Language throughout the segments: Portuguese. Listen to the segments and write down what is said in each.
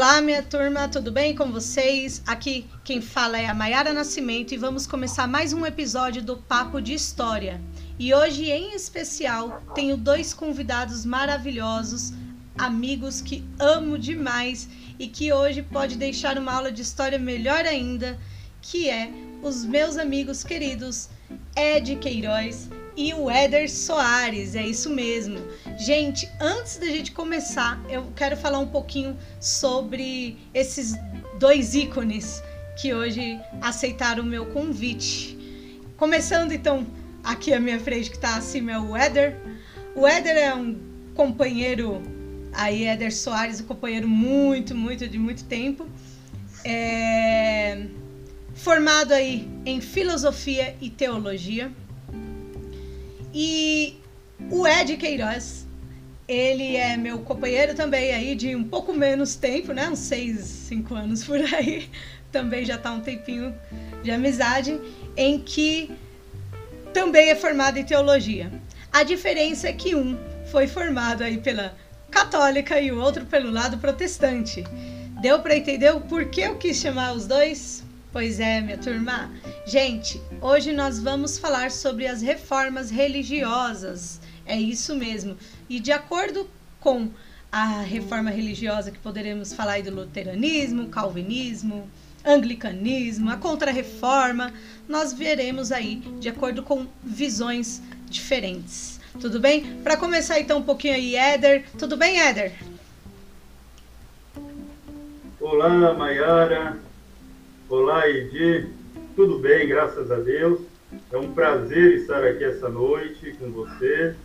Olá, minha turma, tudo bem com vocês? Aqui quem fala é a Mayara Nascimento e vamos começar mais um episódio do Papo de História. E hoje, em especial, tenho dois convidados maravilhosos, amigos que amo demais e que hoje pode deixar uma aula de história melhor ainda, que é os meus amigos queridos Ed Queiroz e o Éder Soares, é isso mesmo. Gente, antes da gente começar, eu quero falar um pouquinho sobre esses dois ícones que hoje aceitaram o meu convite. Começando então aqui à minha frente, que está acima, é o Éder. O Éder é um companheiro, aí Éder Soares, um companheiro muito, muito, de muito tempo. É... Formado aí em filosofia e teologia e o Ed Queiroz, ele é meu companheiro também aí de um pouco menos tempo, né? Uns seis, cinco anos por aí. Também já está um tempinho de amizade, em que também é formado em teologia. A diferença é que um foi formado aí pela católica e o outro pelo lado protestante. Deu para entender o porquê eu quis chamar os dois? Pois é, minha turma. Gente, hoje nós vamos falar sobre as reformas religiosas. É isso mesmo. E de acordo com a reforma religiosa que poderemos falar aí do luteranismo, calvinismo, anglicanismo, a contrarreforma, nós veremos aí de acordo com visões diferentes. Tudo bem? Para começar então um pouquinho aí, Éder. Tudo bem, Éder? Olá, Mayara. Olá, Edi. Tudo bem, graças a Deus. É um prazer estar aqui essa noite com você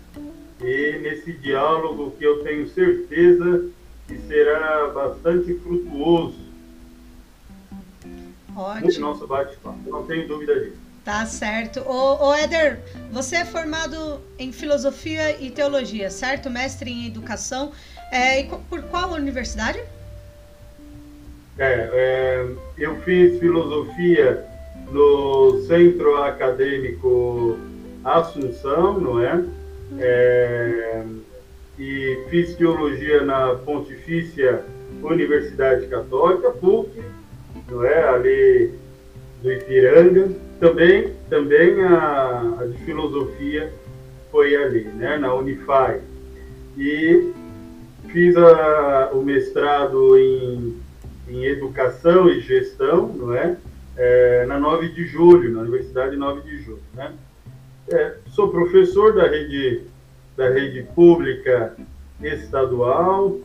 e nesse diálogo que eu tenho certeza que será bastante frutuoso. Ótimo. No nosso bate-papo, não tenho dúvida disso. Tá certo. Ô, ô Éder, você é formado em filosofia e teologia, certo? Mestre em educação. É, por qual universidade? É, é, eu fiz filosofia no Centro Acadêmico Assunção, não é? é? E fiz teologia na Pontifícia Universidade Católica, PUC, não é? Ali do Ipiranga. Também, também a, a de filosofia foi ali, né? Na Unify. E fiz a, o mestrado em em Educação e Gestão, não é? é na 9 de julho, na Universidade 9 de julho, né? É, sou professor da rede, da rede pública estadual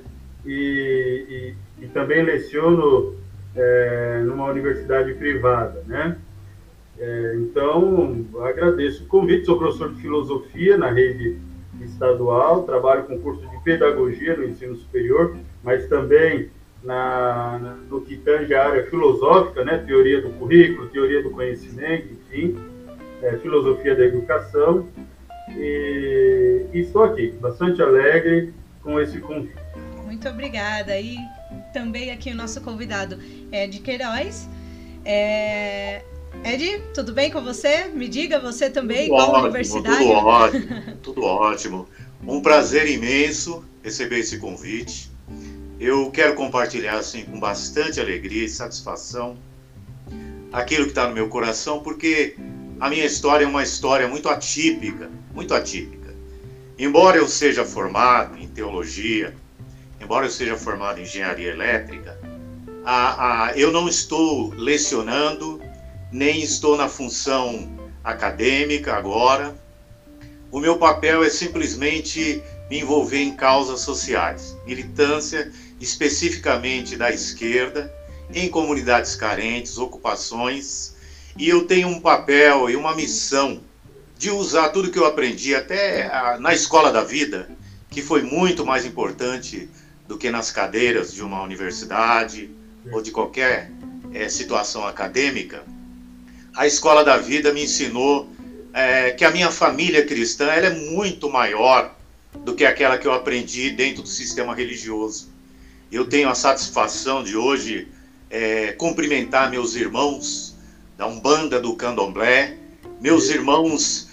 e, e, e também leciono é, numa universidade privada, né? É, então, agradeço o convite. Sou professor de filosofia na rede estadual, trabalho com curso de pedagogia no ensino superior, mas também na, na, no que tange a área filosófica, né? teoria do currículo, teoria do conhecimento, enfim, é, filosofia da educação. E, e estou aqui, bastante alegre com esse convite. Muito obrigada. E também aqui o nosso convidado Ed Queiroz. É... Ed, tudo bem com você? Me diga, você também, tudo qual ótimo, universidade? Tudo ótimo, tudo ótimo. Um prazer imenso receber esse convite. Eu quero compartilhar assim com bastante alegria e satisfação aquilo que está no meu coração, porque a minha história é uma história muito atípica, muito atípica. Embora eu seja formado em teologia, embora eu seja formado em engenharia elétrica, a, a, eu não estou lecionando, nem estou na função acadêmica agora. O meu papel é simplesmente me envolver em causas sociais, militância especificamente da esquerda, em comunidades carentes, ocupações, e eu tenho um papel e uma missão de usar tudo que eu aprendi até na escola da vida, que foi muito mais importante do que nas cadeiras de uma universidade ou de qualquer é, situação acadêmica. A escola da vida me ensinou é, que a minha família cristã ela é muito maior do que aquela que eu aprendi dentro do sistema religioso. Eu tenho a satisfação de hoje é, cumprimentar meus irmãos da Umbanda do Candomblé, meus irmãos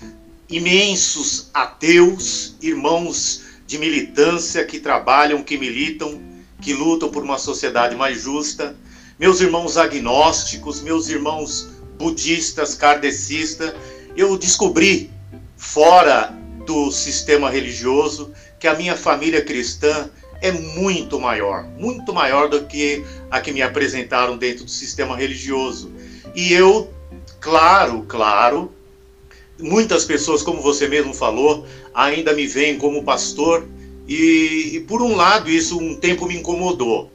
imensos ateus, irmãos de militância que trabalham, que militam que lutam por uma sociedade mais justa, meus irmãos agnósticos, meus irmãos budistas, kardecistas, eu descobri fora do sistema religioso que a minha família cristã é muito maior, muito maior do que a que me apresentaram dentro do sistema religioso. E eu, claro, claro, muitas pessoas, como você mesmo falou, ainda me veem como pastor, e, e por um lado isso um tempo me incomodou,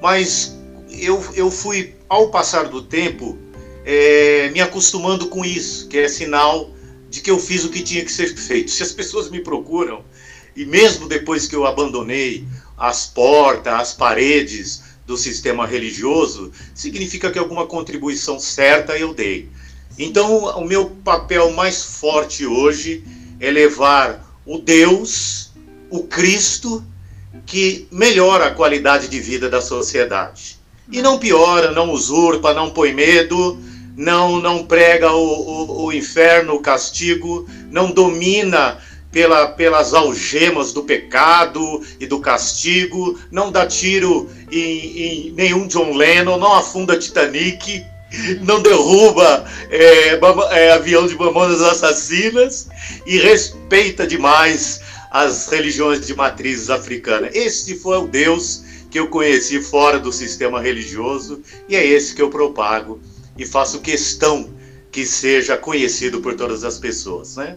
mas eu, eu fui, ao passar do tempo, é, me acostumando com isso, que é sinal de que eu fiz o que tinha que ser feito. Se as pessoas me procuram, e mesmo depois que eu abandonei as portas, as paredes do sistema religioso, significa que alguma contribuição certa eu dei. Então, o meu papel mais forte hoje é levar o Deus, o Cristo, que melhora a qualidade de vida da sociedade. E não piora, não usurpa, não põe medo, não, não prega o, o, o inferno, o castigo, não domina pela, pelas algemas do pecado e do castigo, não dá tiro em, em nenhum John Lennon, não afunda Titanic, não derruba é, é, avião de mamonas assassinas e respeita demais as religiões de matrizes africanas. Este foi o Deus que eu conheci fora do sistema religioso e é esse que eu propago e faço questão que seja conhecido por todas as pessoas, né?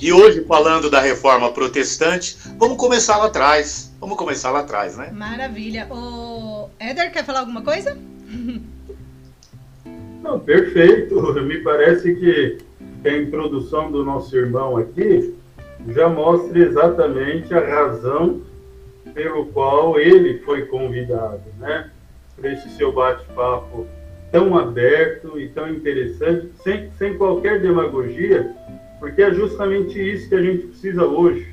E hoje, falando da reforma protestante, vamos começar lá atrás. Vamos começar lá atrás, né? Maravilha. O Éder, quer falar alguma coisa? Não, perfeito. Me parece que a introdução do nosso irmão aqui já mostra exatamente a razão pelo qual ele foi convidado, né? Para esse seu bate-papo tão aberto e tão interessante, sem, sem qualquer demagogia, porque é justamente isso que a gente precisa hoje.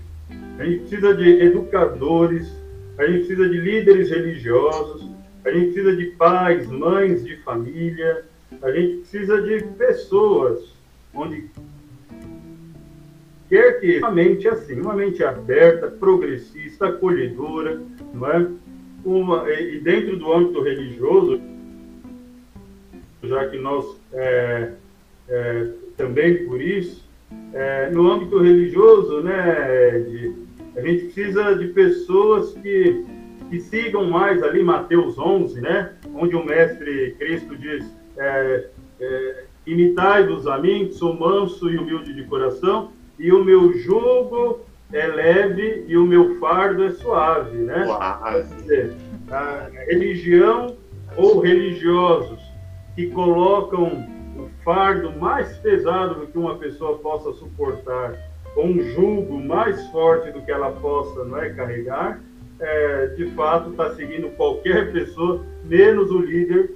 A gente precisa de educadores, a gente precisa de líderes religiosos, a gente precisa de pais, mães de família, a gente precisa de pessoas onde quer que uma mente assim, uma mente aberta, progressista, acolhedora, não é? Uma, e dentro do âmbito religioso, já que nós é, é, também por isso, é, no âmbito religioso, né, de, a gente precisa de pessoas que, que sigam mais ali Mateus 11, né, onde o mestre Cristo diz, é, é, imitai-vos a mim, que sou manso e humilde de coração, e o meu jugo é leve e o meu fardo é suave, né? Dizer, a religião ou religiosos que colocam fardo mais pesado do que uma pessoa possa suportar, ou um jugo mais forte do que ela possa não é, carregar, é, de fato está seguindo qualquer pessoa, menos o líder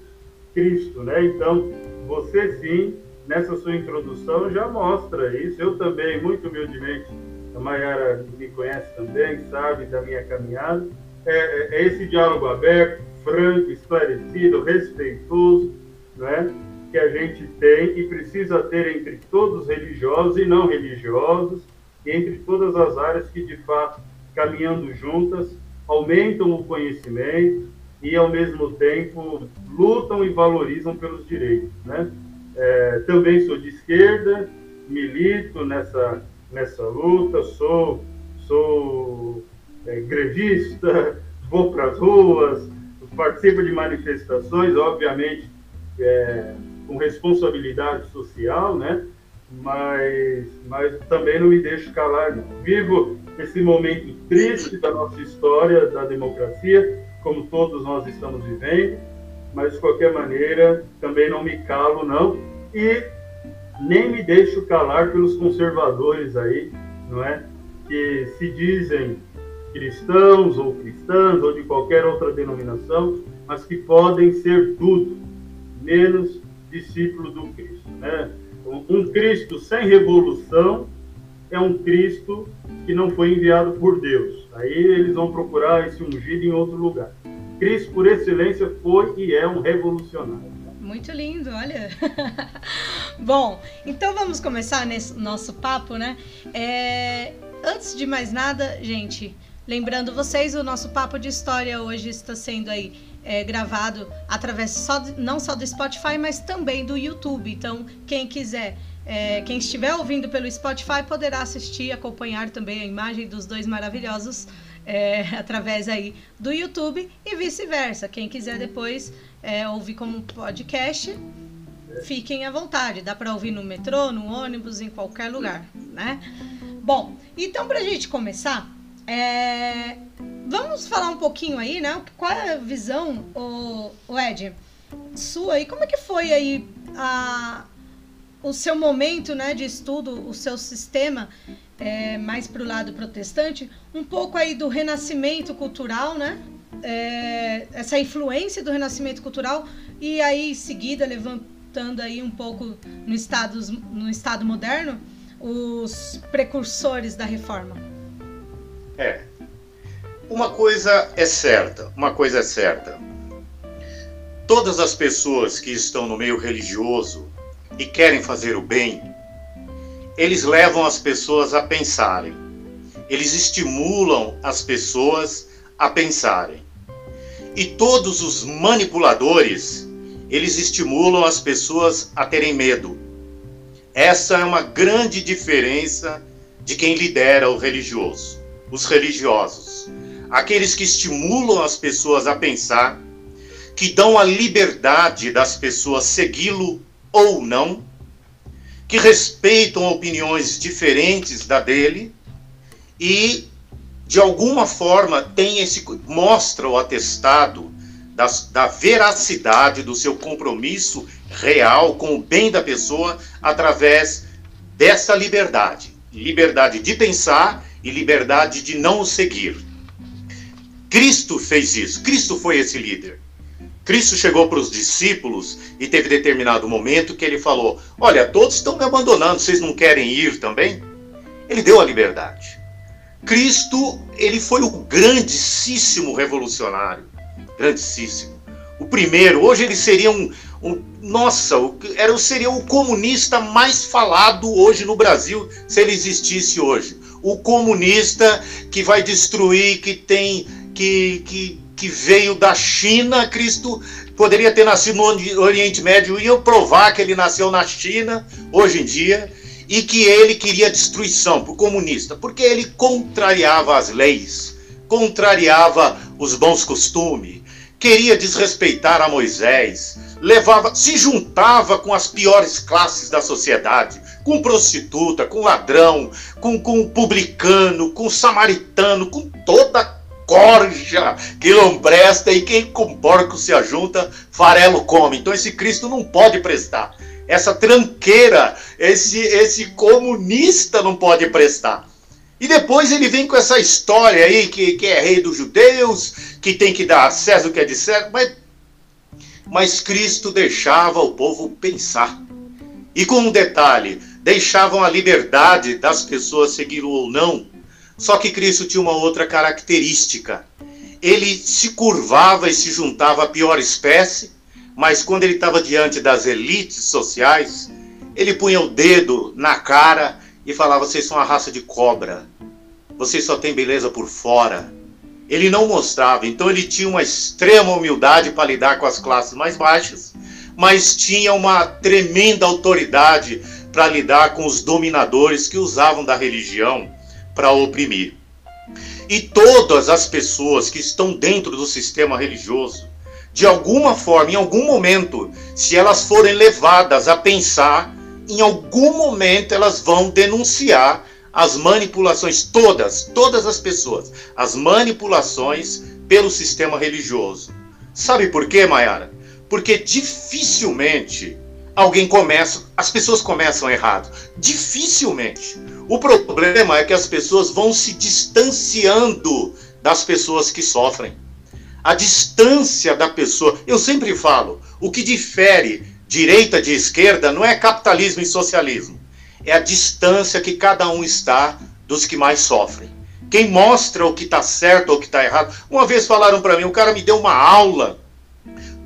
Cristo, né? Então, você sim nessa sua introdução já mostra isso. Eu também, muito humildemente, a Mayara me conhece também, sabe da minha caminhada. É, é, é esse diálogo aberto, franco, esclarecido, respeitoso, né, que a gente tem e precisa ter entre todos religiosos e não religiosos, e entre todas as áreas que, de fato, caminhando juntas, aumentam o conhecimento e, ao mesmo tempo, lutam e valorizam pelos direitos, né? É, também sou de esquerda, milito nessa, nessa luta, sou, sou é, grevista, vou para as ruas, participo de manifestações, obviamente é, com responsabilidade social, né? Mas, mas também não me deixo calar. Não. Vivo esse momento triste da nossa história, da democracia, como todos nós estamos vivendo, mas de qualquer maneira também não me calo, não, e nem me deixo calar pelos conservadores aí, não é? Que se dizem cristãos ou cristãs ou de qualquer outra denominação, mas que podem ser tudo, menos discípulo do Cristo, né? Um Cristo sem revolução é um Cristo que não foi enviado por Deus. Aí eles vão procurar esse ungido em outro lugar. Cristo, por excelência, foi e é um revolucionário. Muito lindo, olha. Bom, então vamos começar nesse nosso papo, né? É, antes de mais nada, gente, Lembrando vocês, o nosso papo de história hoje está sendo aí é, gravado através só de, não só do Spotify, mas também do YouTube. Então, quem quiser, é, quem estiver ouvindo pelo Spotify, poderá assistir, acompanhar também a imagem dos dois maravilhosos é, através aí do YouTube e vice-versa. Quem quiser depois é, ouvir como podcast, fiquem à vontade. Dá para ouvir no metrô, no ônibus, em qualquer lugar, né? Bom, então para a gente começar, é, vamos falar um pouquinho aí, né? Qual é a visão, o, o Ed, sua aí? Como é que foi aí a, o seu momento, né, de estudo, o seu sistema é, mais para o lado protestante, um pouco aí do renascimento cultural, né? É, essa influência do renascimento cultural e aí em seguida levantando aí um pouco no estado, no estado moderno os precursores da reforma. É. Uma coisa é certa, uma coisa é certa. Todas as pessoas que estão no meio religioso e querem fazer o bem, eles levam as pessoas a pensarem. Eles estimulam as pessoas a pensarem. E todos os manipuladores, eles estimulam as pessoas a terem medo. Essa é uma grande diferença de quem lidera o religioso, os religiosos. Aqueles que estimulam as pessoas a pensar, que dão a liberdade das pessoas segui-lo ou não, que respeitam opiniões diferentes da dele e de alguma forma tem esse mostra o atestado da, da veracidade do seu compromisso real com o bem da pessoa através dessa liberdade, liberdade de pensar e liberdade de não o seguir. Cristo fez isso. Cristo foi esse líder. Cristo chegou para os discípulos e teve determinado momento que ele falou: Olha, todos estão me abandonando, vocês não querem ir também? Ele deu a liberdade. Cristo, ele foi o grandíssimo revolucionário. Grandíssimo. O primeiro, hoje ele seria um. um nossa, era, seria o comunista mais falado hoje no Brasil, se ele existisse hoje. O comunista que vai destruir, que tem. Que, que que veio da China, Cristo poderia ter nascido no Oriente Médio, e eu provar que ele nasceu na China hoje em dia, e que ele queria destruição por comunista, porque ele contrariava as leis, contrariava os bons costumes, queria desrespeitar a Moisés, levava, se juntava com as piores classes da sociedade, com prostituta, com ladrão, com, com publicano, com samaritano, com toda corja, quilombresta, e quem com porco se ajunta, farelo come. Então esse Cristo não pode prestar. Essa tranqueira, esse, esse comunista não pode prestar. E depois ele vem com essa história aí, que, que é rei dos judeus, que tem que dar a César o que é de César, mas, mas Cristo deixava o povo pensar. E com um detalhe, deixavam a liberdade das pessoas seguir ou não só que Cristo tinha uma outra característica. Ele se curvava e se juntava à pior espécie, mas quando ele estava diante das elites sociais, ele punha o dedo na cara e falava: Vocês são a raça de cobra, vocês só têm beleza por fora. Ele não mostrava, então ele tinha uma extrema humildade para lidar com as classes mais baixas, mas tinha uma tremenda autoridade para lidar com os dominadores que usavam da religião para oprimir. E todas as pessoas que estão dentro do sistema religioso, de alguma forma, em algum momento, se elas forem levadas a pensar, em algum momento elas vão denunciar as manipulações, todas, todas as pessoas, as manipulações pelo sistema religioso. Sabe por quê, Mayara? Porque dificilmente alguém começa, as pessoas começam errado. Dificilmente. O problema é que as pessoas vão se distanciando das pessoas que sofrem. A distância da pessoa. Eu sempre falo, o que difere direita de esquerda não é capitalismo e socialismo. É a distância que cada um está dos que mais sofrem. Quem mostra o que está certo ou o que está errado. Uma vez falaram para mim, o cara me deu uma aula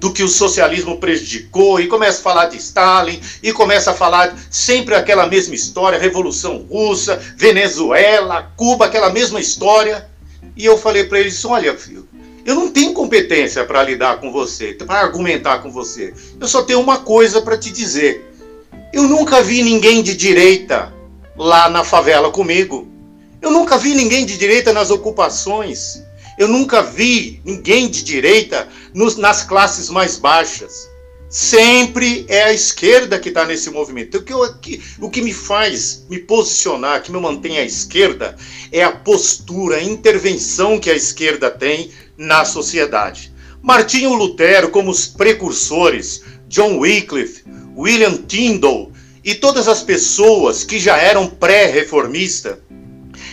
do que o socialismo prejudicou e começa a falar de Stalin e começa a falar sempre aquela mesma história, Revolução Russa, Venezuela, Cuba, aquela mesma história. E eu falei para eles: olha, filho, eu não tenho competência para lidar com você, para argumentar com você. Eu só tenho uma coisa para te dizer. Eu nunca vi ninguém de direita lá na favela comigo. Eu nunca vi ninguém de direita nas ocupações. Eu nunca vi ninguém de direita nos, nas classes mais baixas. Sempre é a esquerda que está nesse movimento. O que, eu, que, o que me faz me posicionar, que me mantém à esquerda, é a postura, a intervenção que a esquerda tem na sociedade. Martinho Lutero, como os precursores, John Wycliffe, William Tyndall e todas as pessoas que já eram pré-reformistas,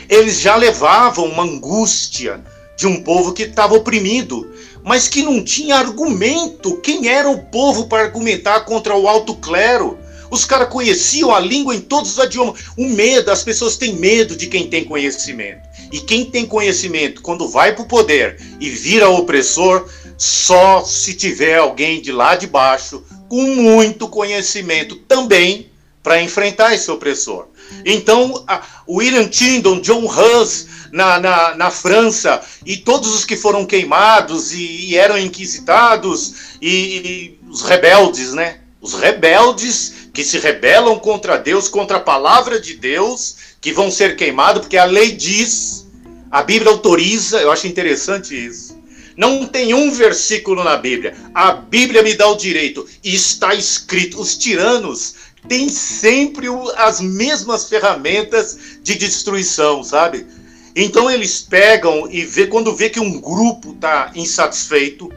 eles já levavam uma angústia de um povo que estava oprimido, mas que não tinha argumento. Quem era o povo para argumentar contra o alto clero? Os caras conheciam a língua em todos os idiomas. O medo, as pessoas têm medo de quem tem conhecimento. E quem tem conhecimento, quando vai para o poder e vira opressor, só se tiver alguém de lá de baixo com muito conhecimento também para enfrentar esse opressor. Então, William Tyndall, John Hus na, na, na, França, e todos os que foram queimados e, e eram inquisitados, e, e os rebeldes, né? Os rebeldes que se rebelam contra Deus, contra a palavra de Deus, que vão ser queimados, porque a lei diz, a Bíblia autoriza, eu acho interessante isso. Não tem um versículo na Bíblia. A Bíblia me dá o direito. E está escrito: os tiranos têm sempre as mesmas ferramentas de destruição, sabe? Então eles pegam e vê quando vê que um grupo está insatisfeito.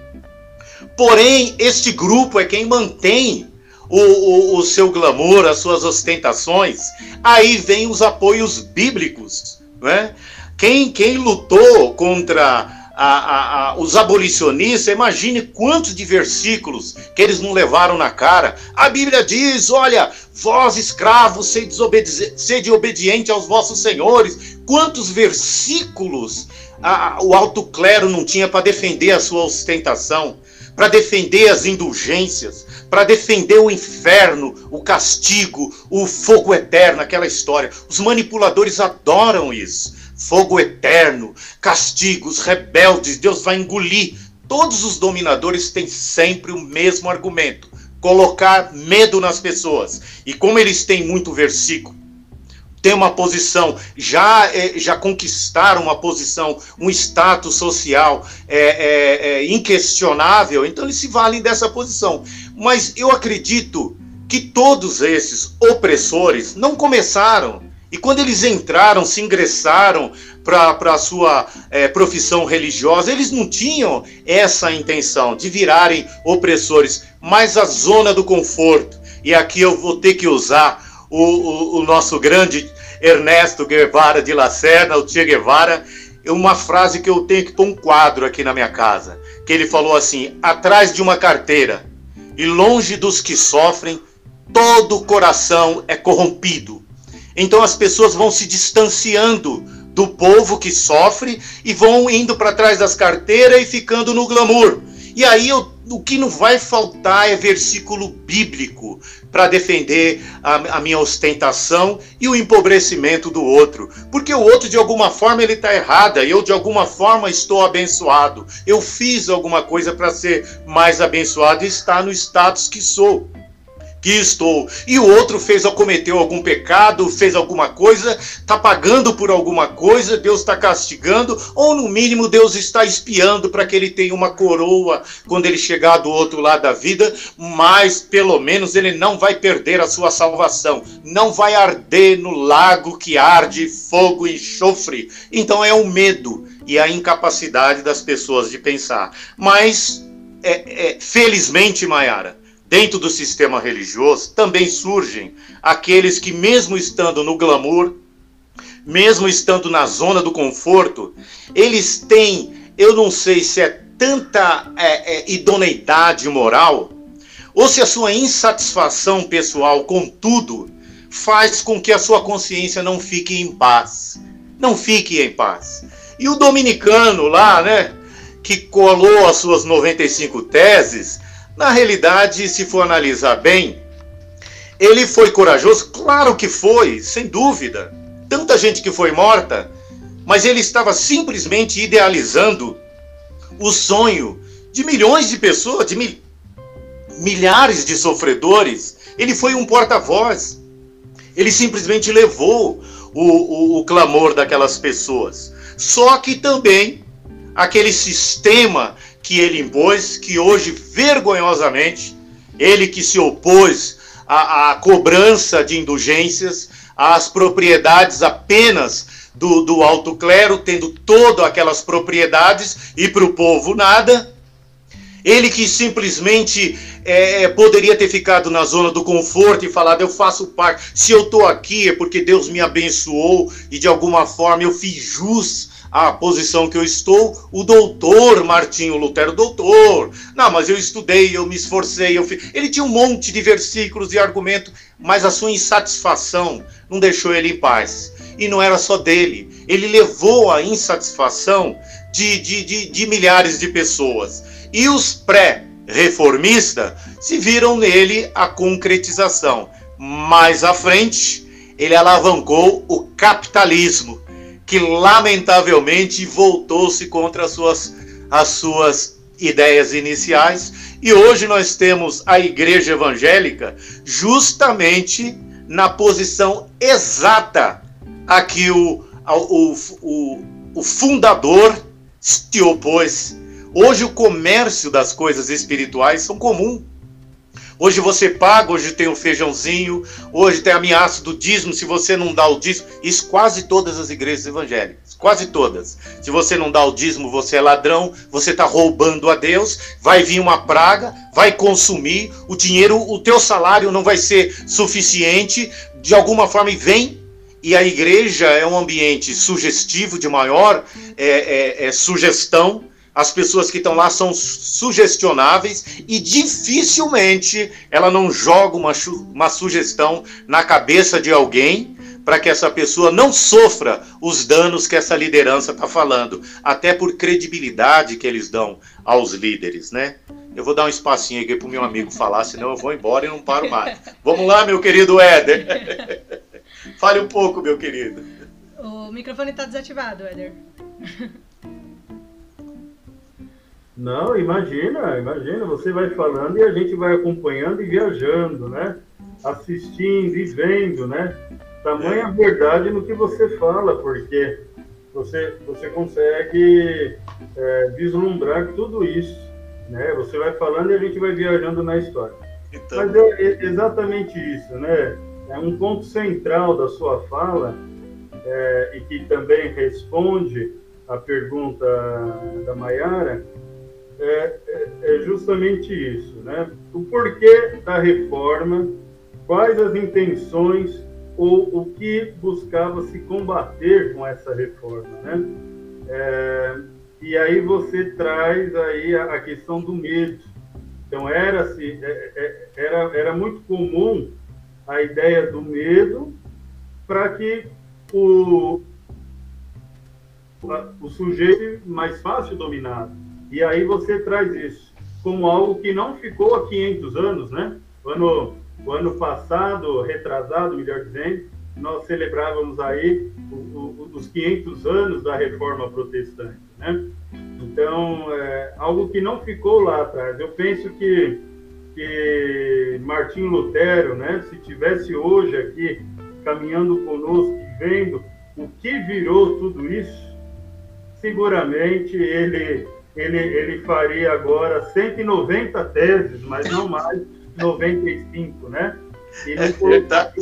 Porém, este grupo é quem mantém o, o, o, seu glamour, as suas ostentações. Aí vem os apoios bíblicos. Né? Quem, quem lutou contra a, a, a, os abolicionistas, imagine quantos de versículos que eles não levaram na cara. A Bíblia diz: olha, vós escravos, sede, obediente aos vossos senhores. Quantos versículos o alto clero não tinha para defender a sua ostentação, para defender as indulgências, para defender o inferno, o castigo, o fogo eterno, aquela história. Os manipuladores adoram isso fogo eterno, castigos, rebeldes, Deus vai engolir. Todos os dominadores têm sempre o mesmo argumento: colocar medo nas pessoas. E como eles têm muito versículo, têm uma posição, já, é, já conquistaram uma posição, um status social é, é, é, inquestionável, então eles se valem dessa posição. Mas eu acredito que todos esses opressores não começaram e quando eles entraram, se ingressaram para a sua é, profissão religiosa, eles não tinham essa intenção de virarem opressores, mas a zona do conforto. E aqui eu vou ter que usar o, o, o nosso grande Ernesto Guevara de Lacerda, o Che Guevara, uma frase que eu tenho que pôr um quadro aqui na minha casa, que ele falou assim: atrás de uma carteira e longe dos que sofrem, todo coração é corrompido então as pessoas vão se distanciando do povo que sofre e vão indo para trás das carteiras e ficando no glamour. E aí eu, o que não vai faltar é versículo bíblico para defender a, a, minha ostentação e o empobrecimento do outro. Porque o outro, de alguma forma, ele está errado, eu, de alguma forma, estou abençoado. Eu fiz alguma coisa para ser mais abençoado e estar no status que sou estou. E o outro fez cometeu algum pecado, fez alguma coisa, está pagando por alguma coisa, Deus está castigando, ou no mínimo Deus está espiando para que ele tenha uma coroa quando ele chegar do outro lado da vida, mas pelo menos ele não vai perder a sua salvação, não vai arder no lago que arde fogo e enxofre. Então é o medo e a incapacidade das pessoas de pensar. Mas, é, é, felizmente, Mayara, Dentro do sistema religioso também surgem aqueles que, mesmo estando no glamour, mesmo estando na zona do conforto, eles têm, eu não sei se é tanta é, é, idoneidade moral, ou se a sua insatisfação pessoal com tudo faz com que a sua consciência não fique em paz. Não fique em paz. E o dominicano lá, né, que colou as suas 95 teses, na realidade, se for analisar bem, ele foi corajoso? Claro que foi, sem dúvida. Tanta gente que foi morta, mas ele estava simplesmente idealizando o sonho de milhões de pessoas, de mil, milhares de sofredores. Ele foi um porta-voz. Ele simplesmente levou o, o, o clamor daquelas pessoas. Só que também aquele sistema que ele impôs, que hoje, vergonhosamente, ele que se opôs à, à cobrança de indulgências, às propriedades apenas do, do alto clero, tendo todas aquelas propriedades e para o povo nada. Ele que simplesmente é, é, poderia ter ficado na zona do conforto e falado: Eu faço parte, se eu estou aqui é porque Deus me abençoou e de alguma forma eu fiz jus à posição que eu estou. O doutor Martinho Lutero, doutor, não, mas eu estudei, eu me esforcei, eu fiz... ele tinha um monte de versículos e argumentos, mas a sua insatisfação não deixou ele em paz. E não era só dele, ele levou a insatisfação de, de, de, de milhares de pessoas. E os pré-reformistas se viram nele a concretização. Mais à frente, ele alavancou o capitalismo, que lamentavelmente voltou-se contra as suas, as suas ideias iniciais. E hoje nós temos a igreja evangélica justamente na posição exata a que o, o, o, o fundador se opôs. Hoje o comércio das coisas espirituais são comum. Hoje você paga, hoje tem o feijãozinho, hoje tem ameaça do dízimo, se você não dá o dízimo. Isso quase todas as igrejas evangélicas, quase todas. Se você não dá o dízimo, você é ladrão, você está roubando a Deus, vai vir uma praga, vai consumir, o dinheiro, o teu salário não vai ser suficiente, de alguma forma, vem e a igreja é um ambiente sugestivo de maior é, é, é sugestão. As pessoas que estão lá são sugestionáveis e dificilmente ela não joga uma, uma sugestão na cabeça de alguém para que essa pessoa não sofra os danos que essa liderança está falando, até por credibilidade que eles dão aos líderes, né? Eu vou dar um espacinho aqui para o meu amigo falar, senão eu vou embora e não paro mais. Vamos lá, meu querido Éder. Fale um pouco, meu querido. O microfone está desativado, Éder. Não, imagina, imagina, você vai falando e a gente vai acompanhando e viajando, né? Assistindo e vendo, né? Tamanha verdade no que você fala, porque você, você consegue é, vislumbrar tudo isso, né? Você vai falando e a gente vai viajando na história. Então... Mas é, é exatamente isso, né? é um ponto central da sua fala é, e que também responde à pergunta da Maiara é, é, é, justamente isso, né? O porquê da reforma, quais as intenções ou o que buscava se combater com essa reforma, né? É, e aí você traz aí a, a questão do medo. Então era se é, é, era era muito comum a ideia do medo para que o, o sujeito mais fácil dominado. E aí você traz isso como algo que não ficou há 500 anos, né? O ano, o ano passado, retrasado, melhor dizendo, nós celebrávamos aí o, o, os 500 anos da Reforma Protestante, né? Então, é algo que não ficou lá atrás. Eu penso que que Martinho Lutero, né, se tivesse hoje aqui caminhando conosco vendo o que virou tudo isso, seguramente ele ele, ele faria agora 190 teses, mas não mais 95, né? E não, é colocaria,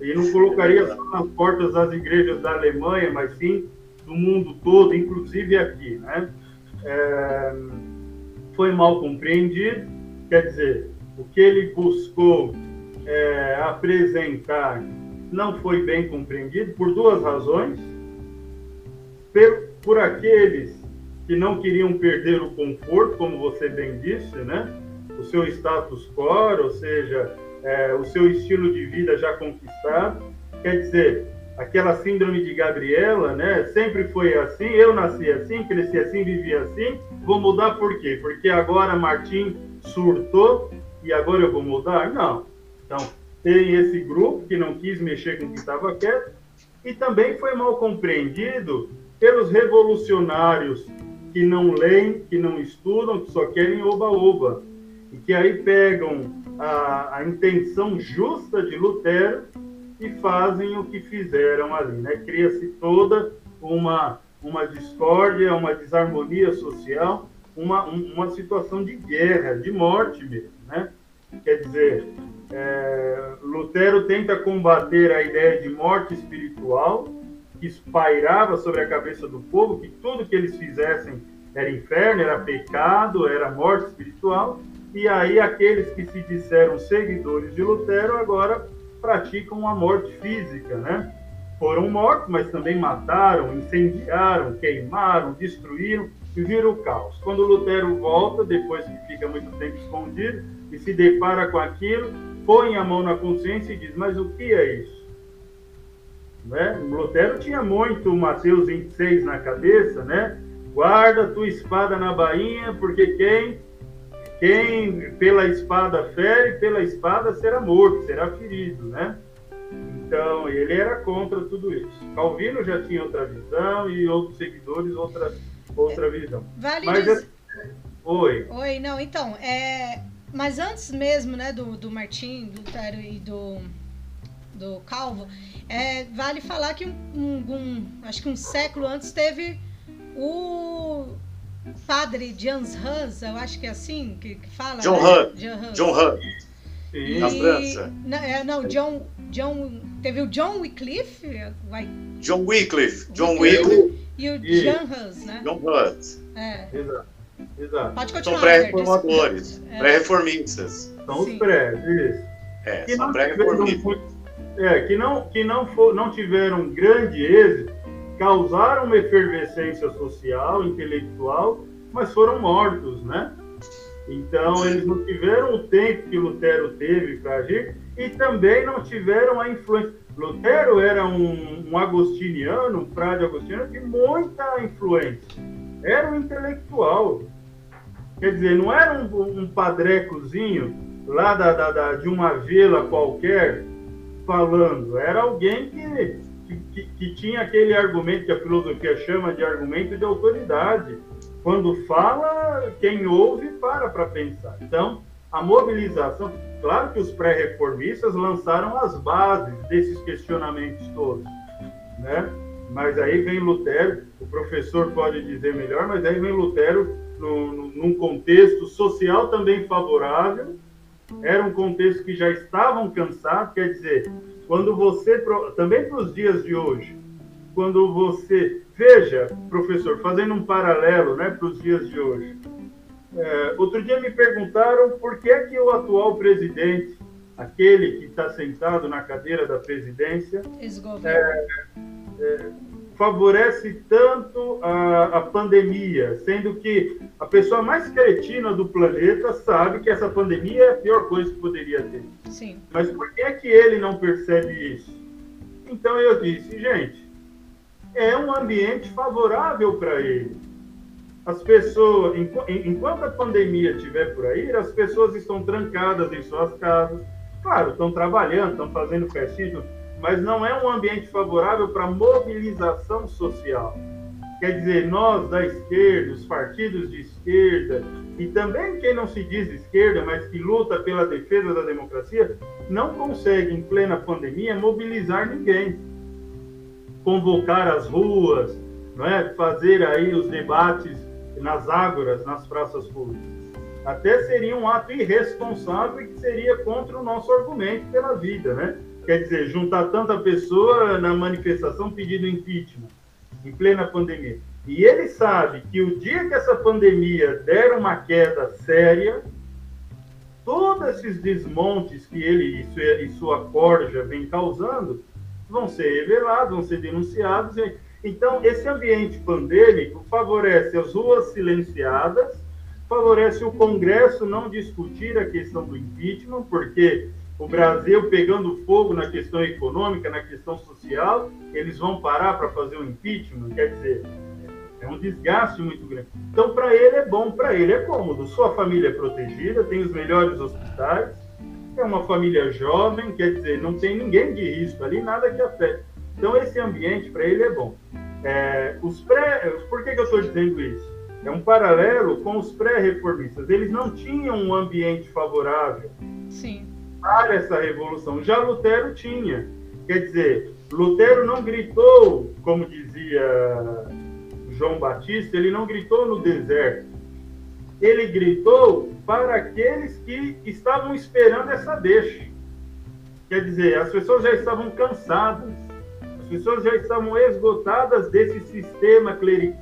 e não colocaria só nas portas das igrejas da Alemanha, mas sim do mundo todo, inclusive aqui, né? É, foi mal compreendido, Quer dizer, o que ele buscou é, apresentar não foi bem compreendido por duas razões. Por, por aqueles que não queriam perder o conforto, como você bem disse, né? o seu status quo, ou seja, é, o seu estilo de vida já conquistado. Quer dizer, aquela síndrome de Gabriela, né? Sempre foi assim, eu nasci assim, cresci assim, vivi assim. Vou mudar por quê? Porque agora Martim surtou e agora eu vou mudar? Não. Então, tem esse grupo que não quis mexer com o que estava quieto, e também foi mal compreendido pelos revolucionários que não leem, que não estudam, que só querem oba-oba, e que aí pegam a, a intenção justa de Lutero e fazem o que fizeram ali, né? Cria-se toda uma, uma discórdia, uma desarmonia social, uma, uma situação de guerra, de morte mesmo, né? Quer dizer, é, Lutero tenta combater a ideia de morte espiritual que pairava sobre a cabeça do povo, que tudo que eles fizessem era inferno, era pecado, era morte espiritual, e aí aqueles que se disseram seguidores de Lutero agora praticam a morte física, né? Foram mortos, mas também mataram, incendiaram, queimaram, destruíram e viram o caos. Quando Lutero volta, depois que fica muito tempo escondido, e se depara com aquilo, põe a mão na consciência e diz: Mas o que é isso? Né? Lutero tinha muito Mateus 26 na cabeça, né? Guarda tua espada na bainha, porque quem quem pela espada fere, pela espada será morto, será ferido, né? Então, ele era contra tudo isso. Calvino já tinha outra visão e outros seguidores outra, outra visão. Vale Mas, dizer... Oi. Oi, não, então, é... mas antes mesmo, né, do, do Martim, do Lutero e do, do Calvo, é, vale falar que um, um, acho que um século antes teve o padre Jans Hans, eu acho que é assim que, que fala. John né? John Hus. E, na França. Não, é, não, John, John. Teve o John Wycliffe. Vai... John Wycliffe. John Wycliffe. E o John Hus, né? John Hus. É. Exato. Exato. Pode continuar. São pré-reformadores, é. pré-reformistas. São os pré, isso. É, são pré-reformistas é, que não, que não, for, não tiveram grande êxito, causaram uma efervescência social, intelectual, mas foram mortos, né? Então, eles não tiveram o tempo que Lutero teve para agir e também não tiveram a influência. Lutero era um, um agostiniano, um frade agostiniano de muita influência. Era um intelectual. Quer dizer, não era um, um padrecozinho lá da, da, da, de uma vila qualquer falando, era alguém que, que, que, tinha aquele argumento que a filosofia chama de argumento de autoridade. Quando fala, quem ouve para para pensar. Então, a mobilização, claro que os pré-reformistas lançaram as bases desses questionamentos todos, né? Mas aí vem Lutero, o professor pode dizer melhor, mas aí vem Lutero no, no, num contexto social também favorável, era um contexto que já estavam cansados, quer dizer, quando você, também para os dias de hoje, quando você, veja, professor, fazendo um paralelo né, para os dias de hoje, é, outro dia me perguntaram por que é que o atual presidente, aquele que está sentado na cadeira da presidência, é, é, favorece tanto a, a pandemia, sendo que a pessoa mais cretina do planeta sabe que essa pandemia é a pior coisa que poderia ter. Sim. Mas por que é que ele não percebe isso? Então eu disse, gente, é um ambiente favorável para ele. As pessoas, enquanto a pandemia estiver por aí, as pessoas estão trancadas em suas casas. Claro, estão trabalhando, estão fazendo festinhas, mas não é um ambiente favorável para mobilização social. Quer dizer, nós da esquerda, os partidos de esquerda, e também quem não se diz esquerda, mas que luta pela defesa da democracia, não consegue, em plena pandemia, mobilizar ninguém. Convocar as ruas, não é? fazer aí os debates nas ágoras, nas praças públicas. Até seria um ato irresponsável e que seria contra o nosso argumento pela vida, né? Quer dizer, juntar tanta pessoa na manifestação pedindo impeachment, em plena pandemia. E ele sabe que o dia que essa pandemia der uma queda séria, todos esses desmontes que ele e sua corja vem causando vão ser revelados, vão ser denunciados. Então, esse ambiente pandêmico favorece as ruas silenciadas, favorece o Congresso não discutir a questão do impeachment, porque o Brasil pegando fogo na questão econômica, na questão social, eles vão parar para fazer o impeachment? Quer dizer, é um desgaste muito grande. Então, para ele é bom, para ele é cômodo. Sua família é protegida, tem os melhores hospitais, é uma família jovem, quer dizer, não tem ninguém de risco ali, nada que afete. Então, esse ambiente, para ele, é bom. É, os pré, por que, que eu estou dizendo isso? É um paralelo com os pré-reformistas. Eles não tinham um ambiente favorável Sim. Para essa revolução. Já Lutero tinha. Quer dizer, Lutero não gritou, como dizia João Batista, ele não gritou no deserto. Ele gritou para aqueles que estavam esperando essa deixa. Quer dizer, as pessoas já estavam cansadas, as pessoas já estavam esgotadas desse sistema clerical,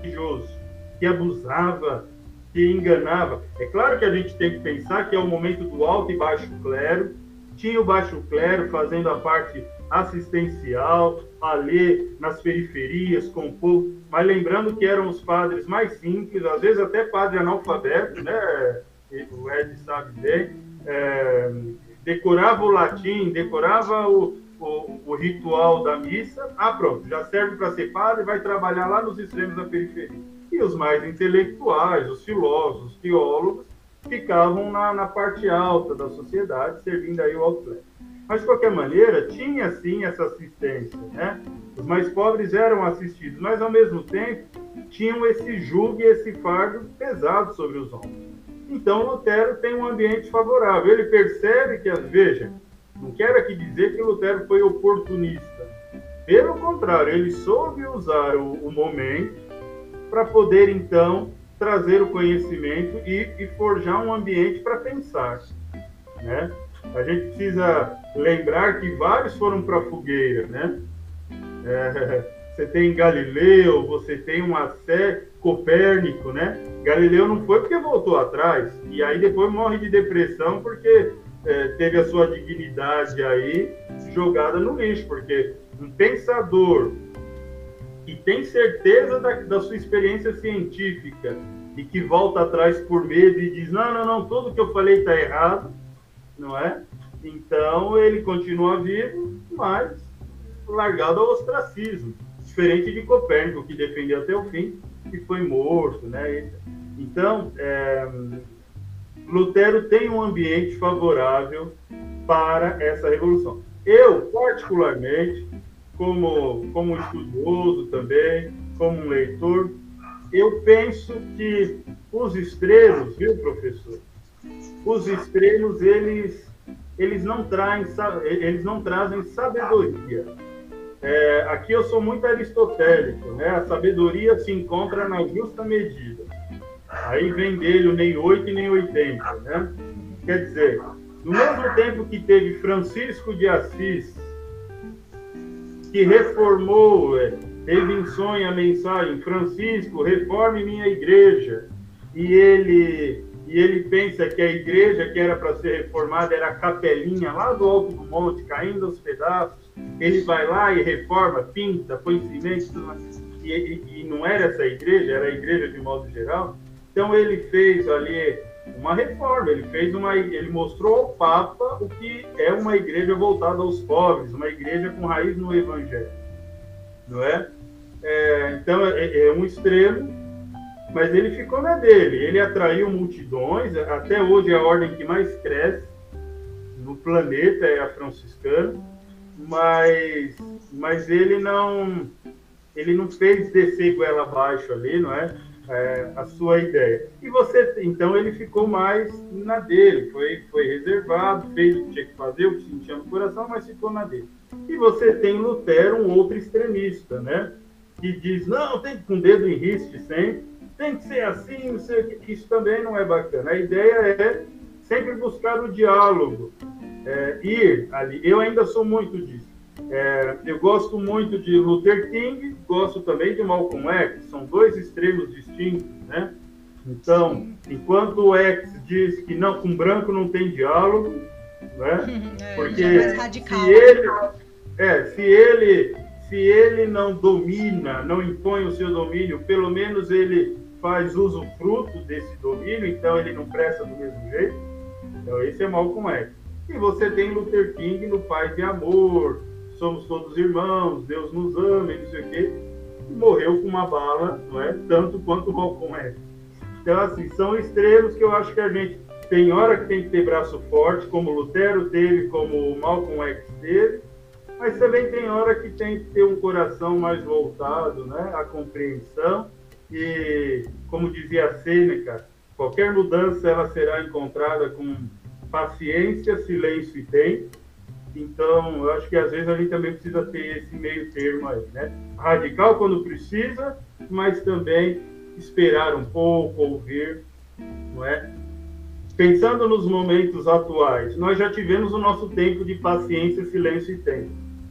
religioso, que abusava, que enganava. É claro que a gente tem que pensar que é o momento do alto e baixo clero, tinha o baixo clero fazendo a parte assistencial, ali nas periferias, com o povo, mas lembrando que eram os padres mais simples, às vezes até padre analfabeto, né? O Ed sabe bem, é, decorava o latim, decorava o, o, o, ritual da missa, ah, pronto, já serve para ser padre, vai trabalhar lá nos extremos da periferia. E os mais intelectuais, os filósofos, os teólogos, ficavam na, na parte alta da sociedade, servindo aí o alto Mas, de qualquer maneira, tinha sim essa assistência, né? Os mais pobres eram assistidos, mas, ao mesmo tempo, tinham esse jugo e esse fardo pesado sobre os ombros. Então, Lutero tem um ambiente favorável. Ele percebe que, veja, não quero aqui dizer que Lutero foi oportunista. Pelo contrário, ele soube usar o, o momento para poder, então, trazer o conhecimento e, e forjar um ambiente para pensar. Né? A gente precisa lembrar que vários foram para a fogueira. Né? É, você tem Galileu, você tem uma série, Copérnico, né? Galileu não foi porque voltou atrás, e aí depois morre de depressão porque é, teve a sua dignidade aí jogada no lixo, porque um pensador que tem certeza da, da sua experiência científica e que volta atrás por medo e diz: não, não, não, tudo que eu falei está errado, não é? Então ele continua vivo, mas largado ao ostracismo. Diferente de Copérnico, que defendeu até o fim e foi morto, né? Então, é, Lutero tem um ambiente favorável para essa revolução. Eu, particularmente, como, como estudioso também, como um leitor, eu penso que os extremos, viu, professor? Os extremos, eles, eles, não, traem, eles não trazem sabedoria. É, aqui eu sou muito aristotélico, né? A sabedoria se encontra na justa medida. Aí vem dele o nem 8 e nem 80, né? Quer dizer, no mesmo tempo que teve Francisco de Assis, que reformou, é, teve em sonho a mensagem, Francisco, reforme minha igreja. E ele, e ele pensa que a igreja que era para ser reformada era a capelinha lá do alto do monte, caindo aos pedaços. Ele vai lá e reforma, pinta, põe cimento, e, e, e não era essa igreja, era a igreja de modo geral. Então ele fez ali uma reforma, ele fez uma, ele mostrou ao Papa o que é uma igreja voltada aos pobres, uma igreja com raiz no Evangelho, não é? é então é, é, um extremo, mas ele ficou na dele. Ele atraiu multidões. Até hoje é a ordem que mais cresce no planeta é a franciscana, mas mas ele não ele não fez descer goela abaixo ali, não é? É, a sua ideia. E você, então, ele ficou mais na dele, foi, foi reservado, fez o que tinha que fazer, o que sentia no coração, mas ficou na dele. E você tem Lutero, um outro extremista, né? Que diz, não, tem que com o dedo em riste sempre, tem que ser assim, não sei o que. Isso também não é bacana. A ideia é sempre buscar o diálogo, é, ir ali. Eu ainda sou muito disso. É, eu gosto muito de Luther King, gosto também de Malcolm X, são dois extremos distintos, né? Então, enquanto o X diz que não, com branco não tem diálogo, né? É, Porque é se ele, é, se ele, se ele não domina, não impõe o seu domínio, pelo menos ele faz uso fruto desse domínio, então ele não presta do mesmo jeito. Então esse é Malcolm X. E você tem Luther King no Paz e Amor, somos todos irmãos, Deus nos ama e não sei o quê, e morreu com uma bala, não é? Tanto quanto o Malcolm X. Então, assim, são extremos que eu acho que a gente tem hora que tem que ter braço forte, como Lutero teve, como Malcolm X teve, mas também tem hora que tem que ter um coração mais voltado né, à compreensão e, como dizia Sêneca, qualquer mudança ela será encontrada com paciência, silêncio e tempo. Então, eu acho que às vezes a gente também precisa ter esse meio termo aí, né? Radical quando precisa, mas também esperar um pouco, ouvir, não é? Pensando nos momentos atuais, nós já tivemos o nosso tempo de paciência, silêncio e tempo.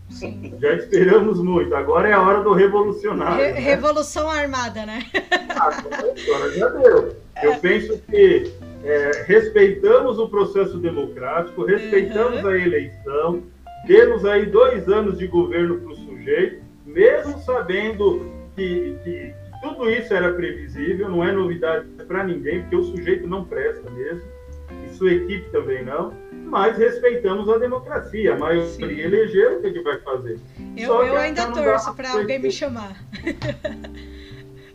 Sim. Já esperamos muito. Agora é a hora do revolucionário. Re né? Revolução armada, né? Ah, agora já deu. Eu é. penso que é, respeitamos o processo democrático, respeitamos uhum. a eleição, temos aí dois anos de governo para o sujeito, mesmo sabendo que, que, tudo isso era previsível, não é novidade para ninguém, porque o sujeito não presta mesmo, e sua equipe também não, mas respeitamos a democracia. A maioria Sim. elegeu, o que, é que vai fazer? Eu, eu ainda torço para alguém me chamar.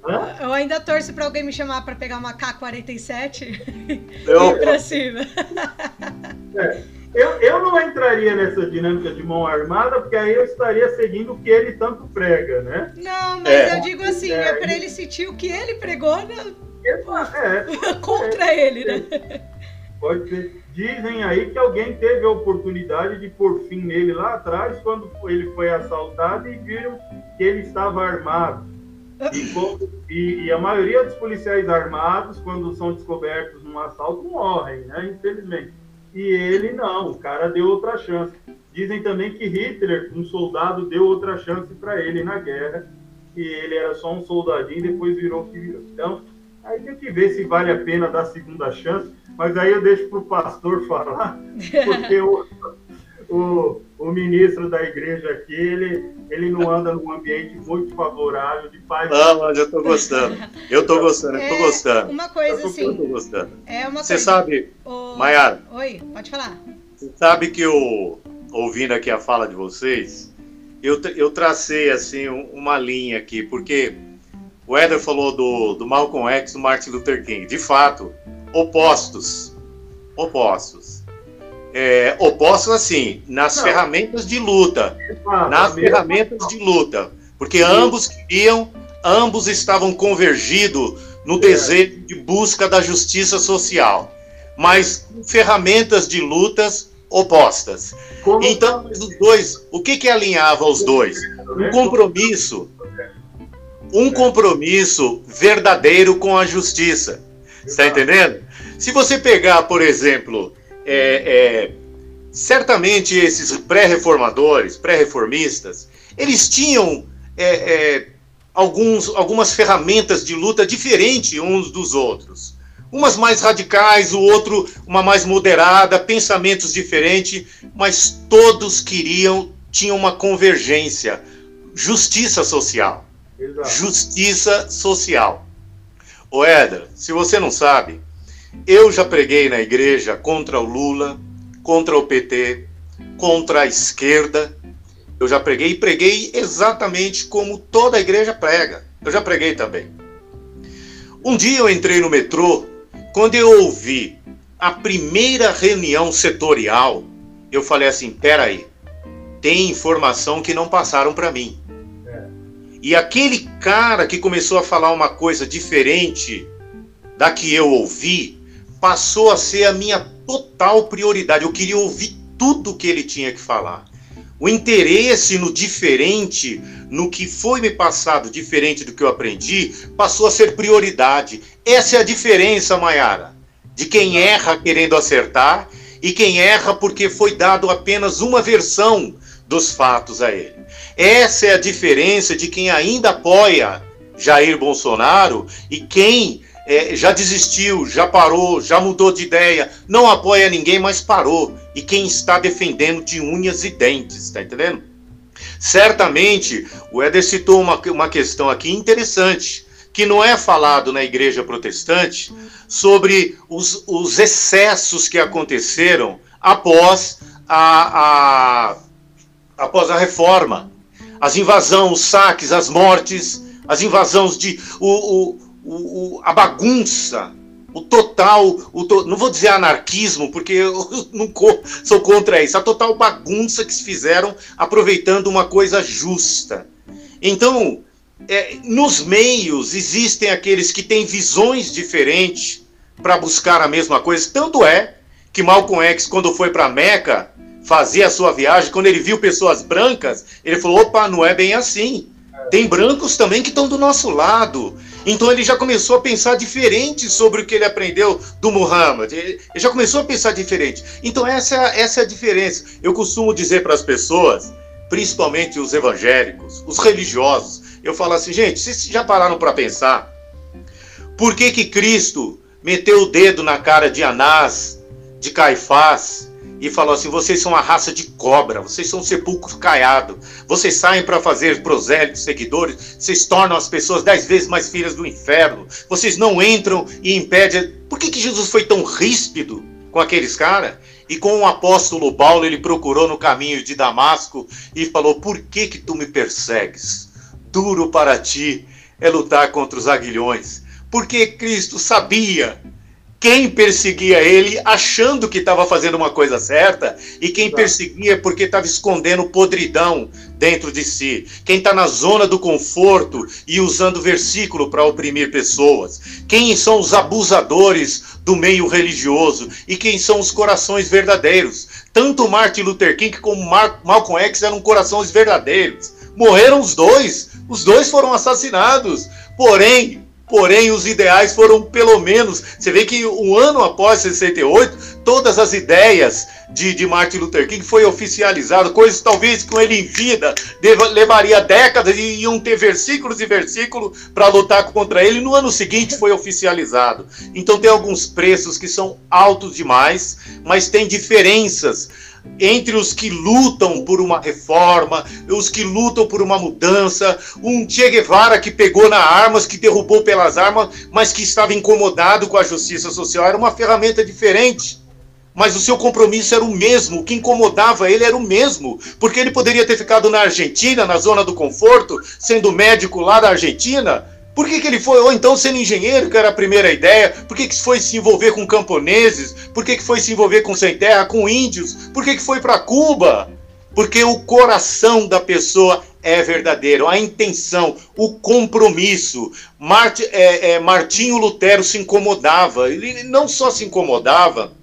Hã? Eu ainda torço para alguém me chamar para pegar uma K-47 eu... e ir para cima. É. Eu, eu não entraria nessa dinâmica de mão armada, porque aí eu estaria seguindo o que ele tanto prega, né? Não, mas é. eu digo assim, é, é para ele sentir o que ele pregou né? é, contra ele, né? Pode ser. Dizem aí que alguém teve a oportunidade de pôr fim nele lá atrás, quando ele foi assaltado e viram que ele estava armado. E, e, e, a maioria dos policiais armados, quando são descobertos num assalto, morrem, né? Infelizmente. E ele não, o cara deu outra chance. Dizem também que Hitler, um soldado, deu outra chance para ele na guerra, e ele era só um soldadinho e depois virou o que virou. Então, aí tem que ver se vale a pena dar segunda chance, mas aí eu deixo para o pastor falar, porque o, o, o ministro da igreja aqui, ele, ele não anda num ambiente muito favorável de paz. Não, mas eu tô gostando. Eu tô gostando, eu tô é, gostando. Uma coisa eu assim. Eu tô gostando. É uma Você sabe, o... Maiara. Oi, pode falar. Você sabe que eu, ouvindo aqui a fala de vocês, eu, eu tracei assim uma linha aqui, porque o Éder falou do, do Malcolm X e do Martin Luther King. De fato, opostos. Opostos é, opostos assim, nas Não. ferramentas de luta. Ah, nas ferramentas de luta. Porque Sim. ambos queriam, ambos estavam convergidos no é. desejo de busca da justiça social, mas ferramentas de lutas opostas. Como então, os dois, o que que alinhava os dois? Um compromisso, um compromisso verdadeiro com a justiça. Está entendendo? Se você pegar, por exemplo, é, é, certamente esses pré-reformadores, pré-reformistas, eles tinham é, é, alguns, algumas ferramentas de luta diferentes uns dos outros. Umas mais radicais, o outro uma mais moderada, pensamentos diferentes, mas todos queriam, tinham uma convergência. Justiça social. Exato. Justiça social. O Éder, se você não sabe, eu já preguei na igreja contra o Lula, contra o PT, contra a esquerda. Eu já preguei e preguei exatamente como toda a igreja prega. Eu já preguei também. Um dia eu entrei no metrô, quando eu ouvi a primeira reunião setorial, eu falei assim: peraí, tem informação que não passaram para mim. É. E aquele cara que começou a falar uma coisa diferente da que eu ouvi, passou a ser a minha total prioridade. Eu queria ouvir tudo que ele tinha que falar. O interesse no diferente, no que foi me passado diferente do que eu aprendi, passou a ser prioridade. Essa é a diferença, Mayara, de quem erra querendo acertar e quem erra porque foi dado apenas uma versão dos fatos a ele. Essa é a diferença de quem ainda apoia Jair Bolsonaro e quem é, já desistiu, já parou, já mudou de ideia, não apoia ninguém, mas parou. E quem está defendendo de unhas e dentes, está entendendo? Certamente, o Éder citou uma, uma questão aqui interessante, que não é falado na igreja protestante, sobre os, os excessos que aconteceram após a, a, após a reforma. As invasões, os saques, as mortes, as invasões de. O, o, o, o, a bagunça o total, o to, não vou dizer anarquismo, porque eu não sou contra isso, a total bagunça que se fizeram aproveitando uma coisa justa. Então, é, nos meios existem aqueles que têm visões diferentes para buscar a mesma coisa. Tanto é que Malcolm X, quando foi para Meca fazer a sua viagem, quando ele viu pessoas brancas, ele falou: opa, não é bem assim. Tem brancos também que estão do nosso lado. Então ele já começou a pensar diferente sobre o que ele aprendeu do Muhammad. Ele já começou a pensar diferente. Então essa, essa é a diferença. Eu costumo dizer para as pessoas, principalmente os evangélicos, os religiosos, eu falo assim, gente, vocês já pararam para pensar por que que Cristo meteu o dedo na cara de Anás, de Caifás, e falou assim: vocês são uma raça de cobra, vocês são um sepulcro caiado, vocês saem para fazer prosélitos, seguidores, vocês tornam as pessoas dez vezes mais filhas do inferno, vocês não entram e impedem. Por que, que Jesus foi tão ríspido com aqueles caras? E com o apóstolo Paulo, ele procurou no caminho de Damasco e falou: Por que, que tu me persegues? Duro para ti é lutar contra os aguilhões. Porque Cristo sabia quem perseguia ele achando que estava fazendo uma coisa certa e quem perseguia porque estava escondendo podridão dentro de si. Quem está na zona do conforto e usando versículo para oprimir pessoas. Quem são os abusadores do meio religioso e quem são os corações verdadeiros. Tanto Martin Luther King como Mar Malcolm X eram corações verdadeiros. Morreram os dois. Os dois foram assassinados. Porém, porém os ideais foram pelo menos. Você vê que um ano após 68, todas as ideias de, de Martin Luther King foi oficializado, coisas talvez com ele em vida deva, levaria décadas e iam ter versículos e versículos para lutar contra ele. No ano seguinte foi oficializado. Então tem alguns preços que são altos demais, mas tem diferenças entre os que lutam por uma reforma, os que lutam por uma mudança, um Che Guevara que pegou na armas, que derrubou pelas armas, mas que estava incomodado com a justiça social, era uma ferramenta diferente. Mas o seu compromisso era o mesmo, o que incomodava ele era o mesmo, porque ele poderia ter ficado na Argentina, na zona do conforto, sendo médico lá da Argentina, por que, que ele foi, ou então sendo engenheiro, que era a primeira ideia? Por que, que foi se envolver com camponeses? Por que, que foi se envolver com sem terra, com índios? Por que, que foi para Cuba? Porque o coração da pessoa é verdadeiro, a intenção, o compromisso. Mart, é, é, Martinho Lutero se incomodava, ele não só se incomodava,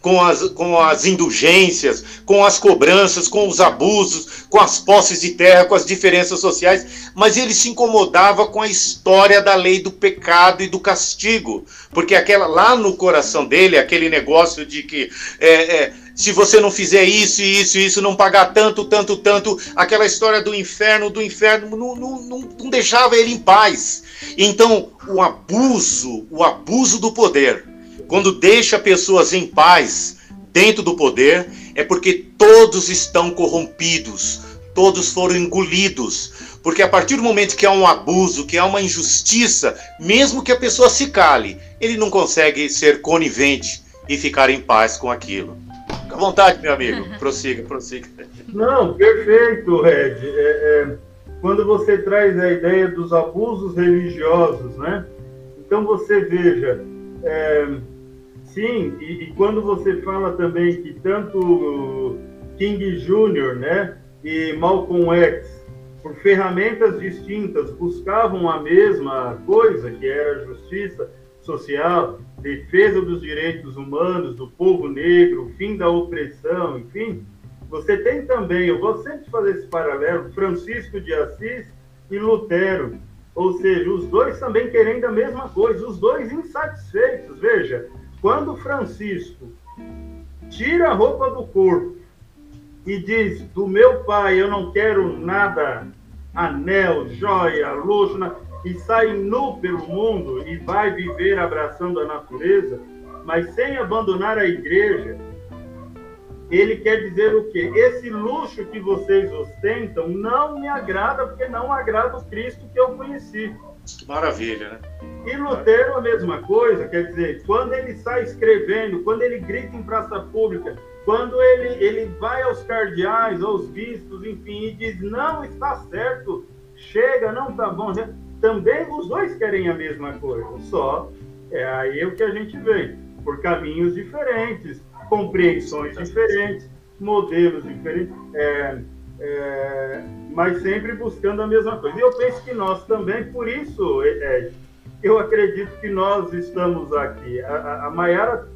com as, com as indulgências, com as cobranças, com os abusos, com as posses de terra, com as diferenças sociais, mas ele se incomodava com a história da lei do pecado e do castigo, porque aquela lá no coração dele, aquele negócio de que é, é, se você não fizer isso, isso, isso, não pagar tanto, tanto, tanto, aquela história do inferno, do inferno, não, não, não, não deixava ele em paz. Então, o abuso, o abuso do poder quando deixa pessoas em paz dentro do poder, é porque todos estão corrompidos, todos foram engolidos. Porque a partir do momento que há um abuso, que há uma injustiça, mesmo que a pessoa se cale, ele não consegue ser conivente e ficar em paz com aquilo. Fique à vontade, meu amigo. Prossiga, prossiga. Não, perfeito, Red. É, é, quando você traz a ideia dos abusos religiosos, né? Então você veja, é, Sim, e, e, quando você fala também que tanto King Jr., né, e Malcolm X, por ferramentas distintas, buscavam a mesma coisa, que era justiça social, defesa dos direitos humanos, do povo negro, fim da opressão, enfim, você tem também, eu vou sempre fazer esse paralelo, Francisco de Assis e Lutero, ou seja, os dois também querendo a mesma coisa, os dois insatisfeitos. Veja, quando Francisco tira a roupa do corpo e diz: Do meu pai eu não quero nada, anel, joia, luxo, e sai nu pelo mundo e vai viver abraçando a natureza, mas sem abandonar a igreja, ele quer dizer o quê? Esse luxo que vocês ostentam não me agrada, porque não agrada o Cristo que eu conheci. Maravilha, né? E Lutero a mesma coisa, quer dizer, quando ele sai escrevendo, quando ele grita em praça pública, quando ele, ele vai aos cardeais, aos bispos, enfim, e diz, não está certo, chega, não está bom, também os dois querem a mesma coisa, só É aí o que a gente vê, por caminhos diferentes, compreensões diferentes, modelos diferentes, é, é, mas sempre buscando a mesma coisa. E eu penso que nós também, por isso, é, eu acredito que nós estamos aqui. A, a Mayara,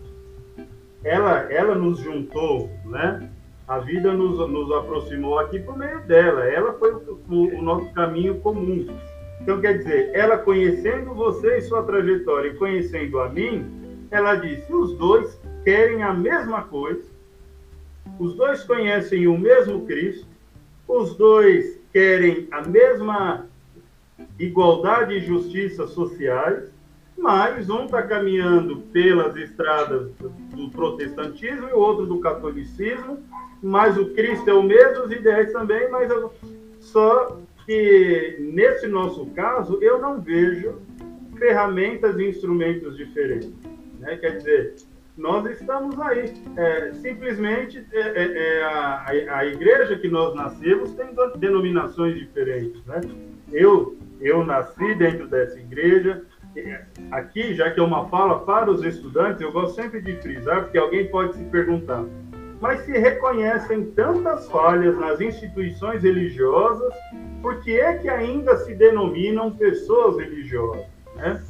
ela, ela nos juntou, né? A vida nos, nos aproximou aqui por meio dela. Ela foi o, o, o nosso caminho comum. Então, quer dizer, ela conhecendo você e sua trajetória e conhecendo a mim, ela disse: os dois querem a mesma coisa, os dois conhecem o mesmo Cristo, os dois querem a mesma igualdade e justiça sociais, mas um está caminhando pelas estradas do protestantismo e o outro do catolicismo, mas o Cristo é o mesmo, os ideais também, mas só que nesse nosso caso eu não vejo ferramentas e instrumentos diferentes. Né? Quer dizer, nós estamos aí. É, simplesmente é, é, é a, a, igreja que nós nascemos tem denominações diferentes. Né? Eu, eu nasci dentro dessa igreja. Aqui, já que é uma fala para os estudantes, eu gosto sempre de frisar, porque alguém pode se perguntar, mas se reconhecem tantas falhas nas instituições religiosas, por que é que ainda se denominam pessoas religiosas? Né?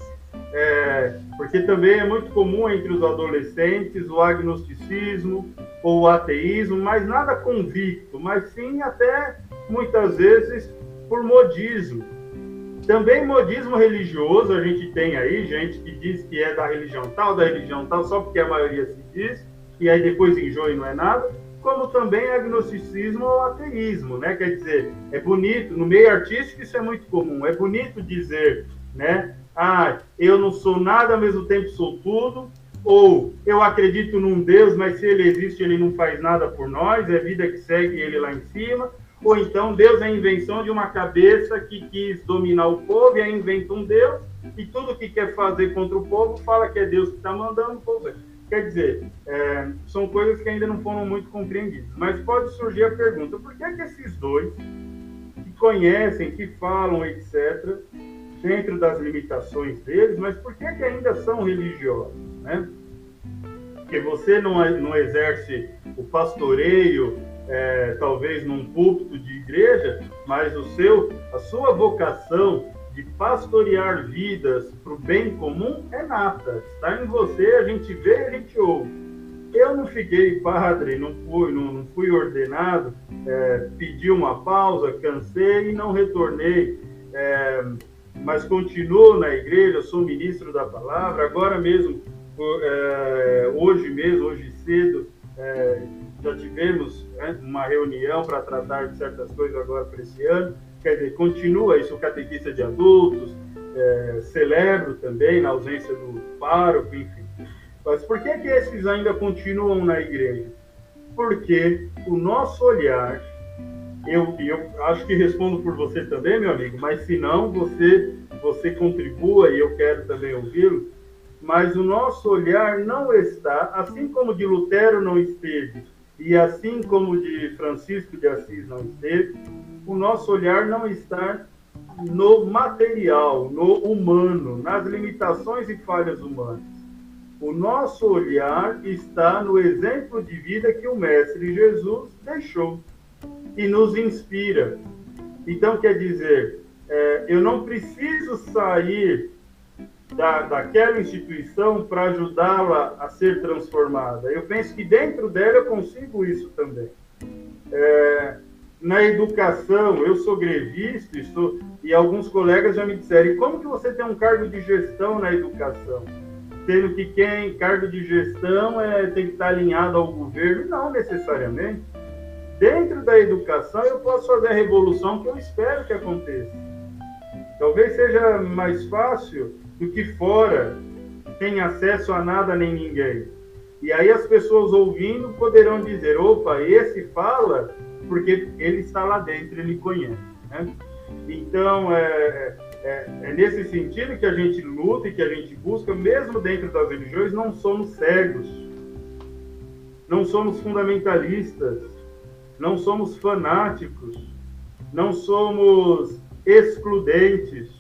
É, porque também é muito comum entre os adolescentes o agnosticismo ou o ateísmo, mas nada convicto, mas sim até muitas vezes por modismo. Também modismo religioso, a gente tem aí gente que diz que é da religião tal, da religião tal, só porque a maioria se diz, e aí depois enjoa e não é nada, como também agnosticismo ou ateísmo, né? Quer dizer, é bonito, no meio artístico isso é muito comum, é bonito dizer, né? Ah, eu não sou nada, ao mesmo tempo sou tudo, ou eu acredito num Deus, mas se ele existe, ele não faz nada por nós, é vida que segue ele lá em cima, ou então Deus é a invenção de uma cabeça que quis dominar o povo e aí inventa um Deus, e tudo que quer fazer contra o povo fala que é Deus que está mandando o povo. Quer dizer, é, são coisas que ainda não foram muito compreendidas. Mas pode surgir a pergunta: por que, é que esses dois, que conhecem, que falam, etc., dentro das limitações deles, mas por que, é que ainda são religiosos? Né? Porque você não, não exerce o pastoreio, é, talvez num púlpito de igreja, mas o seu, a sua vocação de pastorear vidas para o bem comum é nata. Está em você, a gente vê, a gente ouve. Eu não fiquei padre, não fui, não, não fui ordenado, é, pedi uma pausa, cansei e não retornei. É, mas continuo na igreja, sou ministro da palavra. Agora mesmo, é, hoje mesmo, hoje cedo, é, já tivemos né, uma reunião para tratar de certas coisas agora para esse ano quer dizer, continua isso, catequista de adultos, é, celebro também, na ausência do pároco, enfim. Mas por que, que esses ainda continuam na igreja? Porque o nosso olhar, eu, eu acho que respondo por você também, meu amigo, mas se não, você, você contribua e eu quero também ouvi-lo. Mas o nosso olhar não está, assim como de Lutero não esteve, e assim como de Francisco de Assis não esteve, o nosso olhar não está no material, no humano, nas limitações e falhas humanas. O nosso olhar está no exemplo de vida que o Mestre Jesus deixou e nos inspira. Então, quer dizer, é, eu não preciso sair da, daquela instituição para ajudá-la a ser transformada. Eu penso que dentro dela eu consigo isso também. É, na educação, eu sou grevista estou, e alguns colegas já me disseram, como que você tem um cargo de gestão na educação? Sendo que quem cargo de gestão é, tem que estar alinhado ao governo? Não necessariamente. Dentro da educação eu posso fazer a revolução que eu espero que aconteça. Talvez seja mais fácil do que fora, sem acesso a nada nem ninguém. E aí as pessoas ouvindo poderão dizer: opa, esse fala porque ele está lá dentro, ele conhece. Né? Então, é, é, é, nesse sentido que a gente luta e que a gente busca, mesmo dentro das religiões, não somos cegos, não somos fundamentalistas, não somos fanáticos, não somos excludentes,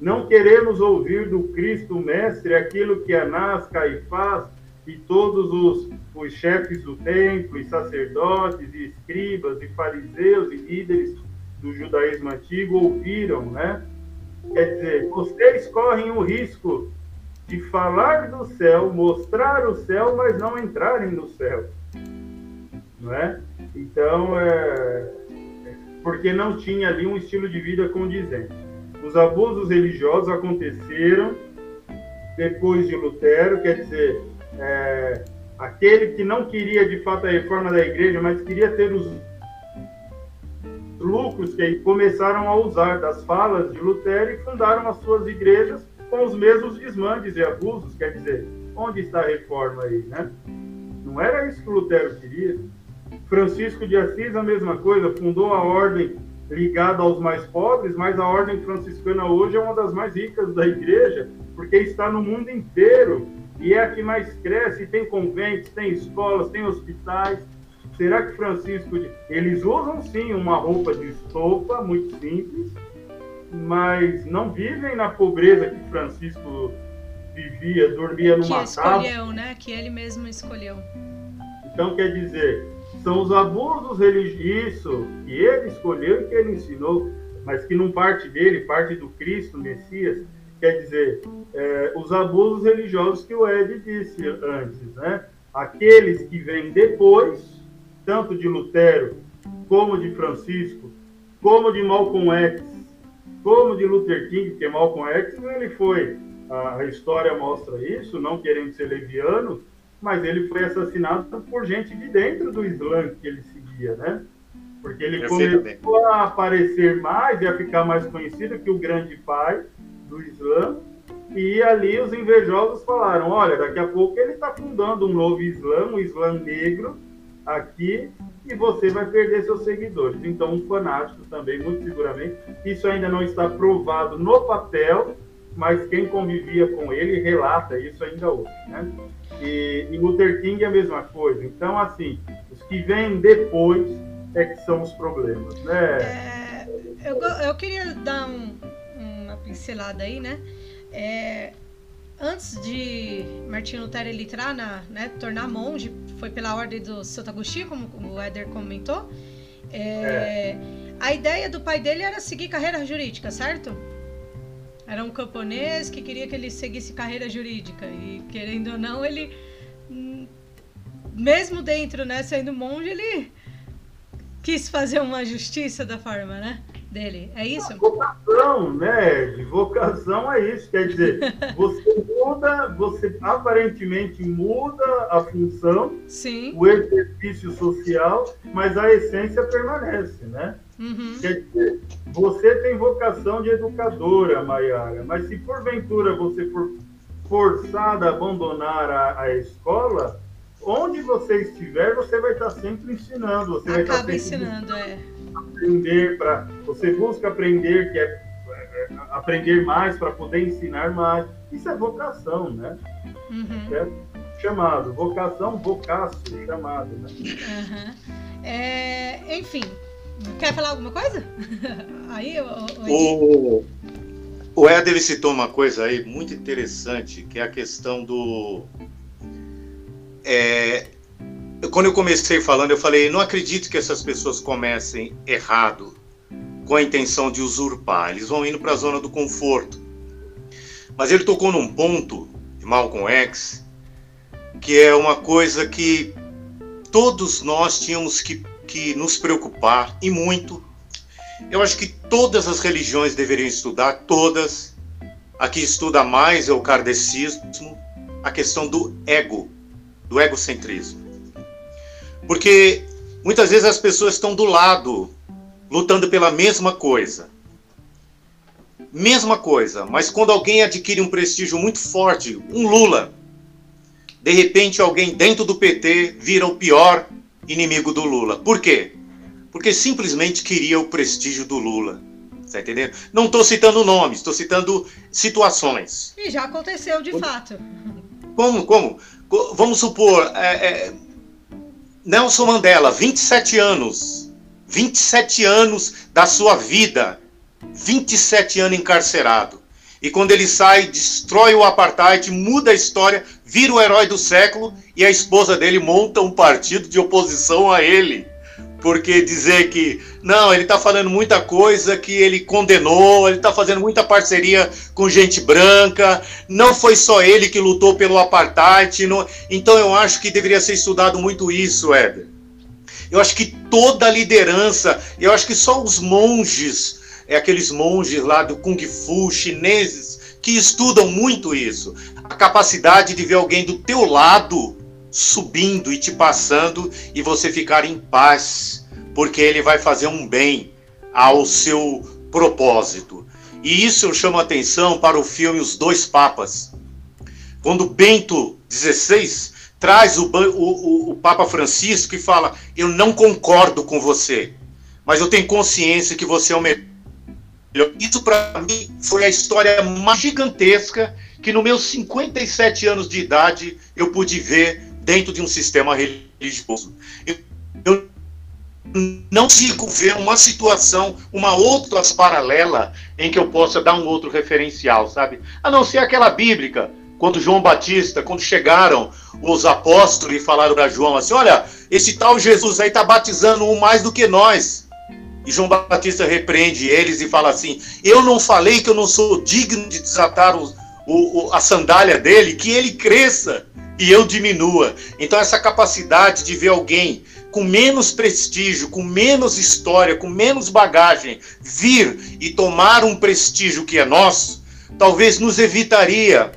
não queremos ouvir do Cristo Mestre aquilo que Anás, Caifás e todos os, os chefes do templo, e sacerdotes, e escribas, e fariseus, e líderes do judaísmo antigo ouviram, né? Quer dizer, vocês correm o risco de falar do céu, mostrar o céu, mas não entrarem no céu. Não é? Então, é, porque não tinha ali um estilo de vida condizente. Os abusos religiosos aconteceram depois de Lutero, quer dizer, é, aquele que não queria de fato a reforma da igreja, mas queria ter os lucros que começaram a usar das falas de Lutero e fundaram as suas igrejas com os mesmos desmandes e abusos. Quer dizer, onde está a reforma aí, né? Não era isso que Lutero queria. Francisco de Assis, a mesma coisa, fundou a ordem ligada aos mais pobres, mas a ordem franciscana hoje é uma das mais ricas da igreja, porque está no mundo inteiro e é a que mais cresce. Tem conventos, tem escolas, tem hospitais. Será que Francisco. Eles usam sim uma roupa de estopa, muito simples, mas não vivem na pobreza que Francisco vivia, dormia numa que escolheu, né? Que ele mesmo escolheu. Então quer dizer, são os abusos religiosos que ele escolheu e que ele ensinou, mas que não parte dele, parte do Cristo, Messias. Quer dizer, é, os abusos religiosos que o Ed disse antes, né? Aqueles que vêm depois, tanto de Lutero, como de Francisco, como de Malcolm X, como de Luther King, que Malcolm X ele foi, a história mostra isso, não querendo ser leviano, mas ele foi assassinado por gente de dentro do Islã que ele seguia, né? Porque ele começou a aparecer mais e a ficar mais conhecido que o grande pai do Islã, e ali os invejosos falaram: olha, daqui a pouco ele está fundando um novo Islã, um Islã negro, aqui, e você vai perder seus seguidores. Então, um fanático também, muito seguramente. Isso ainda não está provado no papel, mas quem convivia com ele relata isso ainda hoje. Né? E, e Luther King é a mesma coisa. Então, assim, os que vêm depois é que são os problemas. Né? É, eu, eu queria dar um, uma pincelada aí, né? É, antes de Martinho Lutero ele entrar na, né, tornar monge, foi pela ordem do Santo Agostinho, como o Éder comentou. É, é. A ideia do pai dele era seguir carreira jurídica, certo? Era um camponês que queria que ele seguisse carreira jurídica e querendo ou não ele, hum, mesmo dentro, né, sendo monge, ele quis fazer uma justiça da forma, né? dele, é isso? vocação, né? De vocação é isso. Quer dizer, você muda, você aparentemente muda a função, Sim. o exercício social, mas a essência permanece, né? Uhum. Quer dizer, você tem vocação de educadora, Maiara, mas se porventura você for forçada a abandonar a, a escola, onde você estiver, você vai estar sempre ensinando. Você Acaba vai estar ensinando, é aprender para você busca aprender que é, é, aprender mais para poder ensinar mais isso é vocação né uhum. é chamado vocação vocação chamado né uhum. é, enfim quer falar alguma coisa aí o, o, o Éder citou uma coisa aí muito interessante que é a questão do é, quando eu comecei falando, eu falei, não acredito que essas pessoas comecem errado, com a intenção de usurpar. Eles vão indo para a zona do conforto. Mas ele tocou num ponto de Malcolm X, que é uma coisa que todos nós tínhamos que, que nos preocupar, e muito. Eu acho que todas as religiões deveriam estudar, todas. A que estuda mais é o kardecismo, a questão do ego, do egocentrismo. Porque muitas vezes as pessoas estão do lado, lutando pela mesma coisa. Mesma coisa, mas quando alguém adquire um prestígio muito forte, um Lula, de repente alguém dentro do PT vira o pior inimigo do Lula. Por quê? Porque simplesmente queria o prestígio do Lula. Tá entendendo? Não estou citando nomes, estou citando situações. E já aconteceu de fato. Como? Como? Vamos supor, é, é, Nelson Mandela, 27 anos. 27 anos da sua vida. 27 anos encarcerado. E quando ele sai, destrói o apartheid, muda a história, vira o herói do século e a esposa dele monta um partido de oposição a ele. Porque dizer que, não, ele está falando muita coisa que ele condenou, ele está fazendo muita parceria com gente branca, não foi só ele que lutou pelo apartheid. Não... Então eu acho que deveria ser estudado muito isso, Éder. Eu acho que toda a liderança, eu acho que só os monges é aqueles monges lá do Kung Fu chineses que estudam muito isso. A capacidade de ver alguém do teu lado subindo e te passando e você ficar em paz, porque ele vai fazer um bem ao seu propósito. E isso eu chamo a atenção para o filme Os Dois Papas. Quando Bento XVI traz o, o, o Papa Francisco e fala: Eu não concordo com você, mas eu tenho consciência que você é o melhor isso para mim foi a história mais gigantesca que no meus 57 anos de idade eu pude ver dentro de um sistema religioso. Eu, eu não consigo ver uma situação, uma outra paralela em que eu possa dar um outro referencial, sabe? A não ser aquela bíblica, quando João Batista, quando chegaram os apóstolos e falaram para João assim: olha, esse tal Jesus aí está batizando um mais do que nós. E João Batista repreende eles e fala assim: Eu não falei que eu não sou digno de desatar o, o, a sandália dele, que ele cresça e eu diminua. Então, essa capacidade de ver alguém com menos prestígio, com menos história, com menos bagagem, vir e tomar um prestígio que é nosso, talvez nos evitaria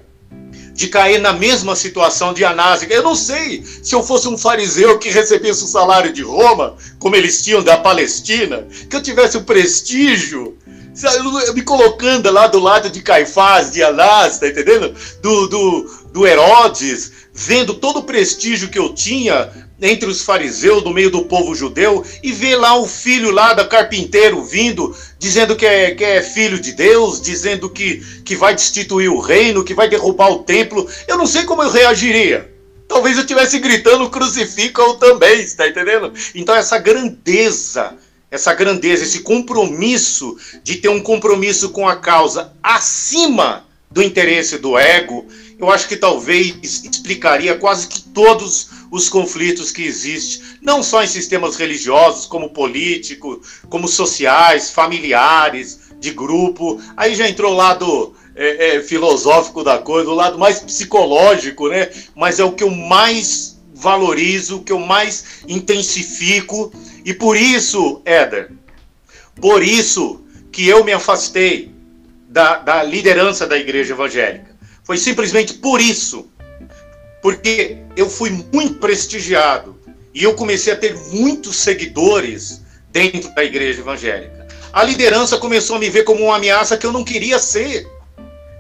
de cair na mesma situação de Anás. Eu não sei se eu fosse um fariseu que recebesse o salário de Roma, como eles tinham da Palestina, que eu tivesse o prestígio, me colocando lá do lado de Caifás, de Anás, tá entendendo? Do, do, do Herodes, vendo todo o prestígio que eu tinha entre os fariseus, no meio do povo judeu, e ver lá o filho lá da carpinteiro vindo, dizendo que é, que é filho de Deus, dizendo que, que vai destituir o reino, que vai derrubar o templo. Eu não sei como eu reagiria. Talvez eu estivesse gritando crucifica-o também, está entendendo? Então essa grandeza, essa grandeza, esse compromisso de ter um compromisso com a causa acima do interesse do ego, eu acho que talvez explicaria quase que todos os conflitos que existem, não só em sistemas religiosos, como político, como sociais, familiares, de grupo. Aí já entrou o lado é, é, filosófico da coisa, o lado mais psicológico, né? Mas é o que eu mais valorizo, o que eu mais intensifico. E por isso, Éder, por isso que eu me afastei da, da liderança da igreja evangélica. Foi simplesmente por isso. Porque eu fui muito prestigiado e eu comecei a ter muitos seguidores dentro da igreja evangélica. A liderança começou a me ver como uma ameaça que eu não queria ser.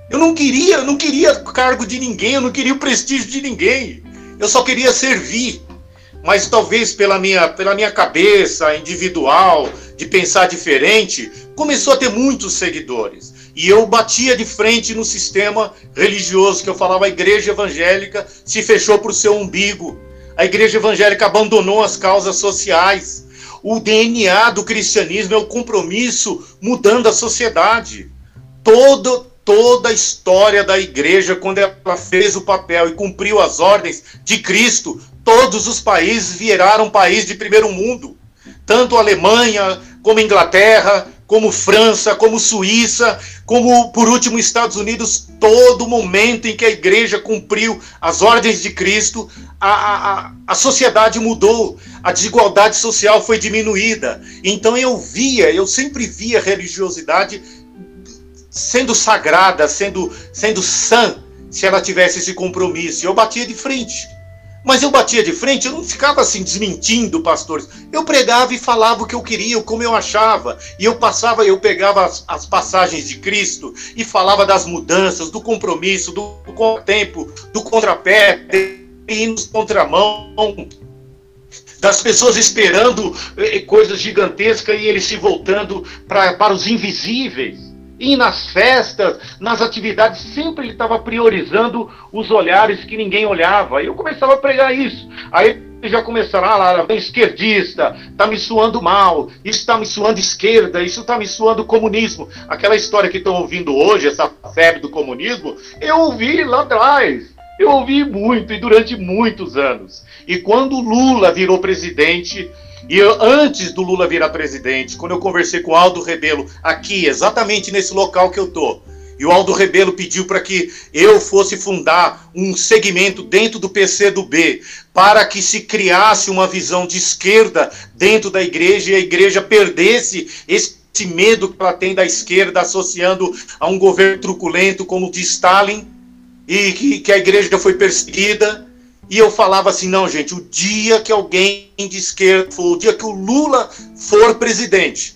Eu não queria, não queria cargo de ninguém, eu não queria o prestígio de ninguém. Eu só queria servir. Mas talvez pela minha, pela minha cabeça individual, de pensar diferente, começou a ter muitos seguidores. E eu batia de frente no sistema religioso, que eu falava, a igreja evangélica se fechou para o seu umbigo. A igreja evangélica abandonou as causas sociais. O DNA do cristianismo é o compromisso mudando a sociedade. Todo, toda a história da igreja, quando ela fez o papel e cumpriu as ordens de Cristo, todos os países viraram país de primeiro mundo. Tanto a Alemanha, como a Inglaterra, como França, como Suíça, como por último Estados Unidos, todo momento em que a igreja cumpriu as ordens de Cristo, a, a, a sociedade mudou, a desigualdade social foi diminuída. Então eu via, eu sempre via a religiosidade sendo sagrada, sendo, sendo sã, se ela tivesse esse compromisso. Eu batia de frente. Mas eu batia de frente, eu não ficava assim desmentindo pastores. Eu pregava e falava o que eu queria, como eu achava. E eu passava, eu pegava as, as passagens de Cristo e falava das mudanças, do compromisso, do, do tempo, do contrapé, indo contramão, das pessoas esperando eh, coisas gigantescas e eles se voltando pra, para os invisíveis. E nas festas, nas atividades, sempre ele estava priorizando os olhares que ninguém olhava. E eu começava a pregar isso. Aí já começará lá, esquerdista, está me suando mal, isso está me suando esquerda, isso está me suando comunismo. Aquela história que estão ouvindo hoje, essa febre do comunismo, eu ouvi lá atrás. Eu ouvi muito e durante muitos anos. E quando Lula virou presidente, e eu, antes do Lula virar presidente, quando eu conversei com Aldo Rebelo, aqui, exatamente nesse local que eu tô, e o Aldo Rebelo pediu para que eu fosse fundar um segmento dentro do PCdoB, para que se criasse uma visão de esquerda dentro da igreja e a igreja perdesse esse medo que ela tem da esquerda associando a um governo truculento como o de Stalin e que, que a igreja foi perseguida. E eu falava assim: não, gente, o dia que alguém de esquerda for, o dia que o Lula for presidente,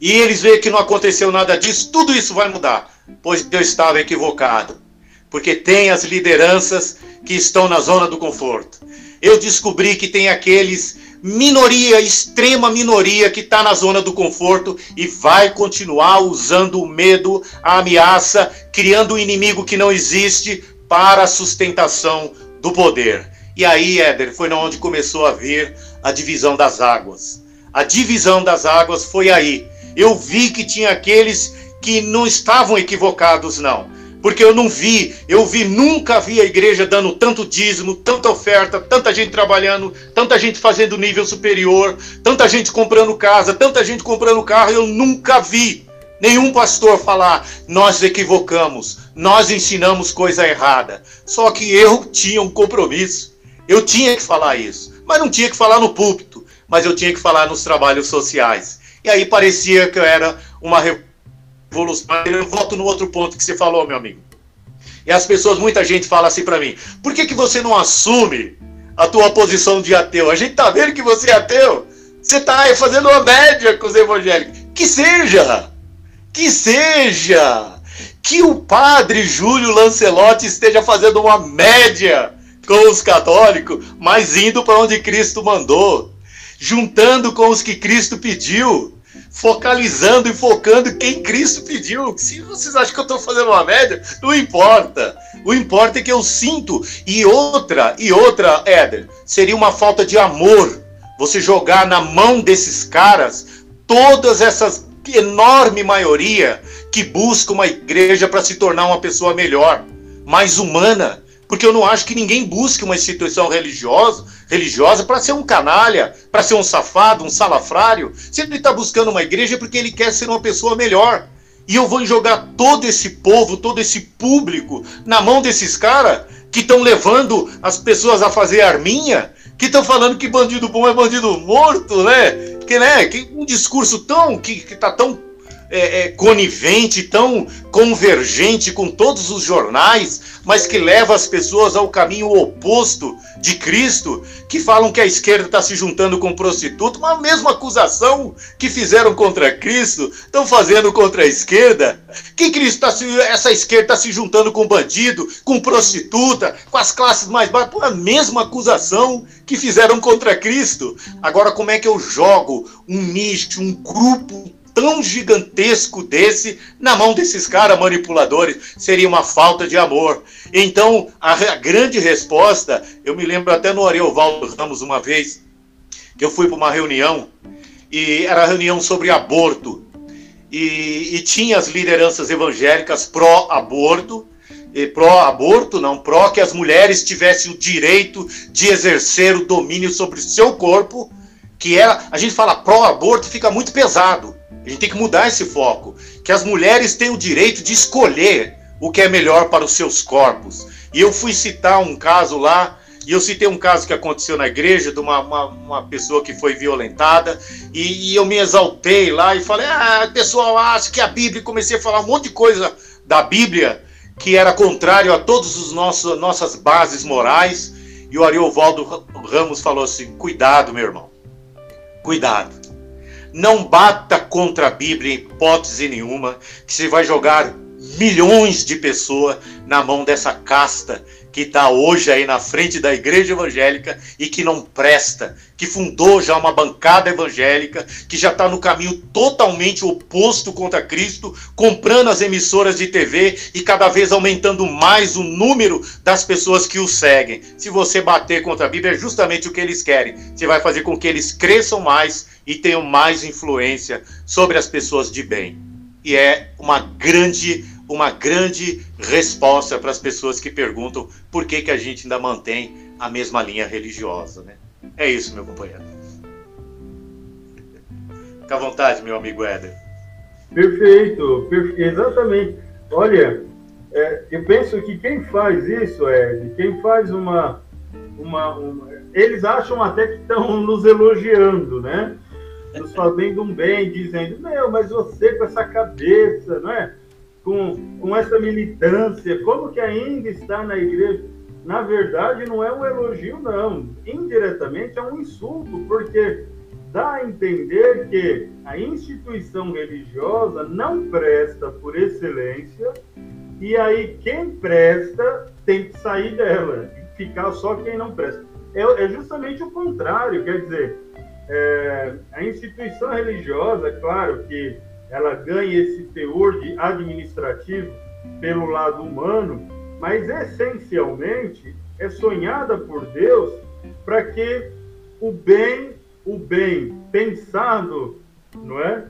e eles veem que não aconteceu nada disso, tudo isso vai mudar. Pois eu estava equivocado. Porque tem as lideranças que estão na zona do conforto. Eu descobri que tem aqueles minoria, extrema minoria que está na zona do conforto e vai continuar usando o medo, a ameaça, criando um inimigo que não existe para a sustentação do poder. E aí, Éder, foi onde começou a vir a divisão das águas. A divisão das águas foi aí. Eu vi que tinha aqueles que não estavam equivocados, não porque eu não vi, eu vi, nunca vi a igreja dando tanto dízimo, tanta oferta, tanta gente trabalhando, tanta gente fazendo nível superior, tanta gente comprando casa, tanta gente comprando carro, eu nunca vi nenhum pastor falar, nós equivocamos, nós ensinamos coisa errada. Só que eu tinha um compromisso, eu tinha que falar isso, mas não tinha que falar no púlpito, mas eu tinha que falar nos trabalhos sociais. E aí parecia que eu era uma evolução. Eu volto no outro ponto que você falou, meu amigo. E as pessoas, muita gente fala assim para mim: por que, que você não assume a tua posição de ateu? A gente tá vendo que você é ateu. Você tá aí fazendo uma média com os evangélicos. Que seja! Que seja! Que o padre Júlio Lancelotti esteja fazendo uma média com os católicos, mas indo para onde Cristo mandou, juntando com os que Cristo pediu focalizando e focando quem Cristo pediu. Se vocês acham que eu estou fazendo uma média, não importa. O importa é que eu sinto. E outra, e outra, Éder, seria uma falta de amor você jogar na mão desses caras todas essas enorme maioria que busca uma igreja para se tornar uma pessoa melhor, mais humana, porque eu não acho que ninguém busque uma instituição religiosa, religiosa para ser um canalha, para ser um safado, um salafrário. Se ele está buscando uma igreja é porque ele quer ser uma pessoa melhor. E eu vou jogar todo esse povo, todo esse público na mão desses caras que estão levando as pessoas a fazer arminha, que estão falando que bandido bom é bandido morto, né? Que, né? que um discurso tão que, que tá tão é, é, conivente, tão convergente com todos os jornais, mas que leva as pessoas ao caminho oposto de Cristo, que falam que a esquerda está se juntando com prostituto, mas a mesma acusação que fizeram contra Cristo estão fazendo contra a esquerda. Que Cristo tá se, essa esquerda está se juntando com bandido, com prostituta, com as classes mais baixas, a mesma acusação que fizeram contra Cristo. Agora, como é que eu jogo um nicho, um grupo tão gigantesco desse na mão desses caras manipuladores seria uma falta de amor. Então, a, a grande resposta, eu me lembro até no Ariovaldo Ramos uma vez, que eu fui para uma reunião, e era reunião sobre aborto. E, e tinha as lideranças evangélicas pró-aborto, pró-aborto, não, pró que as mulheres tivessem o direito de exercer o domínio sobre o seu corpo, que era, a gente fala pró-aborto, fica muito pesado. A gente tem que mudar esse foco. Que as mulheres têm o direito de escolher o que é melhor para os seus corpos. E eu fui citar um caso lá, e eu citei um caso que aconteceu na igreja, de uma, uma, uma pessoa que foi violentada, e, e, eu me exaltei lá e falei: ah, pessoal, acho que a Bíblia, comecei a falar um monte de coisa da Bíblia que era contrário a todas as nossas, nossas bases morais. E o Ariovaldo Ramos falou assim: cuidado, meu irmão, cuidado. Não bata contra a Bíblia em hipótese nenhuma, que você vai jogar milhões de pessoas na mão dessa casta que está hoje aí na frente da igreja evangélica e que não presta, que fundou já uma bancada evangélica, que já está no caminho totalmente oposto contra Cristo, comprando as emissoras de TV e cada vez aumentando mais o número das pessoas que o seguem. Se você bater contra a Bíblia, é justamente o que eles querem. Você vai fazer com que eles cresçam mais e tenham mais influência sobre as pessoas de bem. E é uma grande uma grande resposta para as pessoas que perguntam por que, que a gente ainda mantém a mesma linha religiosa. Né? É isso, meu companheiro. Fica à vontade, meu amigo Éder. Perfeito, perfe... exatamente. Olha, é, eu penso que quem faz isso, Ed, quem faz uma. uma um... eles acham até que estão nos elogiando, né? Nos fazendo um bem, dizendo, meu, mas você com essa cabeça, não é? Com, com essa militância, como que ainda está na igreja? Na verdade, não é um elogio, não. Indiretamente é um insulto, porque dá a entender que a instituição religiosa não presta por excelência, e aí quem presta tem que sair dela, ficar só quem não presta. É, é justamente o contrário, quer dizer, é, a instituição religiosa, é claro que ela ganha esse teor de administrativo pelo lado humano, mas essencialmente é sonhada por Deus para que o bem, o bem pensado, não é?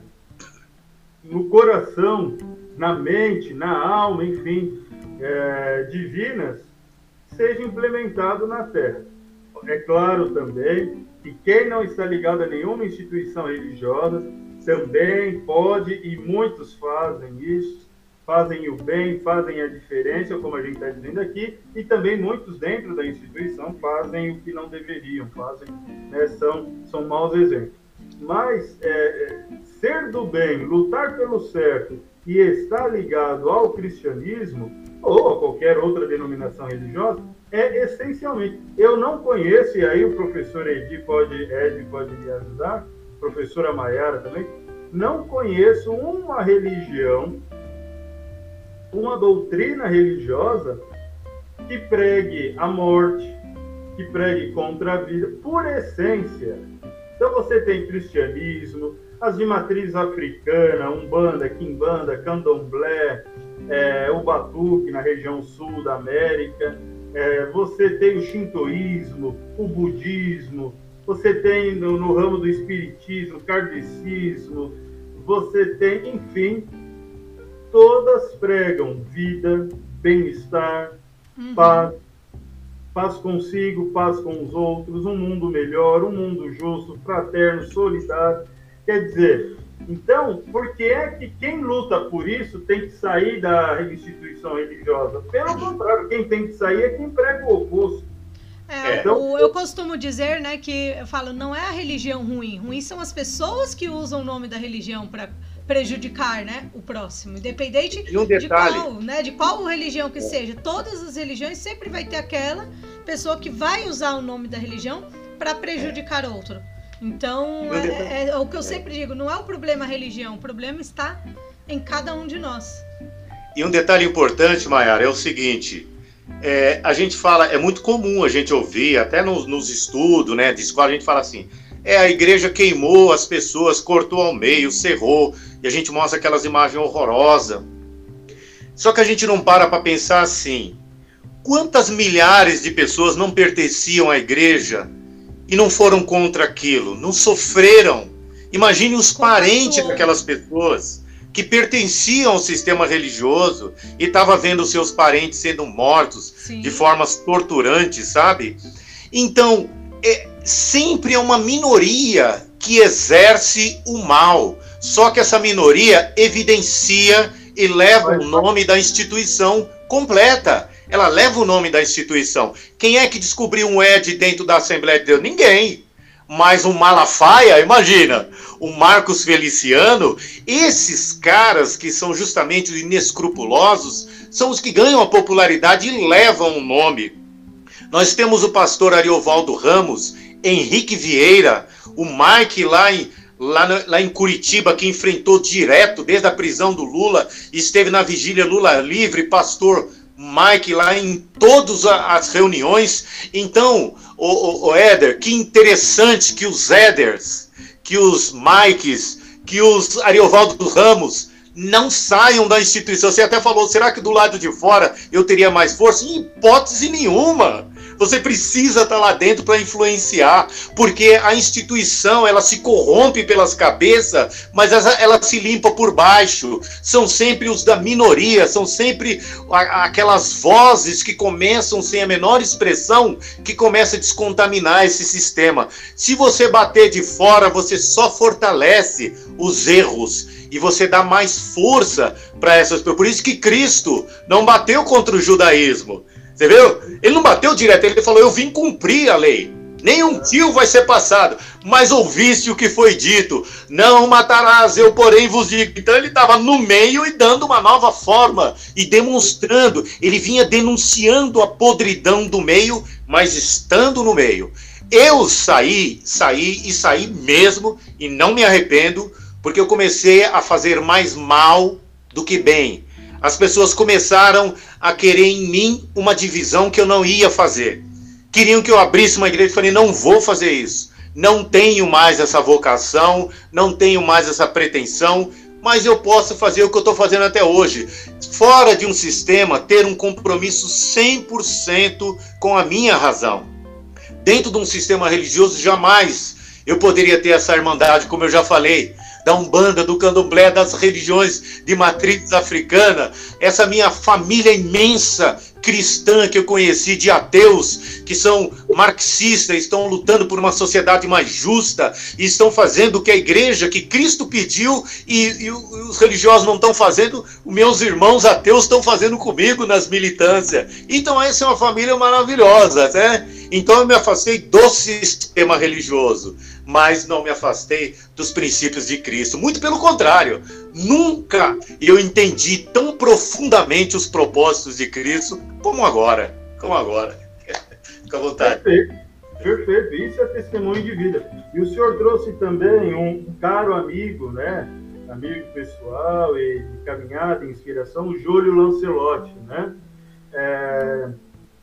No coração, na mente, na alma, enfim, é, divinas, seja implementado na Terra. É claro também que quem não está ligado a nenhuma instituição religiosa também pode, e muitos fazem isso, fazem o bem, fazem a diferença, como a gente está dizendo aqui, e também muitos dentro da instituição fazem o que não deveriam, fazem, né, são, são maus exemplos. Mas é, é, ser do bem, lutar pelo certo e estar ligado ao cristianismo ou a qualquer outra denominação religiosa é essencialmente. Eu não conheço, e aí o professor Edi pode, Ed pode me ajudar, professora Maiara também, não conheço uma religião, uma doutrina religiosa que pregue a morte, que pregue contra a vida, por essência. Então você tem cristianismo, as de matriz africana, Umbanda, Quimbanda, Candomblé, é, o Batuque na região sul da América, é, você tem o shintoísmo, o budismo, você tem no, no ramo do espiritismo, kardecismo, você tem, enfim, todas pregam vida, bem-estar, uhum. paz, paz consigo, paz com os outros, um mundo melhor, um mundo justo, fraterno, solidário. Quer dizer, então, por que é que quem luta por isso tem que sair da instituição religiosa? Pelo contrário, quem tem que sair é quem prega o oposto. É, então, o, eu costumo dizer, né, que eu falo, não é a religião ruim, ruim são as pessoas que usam o nome da religião para prejudicar, né, o próximo, independente um de qual, né, de qual religião que seja. Todas as religiões sempre vai ter aquela pessoa que vai usar o nome da religião para prejudicar outro. Então, é, é, é, o que eu sempre digo, não é o problema a religião, o problema está em cada um de nós. E um detalhe importante, Mayara, é o seguinte: é, a gente fala, é muito comum a gente ouvir, até nos, nos estudos né, de escola, a gente fala assim: é, a igreja queimou as pessoas, cortou ao meio, cerrou, e a gente mostra aquelas imagens horrorosas. Só que a gente não para para pensar assim: quantas milhares de pessoas não pertenciam à igreja e não foram contra aquilo, não sofreram? Imagine os parentes daquelas pessoas que pertenciam ao sistema religioso e estava vendo seus parentes sendo mortos Sim. de formas torturantes, sabe? Então, é, sempre é uma minoria que exerce o mal. Só que essa minoria evidencia e leva o nome da instituição completa. Ela leva o nome da instituição. Quem é que descobriu um Ed dentro da Assembleia de Deus? Ninguém mas um Malafaia, imagina, o Marcos Feliciano, esses caras que são justamente os inescrupulosos, são os que ganham a popularidade e levam o nome. Nós temos o pastor Ariovaldo Ramos, Henrique Vieira, o Mike lá em, lá, lá em Curitiba, que enfrentou direto desde a prisão do Lula, esteve na vigília Lula livre, pastor Mike lá em todas as reuniões. Então, o, o, o Éder, que interessante que os Éders, que os Mikes, que os Ariovaldo Ramos não saiam da instituição. Você até falou, será que do lado de fora eu teria mais força? Em hipótese nenhuma. Você precisa estar lá dentro para influenciar, porque a instituição ela se corrompe pelas cabeças, mas ela, se limpa por baixo. São sempre os da minoria, são sempre aquelas vozes que começam sem a menor expressão, que começa a descontaminar esse sistema. Se você bater de fora, você só fortalece os erros e você dá mais força para essas pessoas. Por isso que Cristo não bateu contra o judaísmo. Você viu? Ele não bateu direto, ele falou: Eu vim cumprir a lei. Nenhum tio vai ser passado. Mas ouviste o que foi dito: Não matarás, eu porém vos digo. Então ele estava no meio e dando uma nova forma e demonstrando. Ele vinha denunciando a podridão do meio, mas estando no meio. Eu saí, saí e saí mesmo, e não me arrependo, porque eu comecei a fazer mais mal do que bem. As pessoas começaram a querer em mim uma divisão que eu não ia fazer. Queriam que eu abrisse uma igreja e falei: não vou fazer isso. Não tenho mais essa vocação, não tenho mais essa pretensão, mas eu posso fazer o que eu estou fazendo até hoje. Fora de um sistema, ter um compromisso 100% com a minha razão. Dentro de um sistema religioso, jamais eu poderia ter essa irmandade, como eu já falei da Umbanda, do Candomblé, das religiões de matriz africana, essa minha família imensa cristã que eu conheci, de ateus, que são marxistas, estão lutando por uma sociedade mais justa e estão fazendo o que a igreja, que Cristo pediu e, e os religiosos não estão fazendo, meus irmãos ateus estão fazendo comigo nas militâncias. Então, essa é uma família maravilhosa, né? Então, eu me afastei do sistema religioso mas não me afastei dos princípios de Cristo. Muito pelo contrário, nunca eu entendi tão profundamente os propósitos de Cristo como agora. Como agora. Fica à vontade. Perfeito, perfeito. Isso é testemunho de vida. E o senhor trouxe também um caro amigo, né? Amigo pessoal e de caminhada, inspiração, o Júlio Lancelotti, né? É,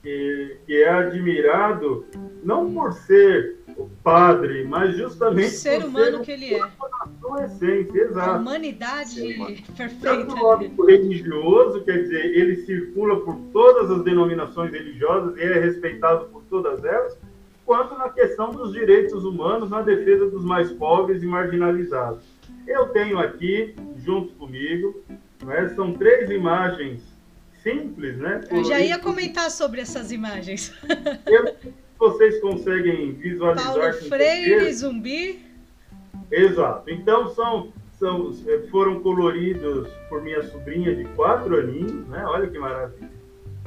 que, que é admirado não por ser o padre, mas justamente o ser humano ser que ele é. essência, exato. A humanidade perfeita. Tanto âmbito religioso, quer dizer, ele circula por todas as denominações religiosas e é respeitado por todas elas, quanto na questão dos direitos humanos, na defesa dos mais pobres e marginalizados. Eu tenho aqui, junto comigo, né, são três imagens simples, né? Eu já ia comentar sobre essas imagens. Eu, vocês conseguem visualizar. Paulo Freire, zumbi. Exato. Então são, são, foram coloridos por minha sobrinha de quatro aninhos, né? Olha que maravilha.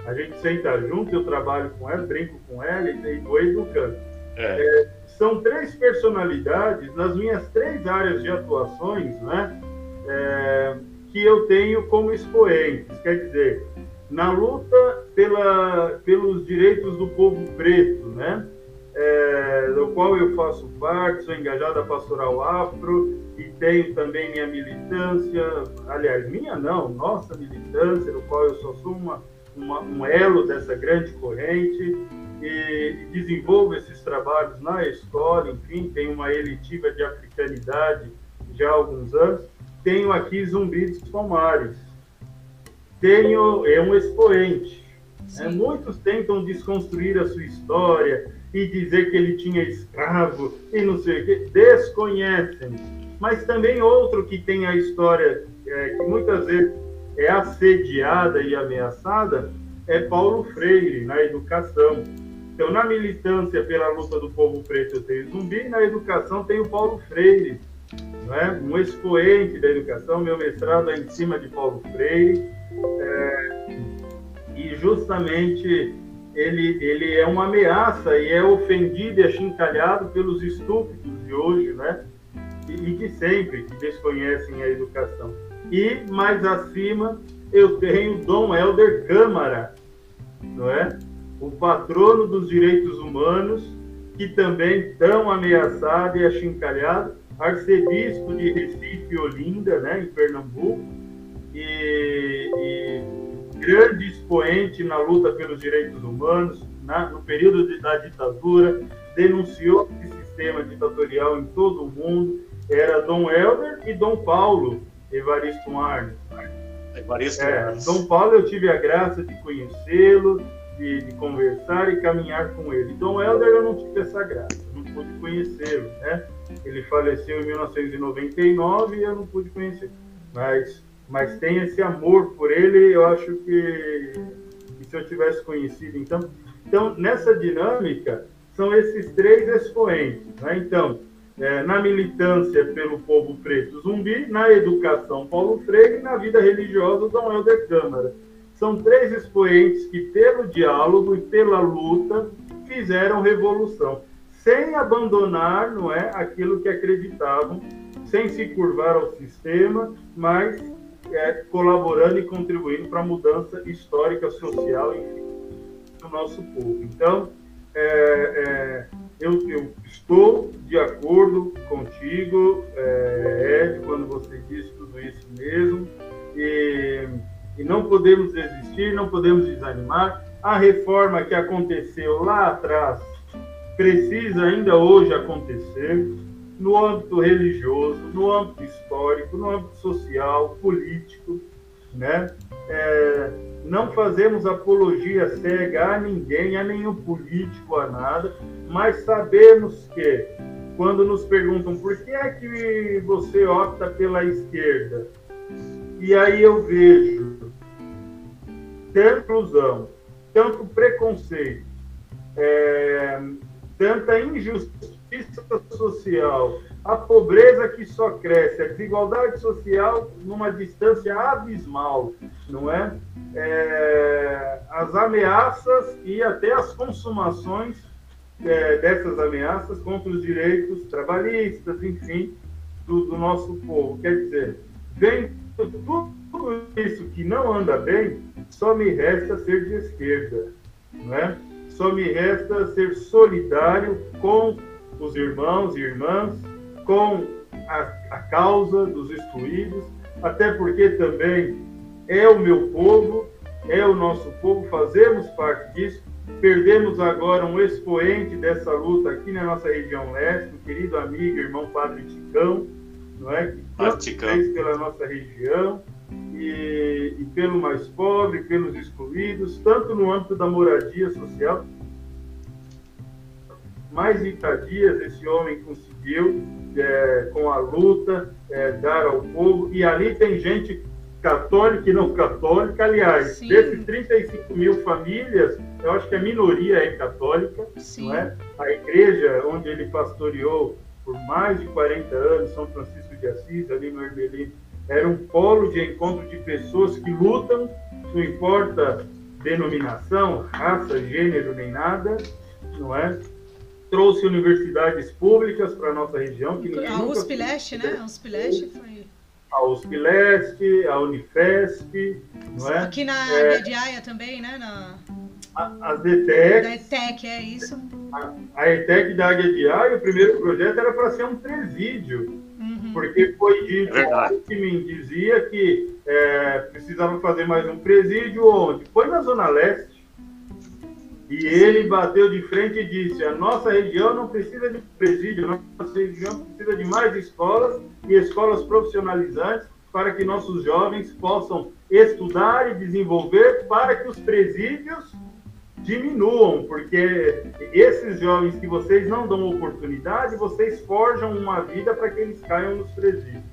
A gente senta junto, eu trabalho com ela, brinco com ela e vou educando. É. É, são três personalidades nas minhas três áreas de atuações, né? É, que eu tenho como expoentes. Quer dizer, na luta pela, pelos direitos do povo preto, né? É, do qual eu faço parte, sou engajado a pastoral afro e tenho também minha militância, aliás, minha não, nossa militância, do qual eu só sou uma, uma um elo dessa grande corrente e, e desenvolvo esses trabalhos na escola, enfim, tenho uma elitiva de africanidade já há alguns anos. Tenho aqui Zumbi dos Palmares, tenho, é um expoente. É, muitos tentam desconstruir a sua história e dizer que ele tinha escravo e não sei o que, desconhecem. Mas também outro que tem a história é, que muitas vezes é assediada e ameaçada é Paulo Freire, na educação. Então, na militância pela luta do povo preto, eu tenho Zumbi, na educação tenho Paulo Freire, não é? um expoente da educação. Meu mestrado é em cima de Paulo Freire é, e justamente ele, ele é uma ameaça e é ofendido e achincalhado pelos estúpidos de hoje, né? E, e de sempre, que desconhecem a educação. E, mais acima, eu tenho Dom Helder Câmara, não é? O patrono dos direitos humanos, que também tão ameaçado e achincalhado, arcebispo de Recife e Olinda, né, em Pernambuco, e, e grande expoente na luta pelos direitos humanos, na, no período de, da ditadura, denunciou esse sistema ditatorial em todo o mundo, era Dom Helder e Dom Paulo Evaristo Arnes. Evaristo é, Arnes. Dom Paulo eu tive a graça de conhecê-lo, de, de, conversar e caminhar com ele. Dom Helder eu não tive essa graça, não pude conhecê-lo, né? Ele faleceu em 1999 e eu não pude conhecer. Mas, mas tem esse amor por ele, eu acho que, que se eu tivesse conhecido, então, então nessa dinâmica são esses três expoentes, né? Então, é, na militância pelo povo preto zumbi, na educação Paulo Freire e na vida religiosa Dom Helder Câmara. São três expoentes que, pelo diálogo e pela luta, fizeram revolução, sem abandonar não é, aquilo que acreditavam, sem se curvar ao sistema, mas é, colaborando e contribuindo para a mudança histórica, social, enfim, do nosso povo. Então, é, é, eu, eu, estou de acordo contigo, é, Ed, quando você disse tudo isso mesmo, e, e não podemos desistir, não podemos desanimar. A reforma que aconteceu lá atrás precisa ainda hoje acontecer no âmbito religioso, no âmbito histórico, no âmbito social, político, né? É, não fazemos apologia cega a ninguém, a nenhum político, a nada, mas sabemos que, quando nos perguntam por que é que você opta pela esquerda, e aí eu vejo tanta inclusão, tanto preconceito, é, tanta injustiça social, a pobreza que só cresce, a desigualdade social numa distância abismal, não é? é as ameaças e até as consumações é, dessas ameaças contra os direitos trabalhistas, enfim, do, do nosso povo. Quer dizer, vem tudo isso que não anda bem, só me resta ser de esquerda, não é? Só me resta ser solidário com os irmãos e irmãs, com a, a causa dos excluídos, até porque também é o meu povo, é o nosso povo, fazemos parte disso. Perdemos agora um expoente dessa luta aqui na nossa região leste, o querido amigo, irmão Padre Ticão, não é? que tanto fez pela nossa região e, e pelo mais pobre, pelos excluídos, tanto no âmbito da moradia social, mais de 30 dias esse homem conseguiu, é, com a luta, é, dar ao povo. E ali tem gente católica e não católica. Aliás, Sim. desses 35 mil famílias, eu acho que a minoria é católica. Sim. Não é? A igreja onde ele pastoreou por mais de 40 anos, São Francisco de Assis, ali no Hermelino, era um polo de encontro de pessoas que lutam, não importa denominação, raça, gênero nem nada, não é? Trouxe universidades públicas para a nossa região. Que a USP Leste, né? A USP Leste foi. A USP Leste, a Unifesp, não é? Aqui na é, Mediaia também, né? Na... A, as ETEC. Da ETEC, é isso. A, a ETEC da Águia de Aia, o primeiro projeto era para ser um presídio. Uhum. Porque foi dito é que me dizia que é, precisava fazer mais um presídio onde? Foi na Zona Leste. E ele bateu de frente e disse: a nossa região não precisa de presídio, nossa região precisa de mais escolas e escolas profissionalizantes para que nossos jovens possam estudar e desenvolver para que os presídios diminuam, porque esses jovens que vocês não dão oportunidade, vocês forjam uma vida para que eles caiam nos presídios.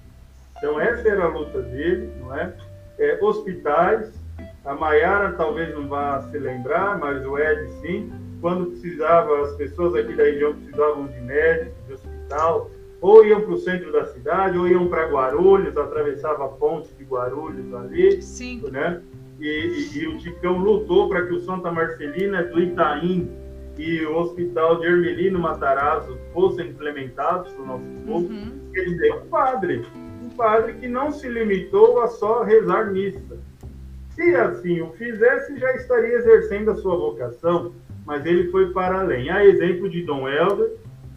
Então essa era a luta dele, não é? é hospitais, a Maiara talvez não vá se lembrar, mas o Ed sim. Quando precisava, as pessoas aqui da região precisavam de médico, de hospital, ou iam para o centro da cidade, ou iam para Guarulhos, atravessava a ponte de Guarulhos ali. Sim. Né? E, e, e o Ticão lutou para que o Santa Marcelina do Itaim e o Hospital de Hermelino Matarazzo fossem implementados no nosso povo. Uhum. Quer dizer, um padre, um padre que não se limitou a só rezar missa se assim o fizesse, já estaria exercendo a sua vocação, mas ele foi para além. A exemplo de Dom Helder,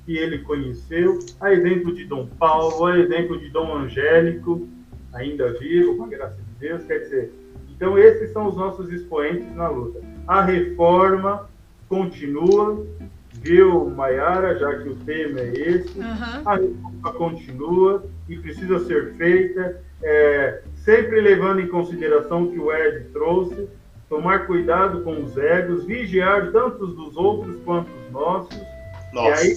que ele conheceu, a exemplo de Dom Paulo, a exemplo de Dom Angélico, ainda vivo, com a graça de Deus, quer dizer, Então, esses são os nossos expoentes na luta. A reforma continua, viu, Maiara, já que o tema é esse. Uhum. A reforma continua e precisa ser feita, é, sempre levando em consideração o que o Ed trouxe, tomar cuidado com os egos, vigiar tanto os dos outros quanto os nossos. Nossa. Aí,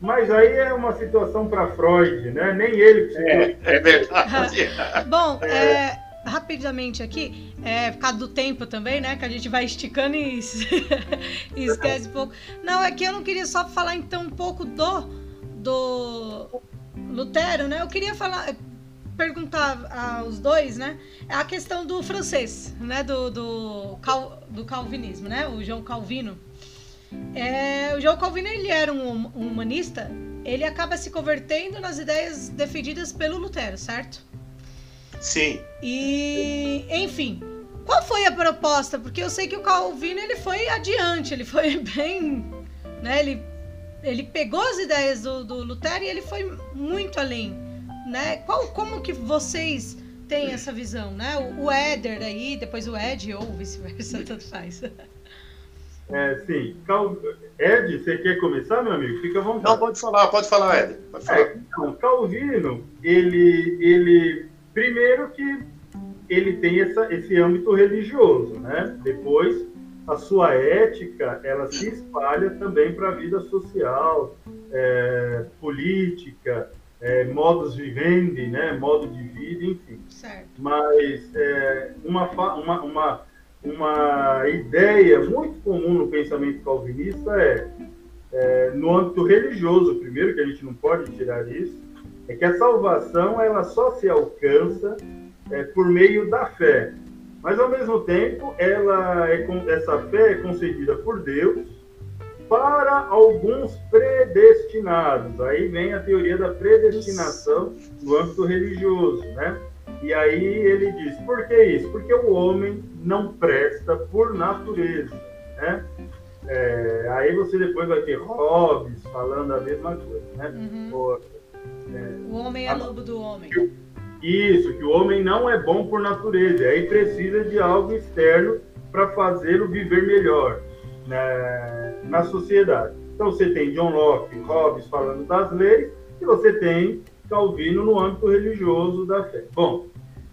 mas aí é uma situação para Freud, né? Nem ele É, é verdade. Bom, é, rapidamente aqui, é, por causa do tempo também, né? Que a gente vai esticando e, e esquece um pouco. Não, é que eu não queria só falar então um pouco do, do Lutero, né? Eu queria falar, perguntar aos dois, né? A questão do francês, né? Do, do, cal, do calvinismo, né? O João Calvino. É, o João Calvino ele era um, um humanista. Ele acaba se convertendo nas ideias defendidas pelo Lutero, certo? Sim. E, enfim, qual foi a proposta? Porque eu sei que o Calvino ele foi adiante, ele foi bem, né? Ele, ele pegou as ideias do, do Lutero e ele foi muito além, né? Qual, como que vocês têm essa visão, né? O, o Éder aí, depois o Ed ou vice-versa, tanto faz. É, sim. Cal... Ed, você quer começar, meu amigo? Fica à vontade. Não, pode falar, pode falar, Ed. Pode falar. É, então, Calvino, ele, ele Primeiro que ele tem essa, esse âmbito religioso, né? Depois, a sua ética, ela se espalha também para a vida social, é, política, é, modus vivendi, né? Modo de vida, enfim. Certo. Mas é, uma, uma, uma, uma ideia muito comum no pensamento calvinista é, é, no âmbito religioso, primeiro, que a gente não pode tirar isso, é que a salvação ela só se alcança é, por meio da fé. Mas ao mesmo tempo, ela é, essa fé é concedida por Deus para alguns predestinados. Aí vem a teoria da predestinação no âmbito religioso, né? E aí ele diz, por que isso? Porque o homem não presta por natureza, né? É, aí você depois vai ter Hobbes falando a mesma coisa, né? Uhum. É, o homem é lobo do homem. Isso, que o homem não é bom por natureza, aí precisa de algo externo para fazê-lo viver melhor né, na sociedade. Então você tem John Locke, Hobbes falando das leis, e você tem Calvino no âmbito religioso da fé. Bom,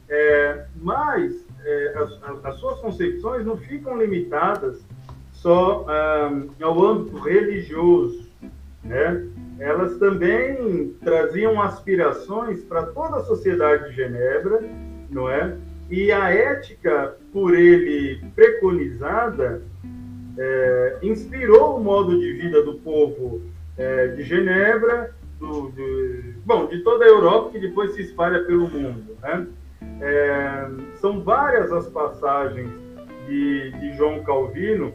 é, mas é, as, as, suas concepções não ficam limitadas só ah, ao âmbito religioso, né? elas também traziam aspirações para toda a sociedade de Genebra, não é? E a ética por ele preconizada é, inspirou o modo de vida do povo é, de Genebra, do, de, bom, de toda a Europa que depois se espalha pelo mundo. Né? É, são várias as passagens de, de João Calvino,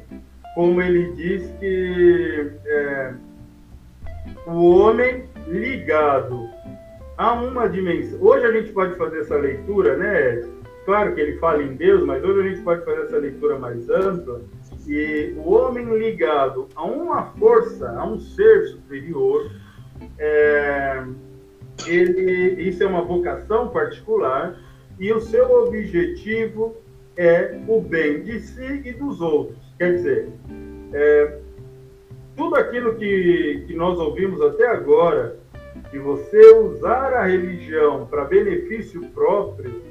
como ele diz que é, o homem ligado a uma dimensão. Hoje a gente pode fazer essa leitura, né? Claro que ele fala em Deus, mas hoje a gente pode fazer essa leitura mais ampla. E o homem ligado a uma força, a um ser superior, é, ele, isso é uma vocação particular e o seu objetivo é o bem de si e dos outros. Quer dizer, é, tudo aquilo que, que nós ouvimos até agora, de você usar a religião para benefício próprio,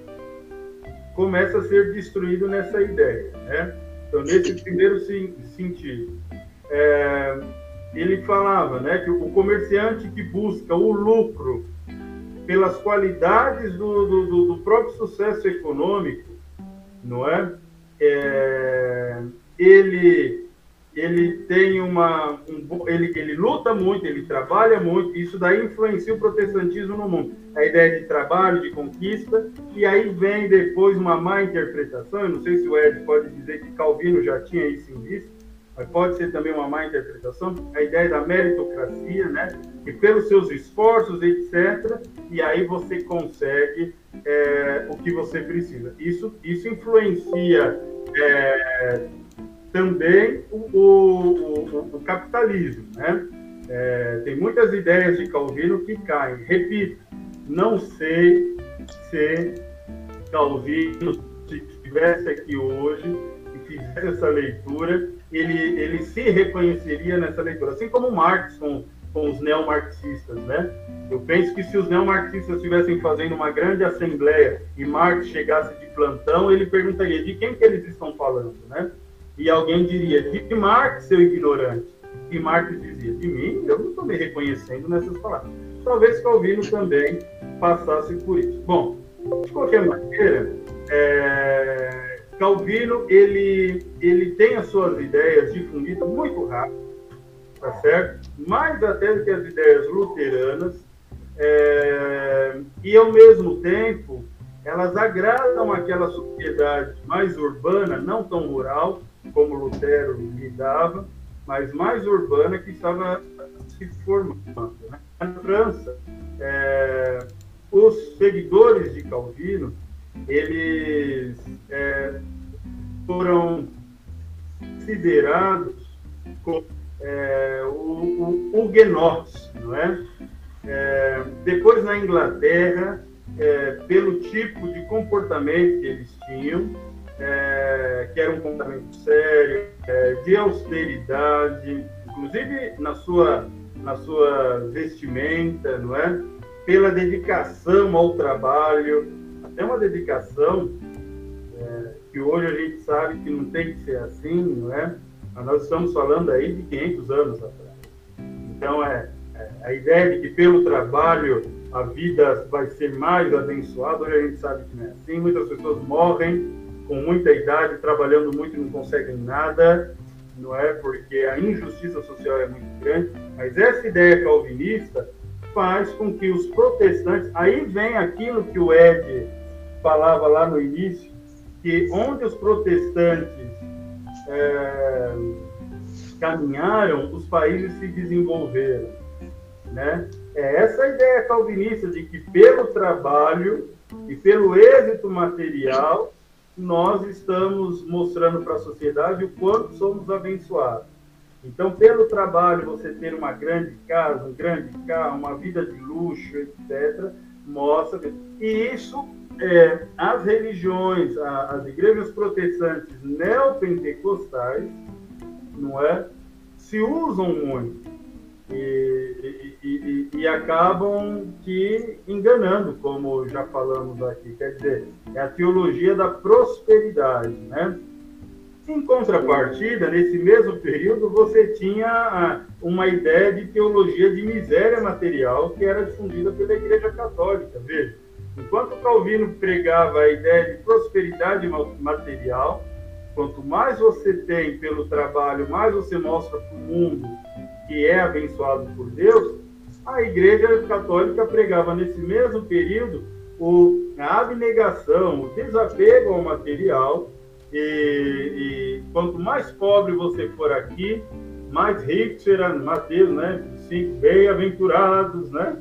começa a ser destruído nessa ideia. Né? Então, nesse primeiro sentido. É, ele falava né, que o comerciante que busca o lucro pelas qualidades do, do, do próprio sucesso econômico, não é? é ele ele tem uma um, ele, ele luta muito, ele trabalha muito, isso daí influencia o protestantismo no mundo. A ideia de trabalho, de conquista, e aí vem depois uma má interpretação, eu não sei se o Ed pode dizer que Calvino já tinha isso em vista, mas pode ser também uma má interpretação, a ideia da meritocracia, né? Que pelos seus esforços, etc., e aí você consegue é, o que você precisa. Isso, isso influencia é, também o, o, o capitalismo. Né? É, tem muitas ideias de Calvino que caem. Repito, não sei se Calvino estivesse aqui hoje e fizesse essa leitura, ele, ele se reconheceria nessa leitura, assim como Marx com, com os neomarxistas, né? Eu penso que se os neomarxistas estivessem fazendo uma grande assembleia e Marx chegasse de plantão, ele perguntaria de quem que eles estão falando, né? E alguém diria, de Marx, seu ignorante. E Marx dizia, de mim, eu não estou me reconhecendo nessas palavras. Talvez Calvino também passasse por isso. Bom, de qualquer maneira, é, Calvino ele, ele tem as suas ideias difundidas muito rápido, tá certo? Mais até do que as ideias luteranas, é, e ao mesmo tempo elas agradam aquela sociedade mais urbana, não tão rural como Lutero lidava, mas mais urbana que estava se formando. Né? Na França, é, os seguidores de Calvino, eles é, foram considerados como é, o, o huguenotes, não é? é? Depois na Inglaterra, é, pelo tipo de comportamento que eles tinham, sério, é, de austeridade, inclusive na sua, na sua vestimenta, não é? Pela dedicação ao trabalho, até uma dedicação é, que hoje a gente sabe que não tem que ser assim, não é? Mas nós estamos falando aí de 500 anos atrás. Então, é, é a ideia de que pelo trabalho a vida vai ser mais abençoada, hoje a gente sabe que não é assim. Muitas pessoas morrem com muita idade, trabalhando muito e não conseguem nada, não é? Porque a injustiça social é muito grande. Mas essa ideia calvinista faz com que os protestantes. Aí vem aquilo que o Ed falava lá no início, que onde os protestantes é, caminharam, os países se desenvolveram. Né? É essa ideia calvinista de que pelo trabalho e pelo êxito material nós estamos mostrando para a sociedade o quanto somos abençoados. Então, pelo trabalho, você ter uma grande casa, um grande carro, uma vida de luxo, etc., mostra. E isso, é, as religiões, as igrejas protestantes neopentecostais, não é? Se usam muito e, e, e, e, acabam te enganando, como já falamos aqui. Quer dizer, é a teologia da prosperidade, né? Em contrapartida, nesse mesmo período, você tinha ah, uma ideia de teologia de miséria material que era difundida pela Igreja Católica. Veja, enquanto Calvino pregava a ideia de prosperidade material, quanto mais você tem pelo trabalho, mais você mostra para o mundo que é abençoado por Deus, a Igreja Católica pregava nesse mesmo período o, a abnegação, o desapego ao material, e, e quanto mais pobre você for aqui, mais rico será. Mateus, né? Cinco bem-aventurados, né?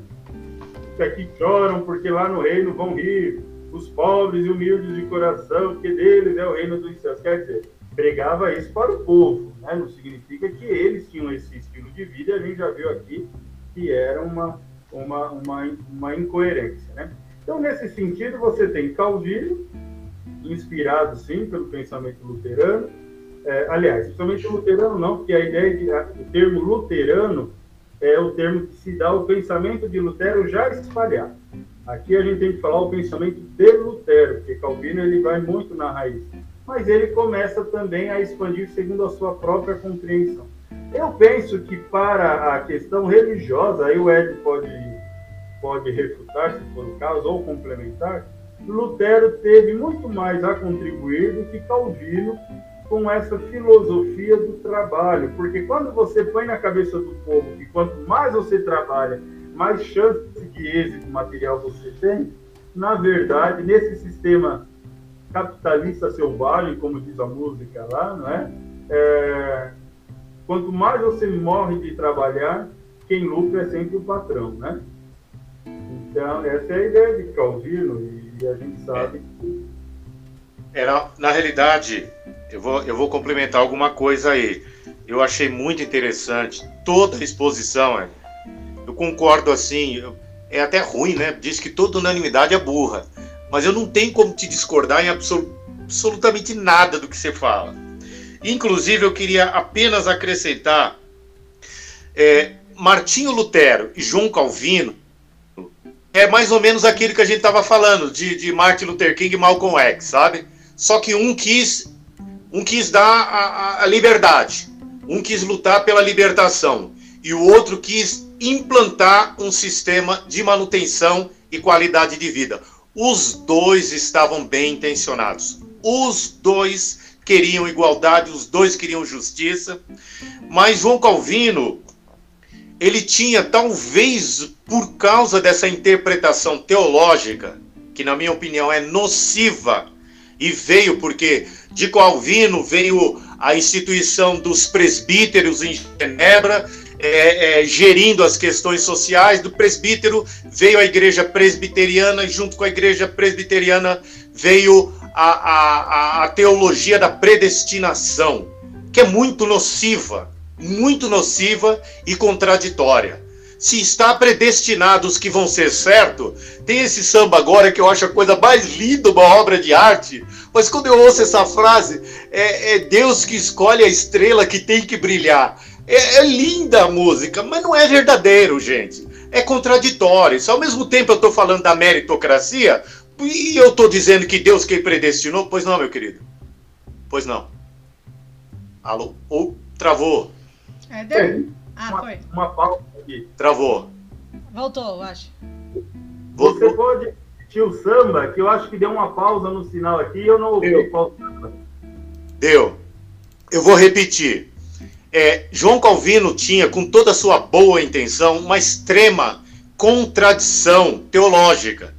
Que aqui choram, porque lá no reino vão rir os pobres e humildes de coração, porque deles é o reino dos céus. Quer dizer, pregava isso para o povo, né? não significa que eles tinham esse de vida, a gente já viu aqui que era uma, uma, uma, uma incoerência. Né? Então, nesse sentido, você tem Calvino, inspirado sim pelo pensamento luterano, é, aliás, principalmente luterano não, porque a ideia de a, o termo luterano é o termo que se dá ao pensamento de Lutero já espalhado. Aqui a gente tem que falar o pensamento de Lutero, porque Calvino ele vai muito na raiz mas ele começa também a expandir segundo a sua própria compreensão. Eu penso que para a questão religiosa, aí o Ed pode, pode refutar, se for o caso, ou complementar, Lutero teve muito mais a contribuir do que Calvino com essa filosofia do trabalho, porque quando você põe na cabeça do povo que quanto mais você trabalha, mais chance de êxito material você tem, na verdade, nesse sistema capitalista selvagem, como diz a música lá, não é? é? Quanto mais você morre de trabalhar, quem lucra é sempre o patrão, né? Então, essa é a ideia de Calvino e a gente sabe que... É, na, realidade, eu vou, eu vou complementar alguma coisa aí. Eu achei muito interessante toda a exposição. É. Eu concordo assim, é até ruim, né? Diz que toda unanimidade é burra mas eu não tenho como te discordar em absol absolutamente nada do que você fala. Inclusive, eu queria apenas acrescentar: é, Martinho Lutero e João Calvino é mais ou menos aquilo que a gente estava falando de, de Martin Luther King e Malcolm X, sabe? Só que um quis, um quis dar a, a, a liberdade, um quis lutar pela libertação e o outro quis implantar um sistema de manutenção e qualidade de vida. Os dois estavam bem intencionados. Os dois queriam igualdade, os dois queriam justiça. Mas João Calvino, ele tinha, talvez por causa dessa interpretação teológica, que na minha opinião é nociva, e veio porque de Calvino veio a instituição dos presbíteros em Genebra, é, é, gerindo as questões sociais. Do presbítero veio a igreja presbiteriana, e junto com a igreja presbiteriana veio a, a, a teologia da predestinação, que é muito nociva, muito nociva e contraditória. Se está predestinado os que vão ser certo, tem esse samba agora que eu acho a coisa mais linda, uma obra de arte. Mas quando eu ouço essa frase, é, é Deus que escolhe a estrela que tem que brilhar. É, é, linda a música, mas não é verdadeiro, gente. É contraditório. Se ao mesmo tempo eu estou falando da meritocracia, e eu estou dizendo que Deus quem predestinou, pois não, meu querido. Pois não. Alô? Ou travou? É, deu. Ah, uma, foi. Uma pausa aqui. Travou. Voltou, eu acho. Você pode repetir o samba, que eu acho que deu uma pausa no sinal aqui e eu não ouvi Deu. qual samba. Deu. Eu vou repetir. É, João Calvino tinha, com toda a sua boa intenção, uma extrema contradição teológica,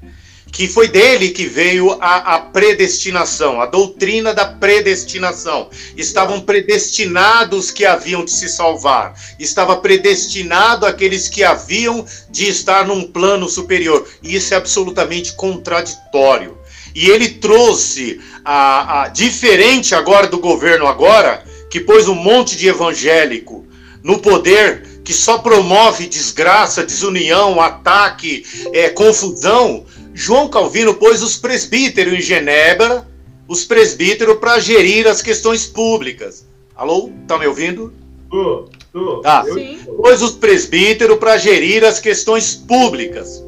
que foi dele que veio a, a predestinação, a doutrina da predestinação. Estavam predestinados que haviam de se salvar, estava predestinado aqueles que haviam de estar num plano superior. E isso é absolutamente contraditório. E ele trouxe a, a diferente agora do governo agora, que pôs um monte de evangélico no poder que só promove desgraça, desunião, ataque, é, confusão. João Calvino pôs os presbíteros em Genebra, os presbíteros para gerir as questões públicas. Alô, tá me ouvindo? Tô, tô. Tá. Sim. Pôs os presbíteros para gerir as questões públicas.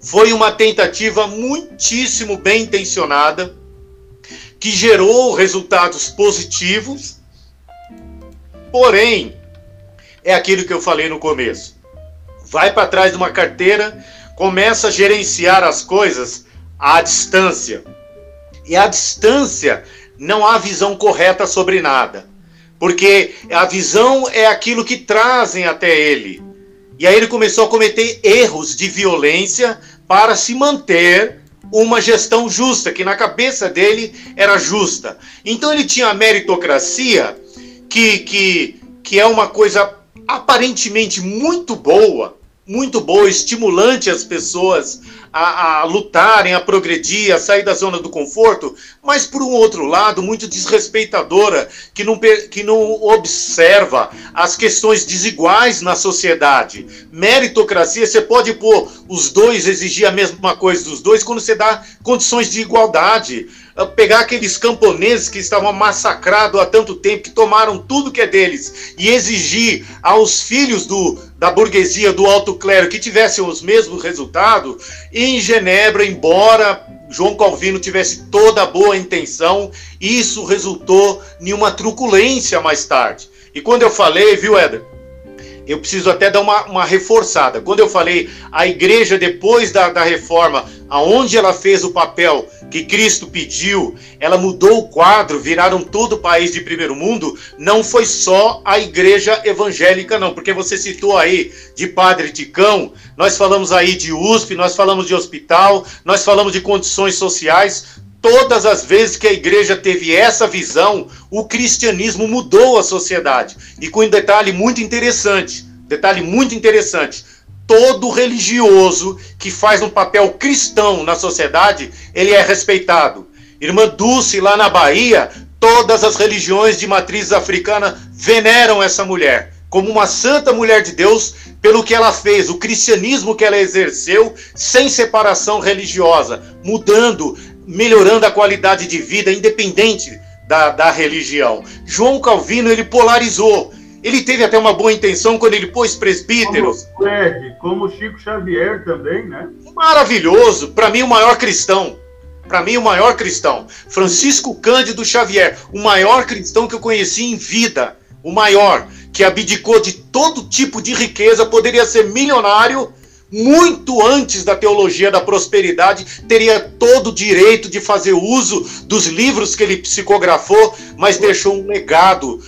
Foi uma tentativa muitíssimo bem intencionada, que gerou resultados positivos, porém, é aquilo que eu falei no começo. Vai para trás de uma carteira, começa a gerenciar as coisas à distância. E à distância não há visão correta sobre nada. Porque a visão é aquilo que trazem até ele. E aí ele começou a cometer erros de violência para se manter uma gestão justa, que na cabeça dele era justa. Então ele tinha a meritocracia, que, que, que é uma coisa aparentemente muito boa, muito boa, estimulante as pessoas a, a lutarem, a progredir, a sair da zona do conforto, mas por um outro lado, muito desrespeitadora, que não, que não observa as questões desiguais na sociedade. Meritocracia, você pode pôr os dois, exigir a mesma coisa dos dois, quando você dá condições de igualdade. Pegar aqueles camponeses que estavam massacrados há tanto tempo, que tomaram tudo que é deles, e exigir aos filhos do, da burguesia, do alto clero, que tivessem os mesmos resultados, em Genebra, embora João Calvino tivesse toda a boa intenção, isso resultou em uma truculência mais tarde. E quando eu falei, viu, Éder? Eu preciso até dar uma, uma reforçada. Quando eu falei a igreja, depois da, da reforma, aonde ela fez o papel que Cristo pediu, ela mudou o quadro, viraram todo o país de primeiro mundo, não foi só a igreja evangélica, não, porque você citou aí de Padre Ticão, nós falamos aí de USP, nós falamos de hospital, nós falamos de condições sociais. Todas as vezes que a igreja teve essa visão, o cristianismo mudou a sociedade. E com um detalhe muito interessante, detalhe muito interessante, todo religioso que faz um papel cristão na sociedade, ele é respeitado. Irmã Dulce, lá na Bahia, todas as religiões de matriz africana veneram essa mulher como uma santa mulher de Deus pelo que ela fez, o cristianismo que ela exerceu sem separação religiosa, mudando melhorando a qualidade de vida, independente da, da religião. João Calvino, ele polarizou. Ele teve até uma boa intenção quando ele pôs presbíteros. Como Fred, como Chico Xavier também, né? Maravilhoso. Para mim, o maior cristão. Para mim, o maior cristão. Francisco Cândido Xavier, o maior cristão que eu conheci em vida. O maior, que abdicou de todo tipo de riqueza, poderia ser milionário muito antes da teologia da prosperidade, teria todo o direito de fazer uso dos livros que ele psicografou, mas deixou um legado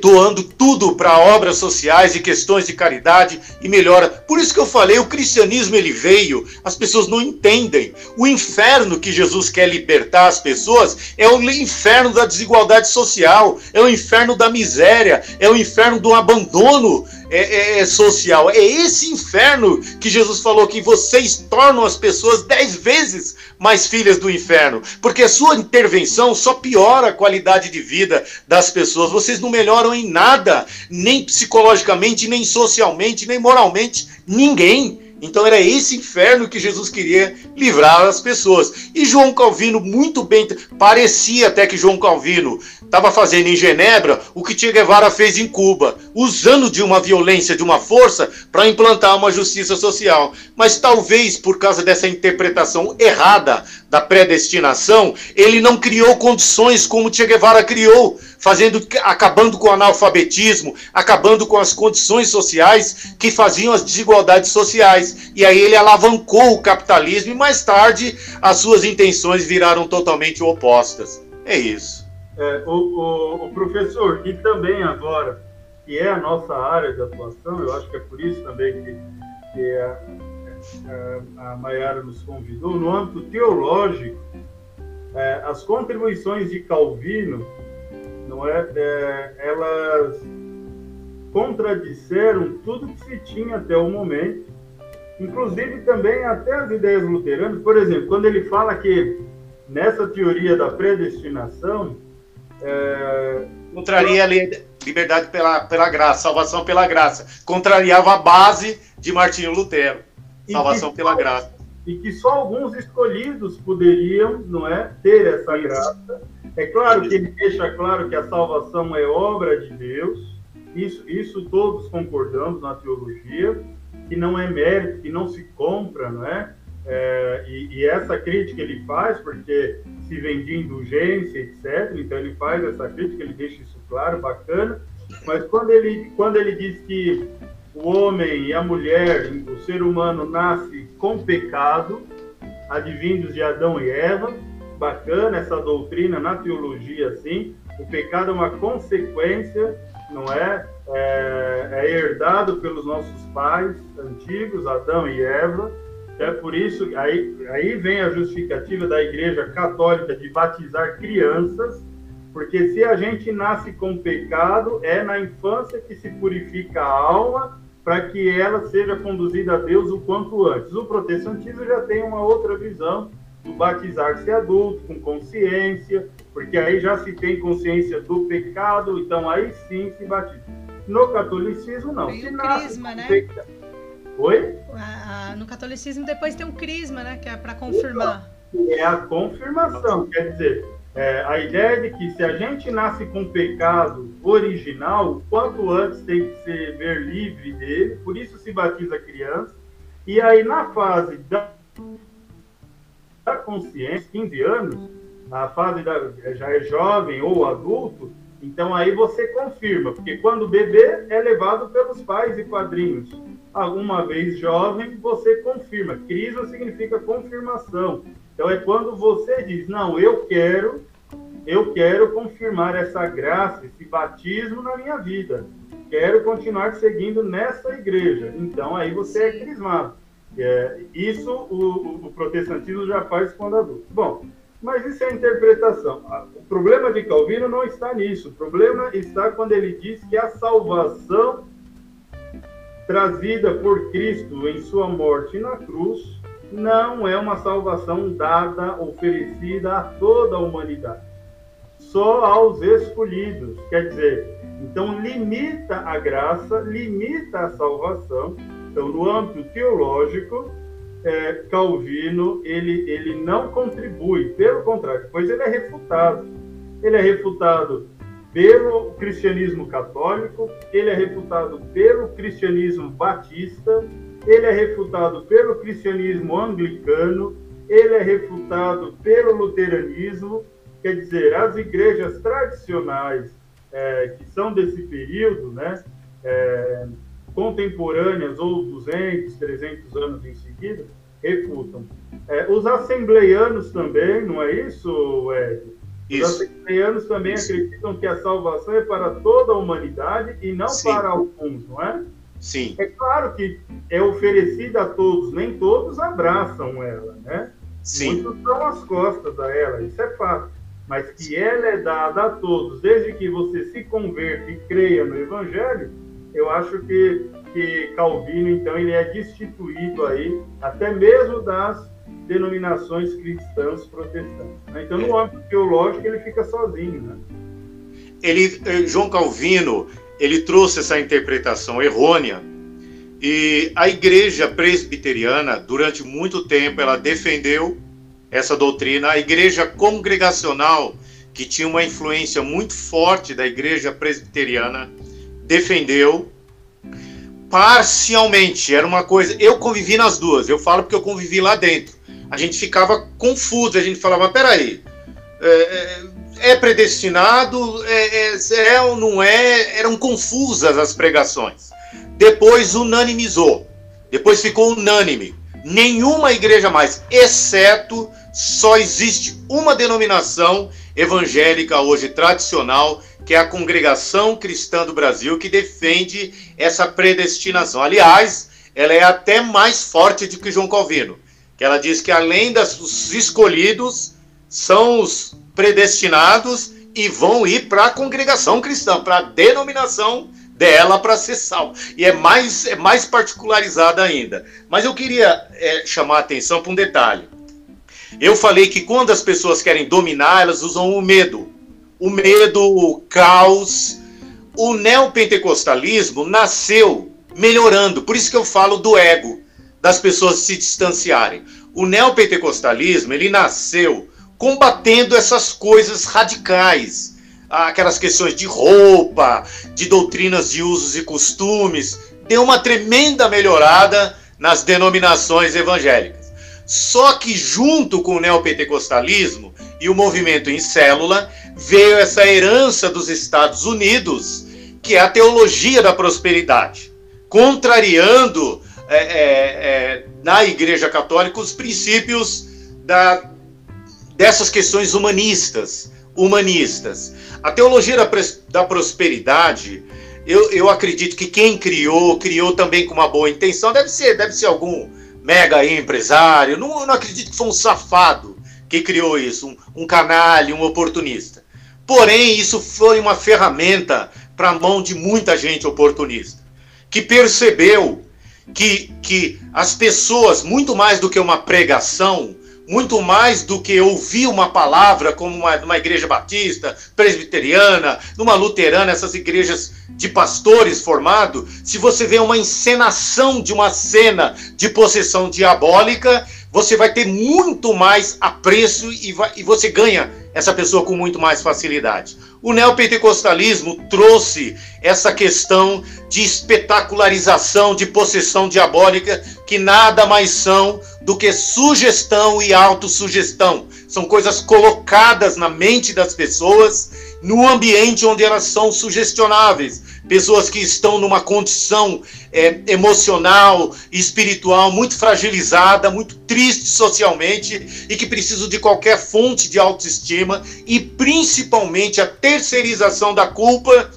doando tudo para obras sociais e questões de caridade e melhora. Por isso que eu falei, o cristianismo ele veio, as pessoas não entendem. O inferno que Jesus quer libertar as pessoas é o inferno da desigualdade social, é o inferno da miséria, é o inferno do abandono é, é, é, social. É esse inferno que Jesus falou que vocês tornam as pessoas dez vezes mais filhas do inferno, porque a sua intervenção só piora a qualidade de vida das pessoas. Vocês não melhoram em nada, nem psicologicamente, nem socialmente, nem moralmente, ninguém. Então era esse inferno que Jesus queria livrar as pessoas. E João Calvino, muito bem, parecia até que João Calvino estava fazendo em Genebra o que Che Guevara fez em Cuba, usando de uma violência, de uma força, para implantar uma justiça social. Mas talvez por causa dessa interpretação errada da predestinação, ele não criou condições como Che Guevara criou, fazendo, acabando com o analfabetismo, acabando com as condições sociais que faziam as desigualdades sociais. E aí ele alavancou o capitalismo e mais tarde as suas intenções viraram totalmente opostas. É isso. É, o, o, o, professor, e também agora, que é a nossa área de atuação, eu acho que é por isso também que, que a, a, a Maiara nos convidou, no âmbito teológico, é, as contribuições de Calvino, não é, é, elas contradisseram tudo que se tinha até o momento, inclusive também até as ideias luteranas. Por exemplo, quando ele fala que nessa teoria da predestinação, é... Contraria a liberdade pela, pela graça, salvação pela graça. Contrariava a base de Martinho Lutero. Salvação pela graça. E que só alguns escolhidos poderiam, não é, ter essa graça. É claro que ele deixa claro que a salvação é obra de Deus. Isso, isso todos concordamos na teologia, que não é mérito, que não se compra, não é? É, e, e, essa crítica ele faz porque se vem de indulgência, etc. Então ele faz essa crítica, ele deixa isso claro, bacana. Mas quando ele, quando ele diz que o homem e a mulher, o ser humano nasce com pecado, advindos de Adão e Eva, bacana essa doutrina na teologia, assim. O pecado é uma consequência, não é? É, é herdado pelos nossos pais antigos, Adão e Eva é por isso, aí, aí vem a justificativa da Igreja Católica de batizar crianças, porque se a gente nasce com pecado, é na infância que se purifica a alma para que ela seja conduzida a Deus o quanto antes. O protestantismo já tem uma outra visão do batizar-se adulto, com consciência, porque aí já se tem consciência do pecado, então aí sim se batiza. No catolicismo, não. Tem se nasce crisma, né? Pecado, Oi? no catolicismo depois tem um crisma, né? Que é para confirmar. É a confirmação, quer dizer, é, a ideia de que se a gente nasce com pecado original, quanto antes tem que ser ver livre dele, por isso se batiza criança. E aí na fase da, da consciência, 15 anos, a fase da, já é jovem ou adulto, então aí você confirma, porque quando o bebê é levado pelos pais e padrinhos alguma vez jovem, você confirma. Crisma significa confirmação. Então é quando você diz, não, eu quero, eu quero confirmar essa graça, esse batismo na minha vida. Quero continuar seguindo nessa igreja. Então aí você é crismado. É, isso o, o, protestantismo já faz quando adulto. Bom, mas isso é interpretação. O problema de Calvino não está nisso. O problema está quando ele diz que a salvação trazida por Cristo em sua morte na cruz, não é uma salvação dada, oferecida a toda a humanidade, só aos escolhidos. Quer dizer, então limita a graça, limita a salvação. Então, no âmbito teológico, é, Calvino ele, ele não contribui, pelo contrário, depois ele é refutado. Ele é refutado pelo cristianismo católico, ele é refutado pelo cristianismo batista, ele é refutado pelo cristianismo anglicano, ele é refutado pelo luteranismo, quer dizer, as igrejas tradicionais é, que são desse período, né, é, contemporâneas ou 200, 300 anos em seguida, refutam. É, os assembleianos também, não é isso, Ed? Isso. Os assembleianos também isso. acreditam que a salvação é para toda a humanidade e não Sim. para alguns, não é? Sim. É claro que é oferecida a todos, nem todos abraçam ela, né? Sim. Muitos dão as costas a ela, isso é fato. Mas que ela é dada a todos, desde que você se converta e creia no Evangelho, eu acho que, que Calvino, então, ele é destituído aí, até mesmo das denominações cristãs protestantes. Né? Então, no âmbito teológico, ele fica sozinho, né? Ele, eh, João Calvino, ele trouxe essa interpretação errônea e a igreja presbiteriana, durante muito tempo, ela defendeu essa doutrina. A igreja congregacional, que tinha uma influência muito forte da igreja presbiteriana, defendeu parcialmente. Era uma coisa. Eu convivi nas duas. Eu falo porque eu convivi lá dentro. A gente ficava confuso. A gente falava: peraí, é, é, é predestinado? É, é, é ou não é? Eram confusas as pregações. Depois unanimizou. Depois ficou unânime. Nenhuma igreja mais, exceto só existe uma denominação evangélica hoje tradicional, que é a Congregação Cristã do Brasil, que defende essa predestinação. Aliás, ela é até mais forte do que João Calvino, que ela diz que além dos escolhidos, são os predestinados e vão ir para a congregação cristã, para a denominação dela para ser salvo. E é mais, é mais particularizada ainda. Mas eu queria é, chamar a atenção para um detalhe. Eu falei que quando as pessoas querem dominar, elas usam o medo. O medo, o caos. O neopentecostalismo nasceu melhorando. Por isso que eu falo do ego, das pessoas se distanciarem. O neopentecostalismo, ele nasceu combatendo essas coisas radicais. Aquelas questões de roupa, de doutrinas de usos e costumes. Deu uma tremenda melhorada nas denominações evangélicas. Só que junto com o neopentecostalismo e o movimento em célula, veio essa herança dos Estados Unidos, que é a teologia da prosperidade, contrariando é, é, é, na Igreja Católica os princípios da, dessas questões humanistas. Humanistas. A teologia da, da prosperidade, eu, eu acredito que quem criou, criou também com uma boa intenção, deve ser, deve ser algum mega empresário. Não, não acredito que foi um safado que criou isso, um, um canalha, um oportunista. Porém, isso foi uma ferramenta para a mão de muita gente oportunista, que percebeu que, que as pessoas, muito mais do que uma pregação, muito mais do que ouvir uma palavra, como uma, numa igreja batista, presbiteriana, numa luterana, essas igrejas de pastores formados, se você vê uma encenação de uma cena de possessão diabólica, você vai ter muito mais apreço e, vai, e você ganha essa pessoa com muito mais facilidade. O neopentecostalismo trouxe essa questão de espetacularização, de possessão diabólica, que nada mais são do que sugestão e autossugestão. São coisas colocadas na mente das pessoas no ambiente onde elas são sugestionáveis. Pessoas que estão numa condição é, emocional espiritual muito fragilizada, muito triste socialmente e que precisam de qualquer fonte de autoestima e principalmente a terceirização da culpa.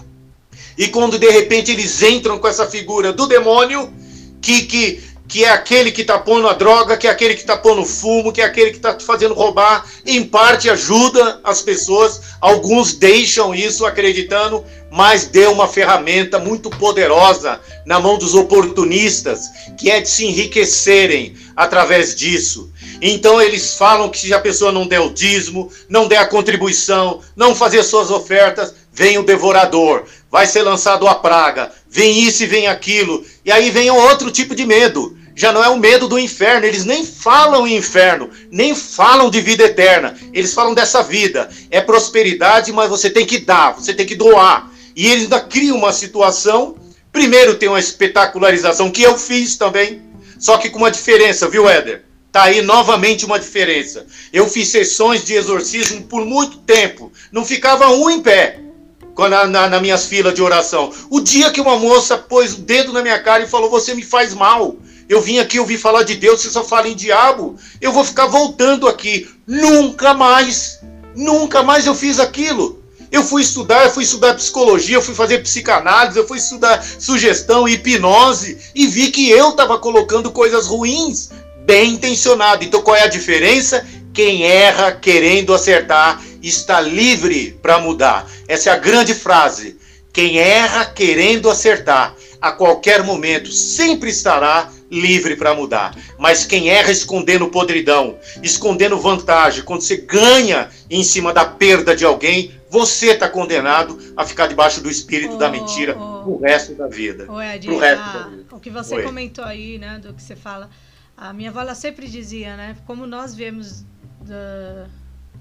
E quando de repente eles entram com essa figura do demônio, que, que que é aquele que está pondo a droga, que é aquele que está pondo fumo, que é aquele que está fazendo roubar, em parte ajuda as pessoas, alguns deixam isso acreditando, mas deu uma ferramenta muito poderosa na mão dos oportunistas, que é de se enriquecerem através disso. Então eles falam que se a pessoa não der o dízimo, não der a contribuição, não fazer suas ofertas, vem o devorador, vai ser lançado a praga, vem isso e vem aquilo. E aí vem outro tipo de medo, Já não é o medo do inferno. Eles nem falam em inferno, nem falam de vida eterna. Eles falam dessa vida. É prosperidade, mas você tem que dar, você tem que doar. E eles ainda criam uma situação. Primeiro tem uma espetacularização que eu fiz também, só que com uma diferença, viu, Éder? Tá aí novamente uma diferença. Eu fiz sessões de exorcismo por muito tempo. Não ficava um em pé na, na, na minhas filas de oração. O dia que uma moça pôs o dedo na minha cara e falou: Você me faz mal. Eu vim aqui ouvir falar de Deus, você só fala em diabo. Eu vou ficar voltando aqui. Nunca mais, nunca mais eu fiz aquilo. Eu fui estudar, eu fui estudar psicologia, eu fui fazer psicanálise, eu fui estudar sugestão, hipnose e vi que eu estava colocando coisas ruins, bem intencionado. Então qual é a diferença? Quem erra querendo acertar está livre para mudar. Essa é a grande frase. Quem erra querendo acertar, a qualquer momento sempre estará livre para mudar. Mas quem erra escondendo podridão, escondendo vantagem, quando você ganha em cima da perda de alguém, você está condenado a ficar debaixo do espírito oh, da mentira oh, o resto da vida. Oh, Ed, pro resto a, da vida. O que você Oi. comentou aí, né, do que você fala, a minha avó sempre dizia, né, como nós viemos da,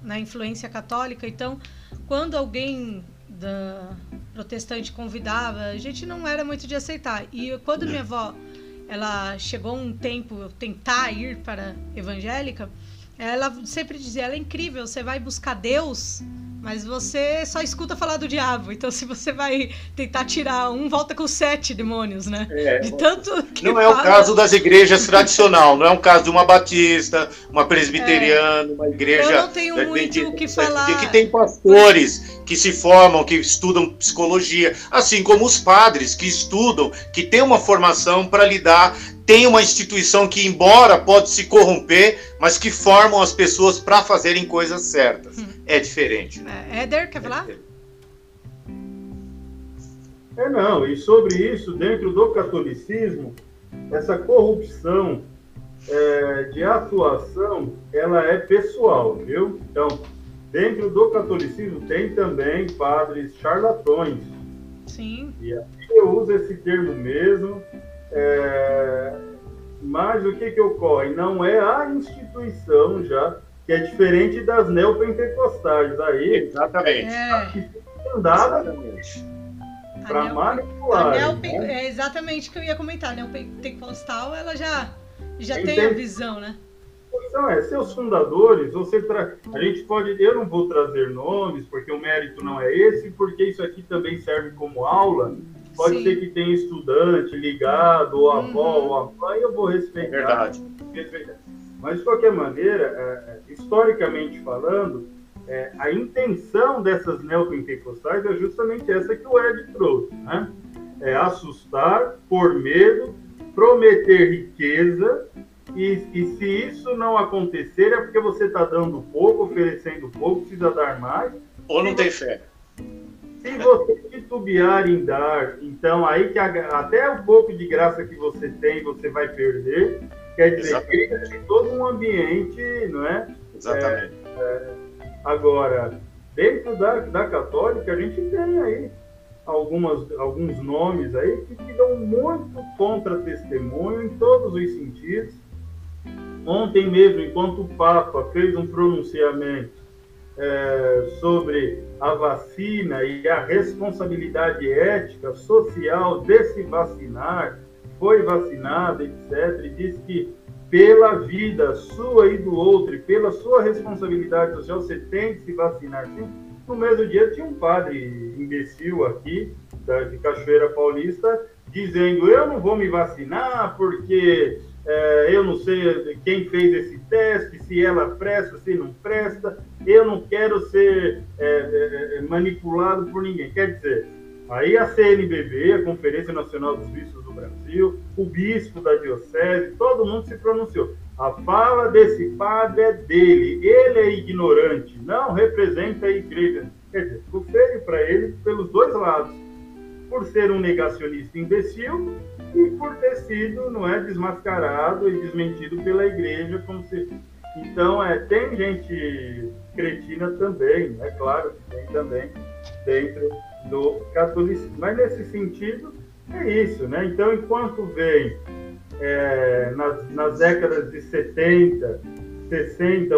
na influência católica, então quando alguém da protestante convidava, a gente não era muito de aceitar. E quando minha avó ela chegou um tempo tentar ir para evangélica, ela sempre dizia, ela é incrível, você vai buscar Deus mas você só escuta falar do diabo. Então, se você vai tentar tirar um, volta com sete demônios, né? É, de tanto que não é o caso das igrejas tradicional. Não é um caso de uma batista, uma presbiteriana, é, uma igreja. Eu não tenho muito o que falar. Que tem pastores que se formam, que estudam psicologia, assim como os padres que estudam, que têm uma formação para lidar tem uma instituição que, embora pode se corromper, mas que formam as pessoas para fazerem coisas certas. Hum. É diferente. É, Éder, quer falar? É, não. E sobre isso, dentro do catolicismo, essa corrupção é, de atuação, ela é pessoal, viu? Então, dentro do catolicismo tem também padres charlatões. Sim. E eu uso esse termo mesmo, é, mas o que, que ocorre? Não é a instituição já, que é diferente das neopentecostais. Aí, Exatamente. É. Andada para manipular. né? É exatamente o que eu ia comentar. A neopentecostal, ela já, já tem a visão, né? Então, é, seus fundadores, você tra... a gente pode, eu não vou trazer nomes, porque o mérito não é esse, porque isso aqui também serve como aula, Pode Sim. ser que tenha estudante ligado, ou avó, uhum. ou a mãe, eu vou respeitar. Verdade. Mas, de qualquer maneira, é, é, historicamente falando, é, a intenção dessas neopentecostais é justamente essa que o Ed trouxe, né? É assustar, por medo, prometer riqueza, e, e se isso não acontecer é porque você está dando pouco, oferecendo pouco, precisa dar mais. Ou não tem fé. Se você titubear em dar, então aí que a, até o pouco de graça que você tem, você vai perder. Quer dizer, cria todo um ambiente, não é? Exatamente. É, é, agora, dentro da, da católica, a gente tem aí algumas, alguns nomes aí que, que dão muito contra-testemunho em todos os sentidos. Ontem mesmo, enquanto o Papa fez um pronunciamento é, sobre a vacina e a responsabilidade ética, social de se vacinar, foi vacinado, etc., e diz que pela vida sua e do outro, e pela sua responsabilidade social, você tem que se vacinar sim. No mesmo dia tinha um padre imbecil aqui, da, de Cachoeira Paulista, dizendo: Eu não vou me vacinar porque é, eu não sei quem fez esse teste, se ela presta, se não presta, eu não quero ser é, é, é manipulado por ninguém. Quer dizer, aí a CNBB, a Conferência Nacional dos Bispos Brasil, o bispo da Diocese, todo mundo se pronunciou. A fala desse padre é dele, ele é ignorante, não representa a igreja. Quer dizer, ficou feio para ele pelos dois lados. Por ser um negacionista imbecil e por ter sido não é, desmascarado e desmentido pela igreja como se. Então, é, tem gente cretina também, é claro que tem também dentro do catolicismo. Mas nesse sentido, é isso, né? Então, enquanto vem é, nas, nas décadas de 70, 60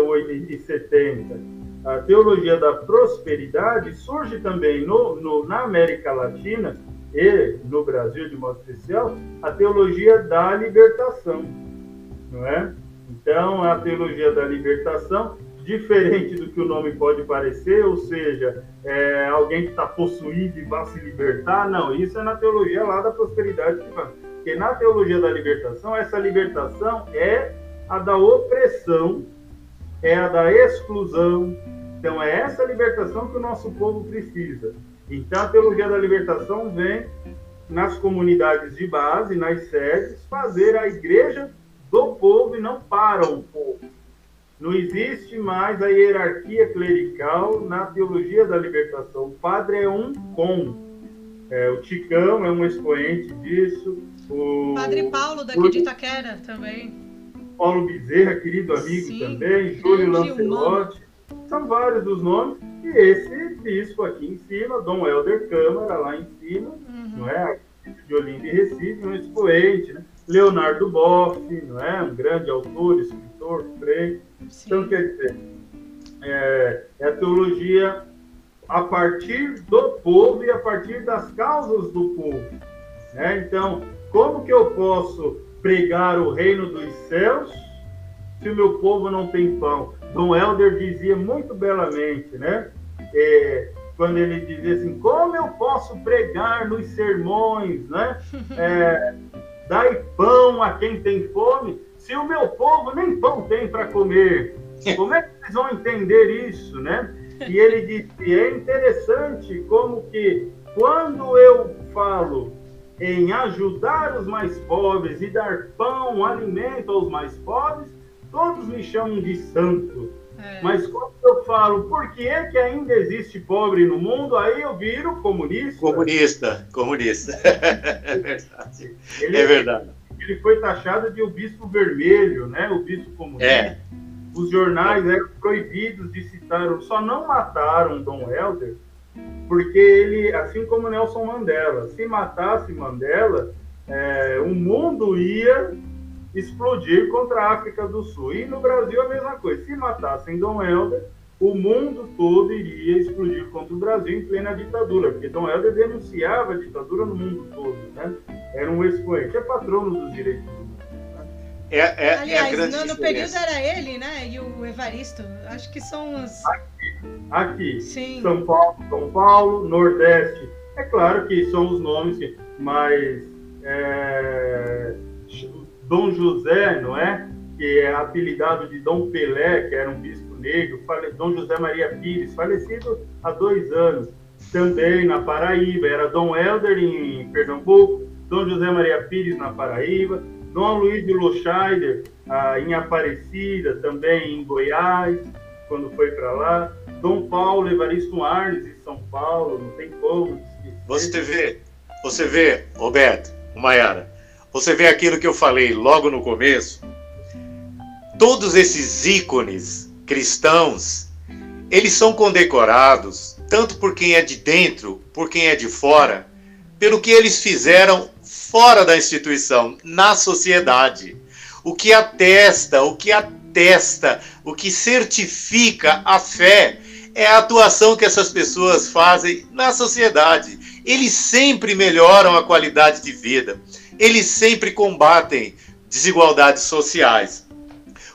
e 70, a teologia da prosperidade surge também no, no, na América Latina e no Brasil de modo especial, a teologia da libertação, não é? Então, a teologia da libertação, diferente do que o nome pode parecer, ou seja, é alguém que está possuído e vai se libertar, não, isso é na teologia lá da prosperidade fala. Porque na teologia da libertação, essa libertação é a da opressão, é a da exclusão. Então, é essa libertação que o nosso povo precisa. Então, a teologia da libertação vem nas comunidades de base, nas sedes, fazer a igreja do povo e não para o povo. Não existe mais a hierarquia clerical na teologia da libertação. O padre é um com. É, o Ticão é um expoente disso. O Padre Paulo, daqui de Itaquera, também. Paulo Bezerra, querido amigo Sim. também. Júlio Lancelotti. São vários os nomes. E esse bispo aqui em cima, Dom Helder Câmara, lá em cima, uhum. não é? De Olinda e Recife, um expoente, né? Leonardo Boff, não é? Um grande autor, escritor, frei. Então, quer dizer, é, é a teologia a partir do povo e a partir das causas do povo. Né? Então, como que eu posso pregar o reino dos céus se o meu povo não tem pão? Dom Helder dizia muito belamente, né? É, quando ele dizia assim, como eu posso pregar nos sermões, né? É, dai pão a quem tem fome, se o meu povo nem pão tem para comer. Como é que vocês vão entender isso, né? E ele disse, é interessante como que quando eu falo em ajudar os mais pobres e dar pão, alimento aos mais pobres, todos me chamam de santo. É. Mas quando eu falo por que é que ainda existe pobre no mundo, aí eu viro comunista. Comunista, comunista. é verdade. Ele, é verdade. Ele foi taxado de o bispo vermelho, né? O bispo comunista. É. Os jornais eram proibidos de citar, só não mataram Dom Helder, porque ele, assim como Nelson Mandela, se matasse Mandela, é, o mundo ia explodir contra a África do Sul. E no Brasil a mesma coisa. Se matassem Dom Helder, o mundo todo iria explodir contra o Brasil em plena ditadura, porque Dom Helder denunciava a ditadura no mundo todo, né? Era um expoente, é patrono dos direitos humanos. Né? É, é, Aliás, é no, no período era ele, né? E o Evaristo. Acho que são os. Aqui, aqui. Sim. São Paulo, São Paulo, Nordeste. É claro que são os nomes, mas é, Dom José, não é? Que é apelidado de Dom Pelé, que era um bispo negro, Dom José Maria Pires, falecido há dois anos, também na Paraíba, era Dom Helder em Pernambuco, Dom José Maria Pires na Paraíba, Dom Luiz de Lochaider ah, em Aparecida, também em Goiás, quando foi para lá, Dom Paulo Evaristo Arnes em São Paulo, não tem como Você vê, você vê, Roberto, Maiara, você vê aquilo que eu falei logo no começo. Todos esses ícones cristãos, eles são condecorados tanto por quem é de dentro, por quem é de fora, pelo que eles fizeram fora da instituição, na sociedade. O que atesta, o que atesta, o que certifica a fé é a atuação que essas pessoas fazem na sociedade. Eles sempre melhoram a qualidade de vida eles sempre combatem desigualdades sociais.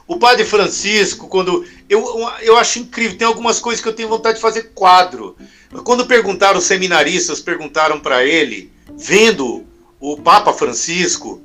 O padre Francisco, quando. Eu, eu acho incrível, tem algumas coisas que eu tenho vontade de fazer quadro. Quando perguntaram, os seminaristas perguntaram para ele, vendo o Papa Francisco,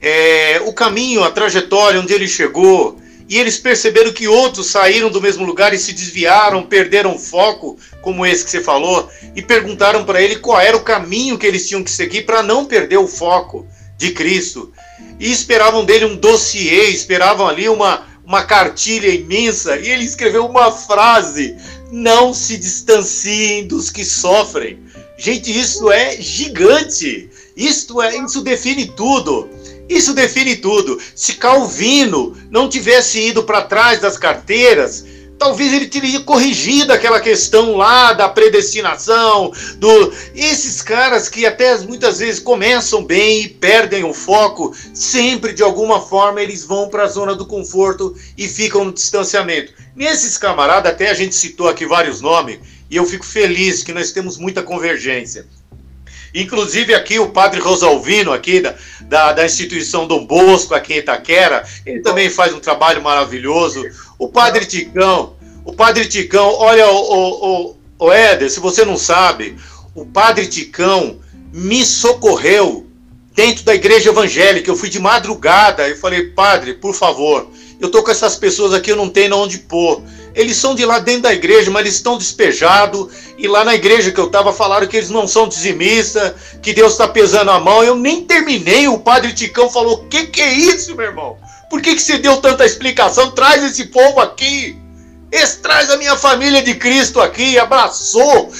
é, o caminho, a trajetória, onde ele chegou, e eles perceberam que outros saíram do mesmo lugar e se desviaram, perderam foco, como esse que você falou, e perguntaram para ele qual era o caminho que eles tinham que seguir para não perder o foco de Cristo. E esperavam dele um dossiê, esperavam ali uma, uma cartilha imensa, e ele escreveu uma frase: Não se distanciem dos que sofrem. Gente, isso é gigante. Isto é, isso define tudo. Isso define tudo. Se Calvino não tivesse ido para trás das carteiras, talvez ele teria corrigido aquela questão lá da predestinação, do esses caras que até muitas vezes começam bem e perdem o foco, sempre de alguma forma eles vão para a zona do conforto e ficam no distanciamento. Nesses camaradas, até a gente citou aqui vários nomes, e eu fico feliz que nós temos muita convergência. Inclusive aqui o padre Rosalvino, aqui da, da, da, instituição Dom Bosco, aqui em Itaquera, ele também faz um trabalho maravilhoso. O padre Ticão, o padre Ticão, olha, o, o, o Éder, se você não sabe, o padre Ticão me socorreu dentro da igreja evangélica. Eu fui de madrugada e falei, padre, por favor, eu tô com essas pessoas aqui, eu não tenho onde pôr. Eles são de lá dentro da igreja, mas eles estão despejados. E lá na igreja que eu estava falaram que eles não são dizimistas, que Deus está pesando a mão. Eu nem terminei. O padre Ticão falou: O que, que é isso, meu irmão? Por que, que você deu tanta explicação? Traz esse povo aqui. Esse traz a minha família de Cristo aqui. Abraçou.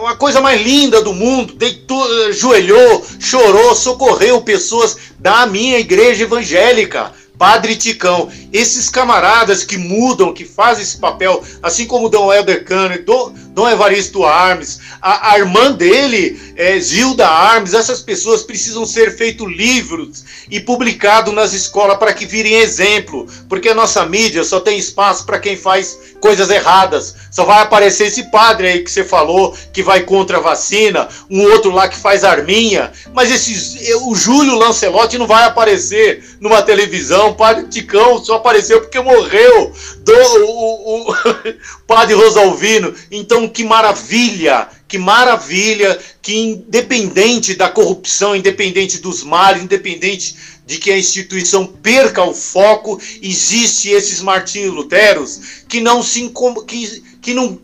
Uma coisa mais linda do mundo. Deitou, ajoelhou, chorou, socorreu pessoas da minha igreja evangélica Padre Ticão, esses camaradas que mudam, que fazem esse papel, assim como Dom Helder Cano, Dom, Dom Evaristo Armes, a, a, irmã dele, é, Zilda Armes, essas pessoas precisam ser feitos livros e publicados nas escolas para que virem exemplo, porque a nossa mídia só tem espaço para quem faz coisas erradas. Só vai aparecer esse padre aí que você falou, que vai contra a vacina, um outro lá que faz arminha, mas esses, o Júlio Lancelotti não vai aparecer numa televisão o padre Ticão só apareceu porque morreu do, o, o, padre Rosalvino. Então, que maravilha, que maravilha, que independente da corrupção, independente dos males, independente de que a instituição perca o foco, existe esses Martinhos Luteros que não se que, que não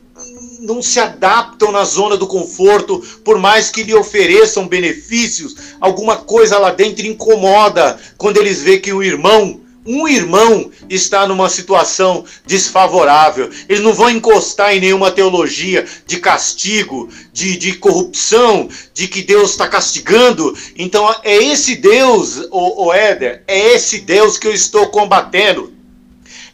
não se adaptam na zona do conforto, por mais que lhe ofereçam benefícios, alguma coisa lá dentro incomoda quando eles veem que o irmão, um irmão, está numa situação desfavorável. Eles não vão encostar em nenhuma teologia de castigo, de, de corrupção, de que Deus está castigando. Então é esse Deus, o, o Éder, é esse Deus que eu estou combatendo.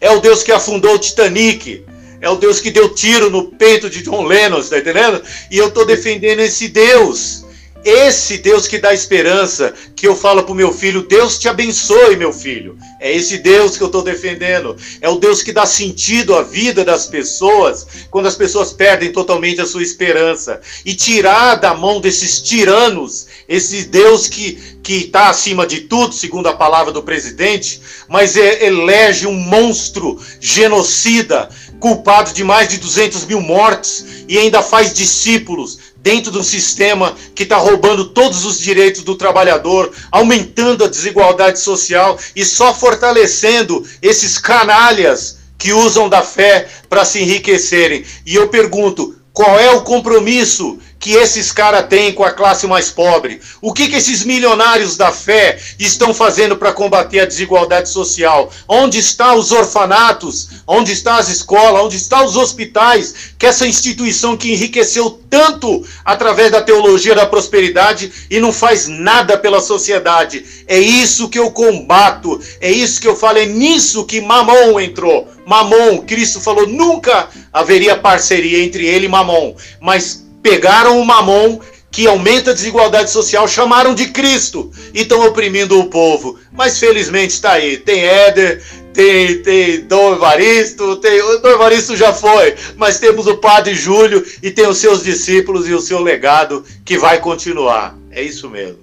É o Deus que afundou o Titanic é o Deus que deu tiro no peito de John Lennon, está entendendo? E eu estou defendendo esse Deus. Esse Deus que dá esperança, que eu falo para o meu filho, Deus te abençoe, meu filho. É esse Deus que eu estou defendendo. É o Deus que dá sentido à vida das pessoas quando as pessoas perdem totalmente a sua esperança. E tirar da mão desses tiranos, esse Deus que está acima de tudo, segundo a palavra do presidente, mas é, elege um monstro genocida culpado de mais de 200 mil mortes e ainda faz discípulos dentro de um sistema que está roubando todos os direitos do trabalhador, aumentando a desigualdade social e só fortalecendo esses canalhas que usam da fé para se enriquecerem. E eu pergunto: qual é o compromisso que esses caras têm com a classe mais pobre? O que, que esses milionários da fé estão fazendo para combater a desigualdade social? Onde estão os orfanatos? Onde estão as escolas? Onde estão os hospitais? Que essa instituição que enriqueceu tanto através da teologia da prosperidade e não faz nada pela sociedade. É isso que eu combato. É isso que eu falo. É nisso que Mamon entrou. Mamon, Cristo falou, nunca haveria parceria entre ele e Mamon. Mas pegaram o mamon que aumenta a desigualdade social, chamaram de Cristo e estão oprimindo o povo. Mas felizmente está aí. Tem Éder, tem, tem Dom Evaristo, tem, o Dom Evaristo já foi, mas temos o Padre Júlio e tem os seus discípulos e o seu legado que vai continuar. É isso mesmo.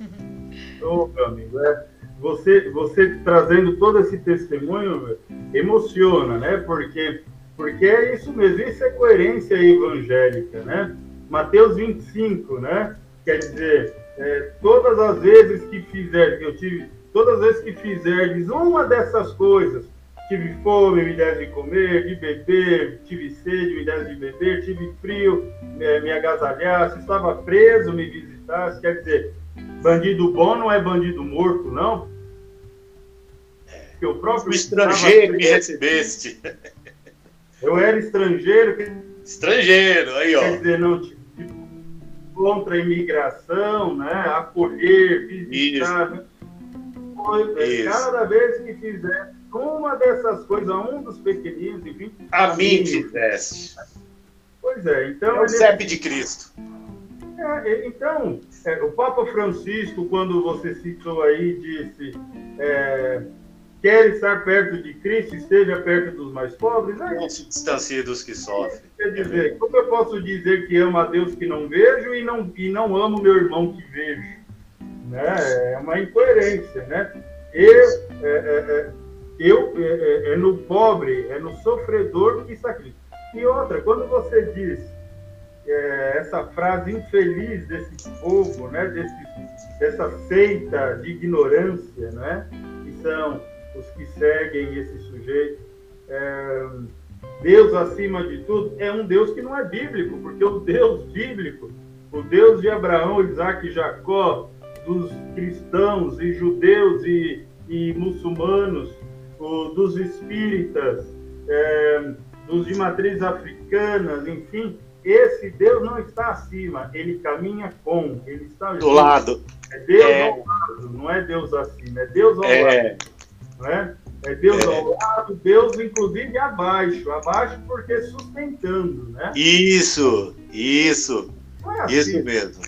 Ô, meu amigo, é, você, você trazendo todo esse testemunho emociona, né? Porque porque é isso mesmo, isso é coerência evangélica, né? Mateus 25, né? Quer dizer, é, todas as vezes que fizer, que eu tive, todas as vezes que fizerdes uma dessas coisas, tive fome, me deve de comer, de beber, tive sede, me deve de beber, tive frio, me, me agasalhasse, estava preso, me visitasse, quer dizer, bandido bom não é bandido morto, não? Que o próprio o estrangeiro me recebeste. Eu era estrangeiro. Estrangeiro, aí ó. Quer dizer, não tipo, contra a imigração, né? Acolher, visitar. Né? Isso. Cada vez que fizer uma dessas coisas, um dos pequeninos, enfim. A mim fizeste. Pois é, então. É o CEP de Cristo. É, então, é, o Papa Francisco, quando você citou aí, disse: é, quer estar perto de Cristo, esteja perto dos mais pobres. Aí, não se distancie dos que sofrem. Quer dizer, como eu posso dizer que amo a Deus que não vejo e não, e não amo meu irmão que vejo? Né? É uma incoerência, né? Eu, é, é, é eu é, é, no pobre, é no sofredor que sacrifica. E outra, quando você diz é, essa frase infeliz desse povo, né, desse, dessa seita de ignorância, né, que são os que seguem esse sujeito, é, Deus acima de tudo, é um Deus que não é bíblico, porque o Deus bíblico, o Deus de Abraão, Isaac e Jacó, dos cristãos e judeus e, e muçulmanos, o, dos espíritas, é, dos de matriz africanas, enfim, esse Deus não está acima, ele caminha com, ele está do lado. É Deus é... ao lado, não é Deus acima, é Deus ao é... lado. Não é? é Deus é... ao lado, Deus inclusive abaixo, abaixo porque sustentando, né? Isso, isso, é assim. isso mesmo.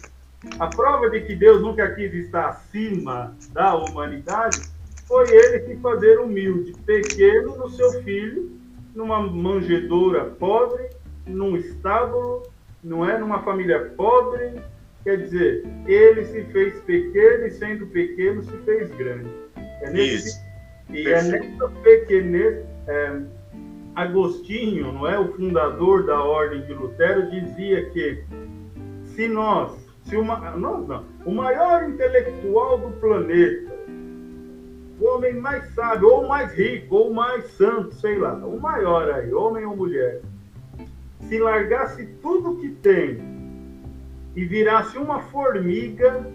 A prova de que Deus nunca quis estar acima da humanidade foi ele se fazer humilde, pequeno no seu filho, numa manjedoura pobre, num estábulo, não é? Numa família pobre. Quer dizer, ele se fez pequeno e, sendo pequeno, se fez grande. É nesse, Isso. E é nessa pequenez. É, Agostinho, não é? O fundador da ordem de Lutero, dizia que se nós, se uma, nós não, o maior intelectual do planeta, o homem mais sábio, ou mais rico, ou mais santo, sei lá, o maior aí, homem ou mulher, se largasse tudo que tem e virasse uma formiga,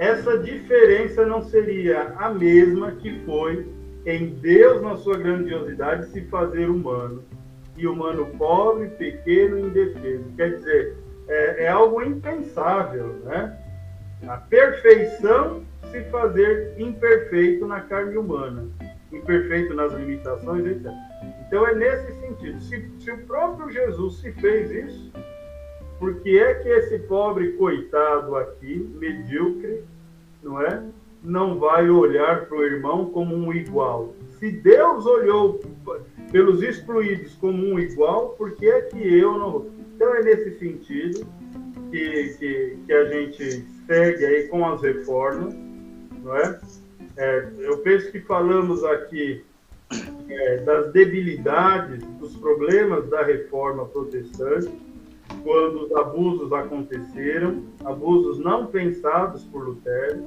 essa diferença não seria a mesma que foi em Deus, na sua grandiosidade, se fazer humano. E humano pobre, pequeno e indefeso. Quer dizer, é, é algo impensável, né? A perfeição se fazer imperfeito na carne humana, imperfeito nas limitações, etc. Então é nesse sentido. Se, se, o próprio Jesus se fez isso, por que é que esse pobre coitado aqui, medíocre, não é? Não vai olhar para o irmão como um igual. Se Deus olhou pelos excluídos como um igual, por que é que eu não? Então é nesse sentido que, que, que a gente segue aí com as reformas, não é? é eu penso que falamos aqui é, das debilidades, dos problemas da reforma protestante, quando os abusos aconteceram, abusos não pensados por Lutero,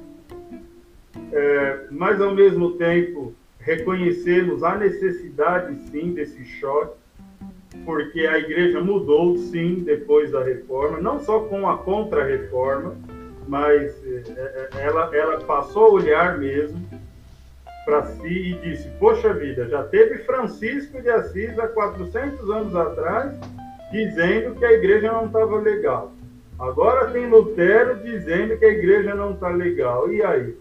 é, mas ao mesmo tempo reconhecemos a necessidade sim desse choque, porque a igreja mudou sim depois da reforma, não só com a contra-reforma, mas é, é, ela, ela passou a olhar mesmo para si e disse: Poxa vida, já teve Francisco de Assis há 400 anos atrás dizendo que a igreja não estava legal. Agora tem Lutero dizendo que a igreja não está legal. E aí?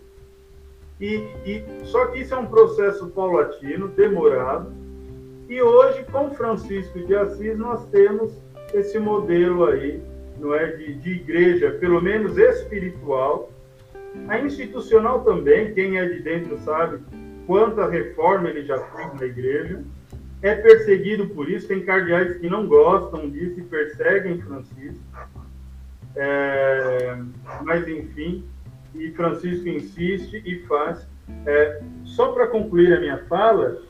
E, e, só que isso é um processo paulatino, demorado. E hoje, com Francisco de Assis, nós temos esse modelo aí, não é, de, de igreja, pelo menos espiritual, a institucional também, quem é de dentro sabe quanta reforma ele já fez na igreja. É perseguido por isso, tem cardeais que não gostam disso e perseguem Francisco. É, mas, enfim, e Francisco insiste e faz. É, só para concluir a minha fala,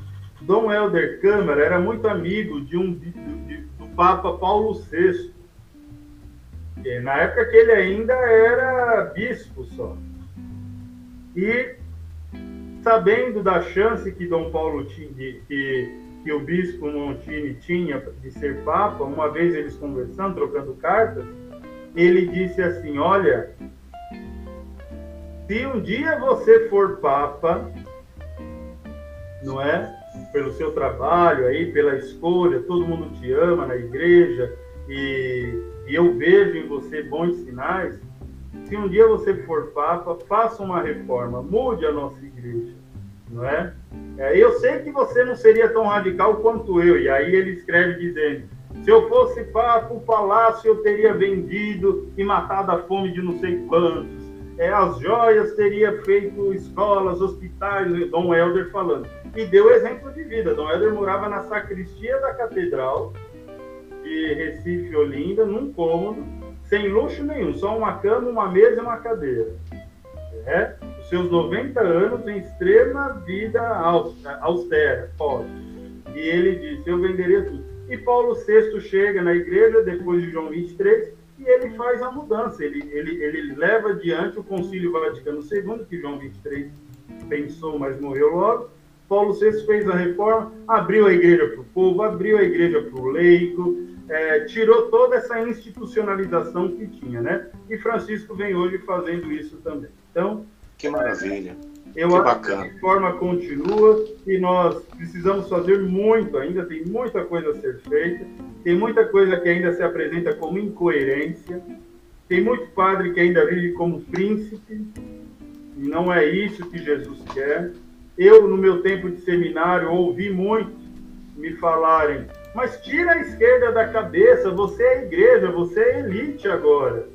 Dom Helder Câmara era muito amigo de um, de, de, do Papa Paulo VI. Na época que ele ainda era bispo só. E sabendo da chance que Dom Paulo tinha, que, que o bispo Montini tinha de ser papa, uma vez eles conversando, trocando cartas, ele disse assim: Olha, se um dia você for papa, não é? Pelo seu trabalho aí, pela escolha, todo mundo te ama na igreja e, e eu vejo em você bons sinais se um dia você for Papa, faça uma reforma, mude a nossa igreja. Não é? é? Eu sei que você não seria tão radical quanto eu. E aí ele escreve dizendo: se eu fosse para o palácio, eu teria vendido e matado a fome de não sei quantos. É, as joias teria feito escolas, hospitais, Dom Helder falando. E deu exemplo de vida. Dom Helder morava na sacristia da catedral de Recife, Olinda, num cômodo, sem luxo nenhum, só uma cama, uma mesa e uma cadeira. É, seus 90 anos em extrema vida austera, pobre. E ele disse: Eu venderia tudo. E Paulo VI chega na igreja, depois de João 23, e ele faz a mudança. Ele, ele, ele leva adiante o Concílio Vaticano II, que João 23 pensou, mas morreu logo. Paulo VI fez a reforma, abriu a igreja para o povo, abriu a igreja para o leigo, é, tirou toda essa institucionalização que tinha, né? E Francisco vem hoje fazendo isso também. Então, que maravilha. Eu que acho bacana. que a reforma continua e nós precisamos fazer muito ainda, tem muita coisa a ser feita, tem muita coisa que ainda se apresenta como incoerência, tem muito padre que ainda vive como príncipe, e não é isso que Jesus quer. Eu, no meu tempo de seminário, ouvi muito me falarem, mas tira a esquerda da cabeça, você é igreja, você é elite agora.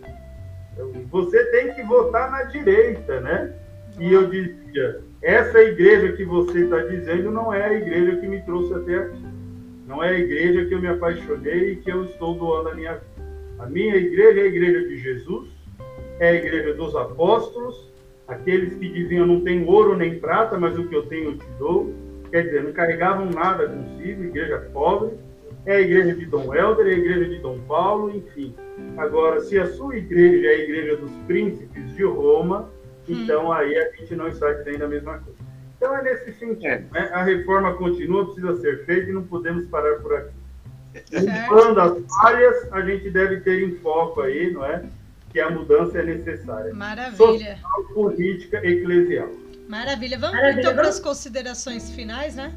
Você tem que votar na direita, né? E eu dizia, essa igreja que você está dizendo não é a igreja que me trouxe até aqui. Não é a igreja que eu me apaixonei e que eu estou doando a minha vida. A minha igreja é a igreja de Jesus, é a igreja dos apóstolos, aqueles que diziam não tenho ouro nem prata, mas o que eu tenho eu te dou. Quer dizer, não carregavam nada consigo, igreja pobre. É a igreja de Dom Helder, é a igreja de Dom Paulo, enfim. Agora, se a sua igreja é a igreja dos príncipes de Roma, então hum. aí a gente não está dizendo a mesma coisa. Então é nesse sentido. É. Né? A reforma continua, precisa ser feita e não podemos parar por aqui. Limpando as falhas, a gente deve ter em foco aí, não é? Que a mudança é necessária. Maravilha. Social, política, eclesial. Maravilha. Vamos Maravilha. então para as considerações finais, né?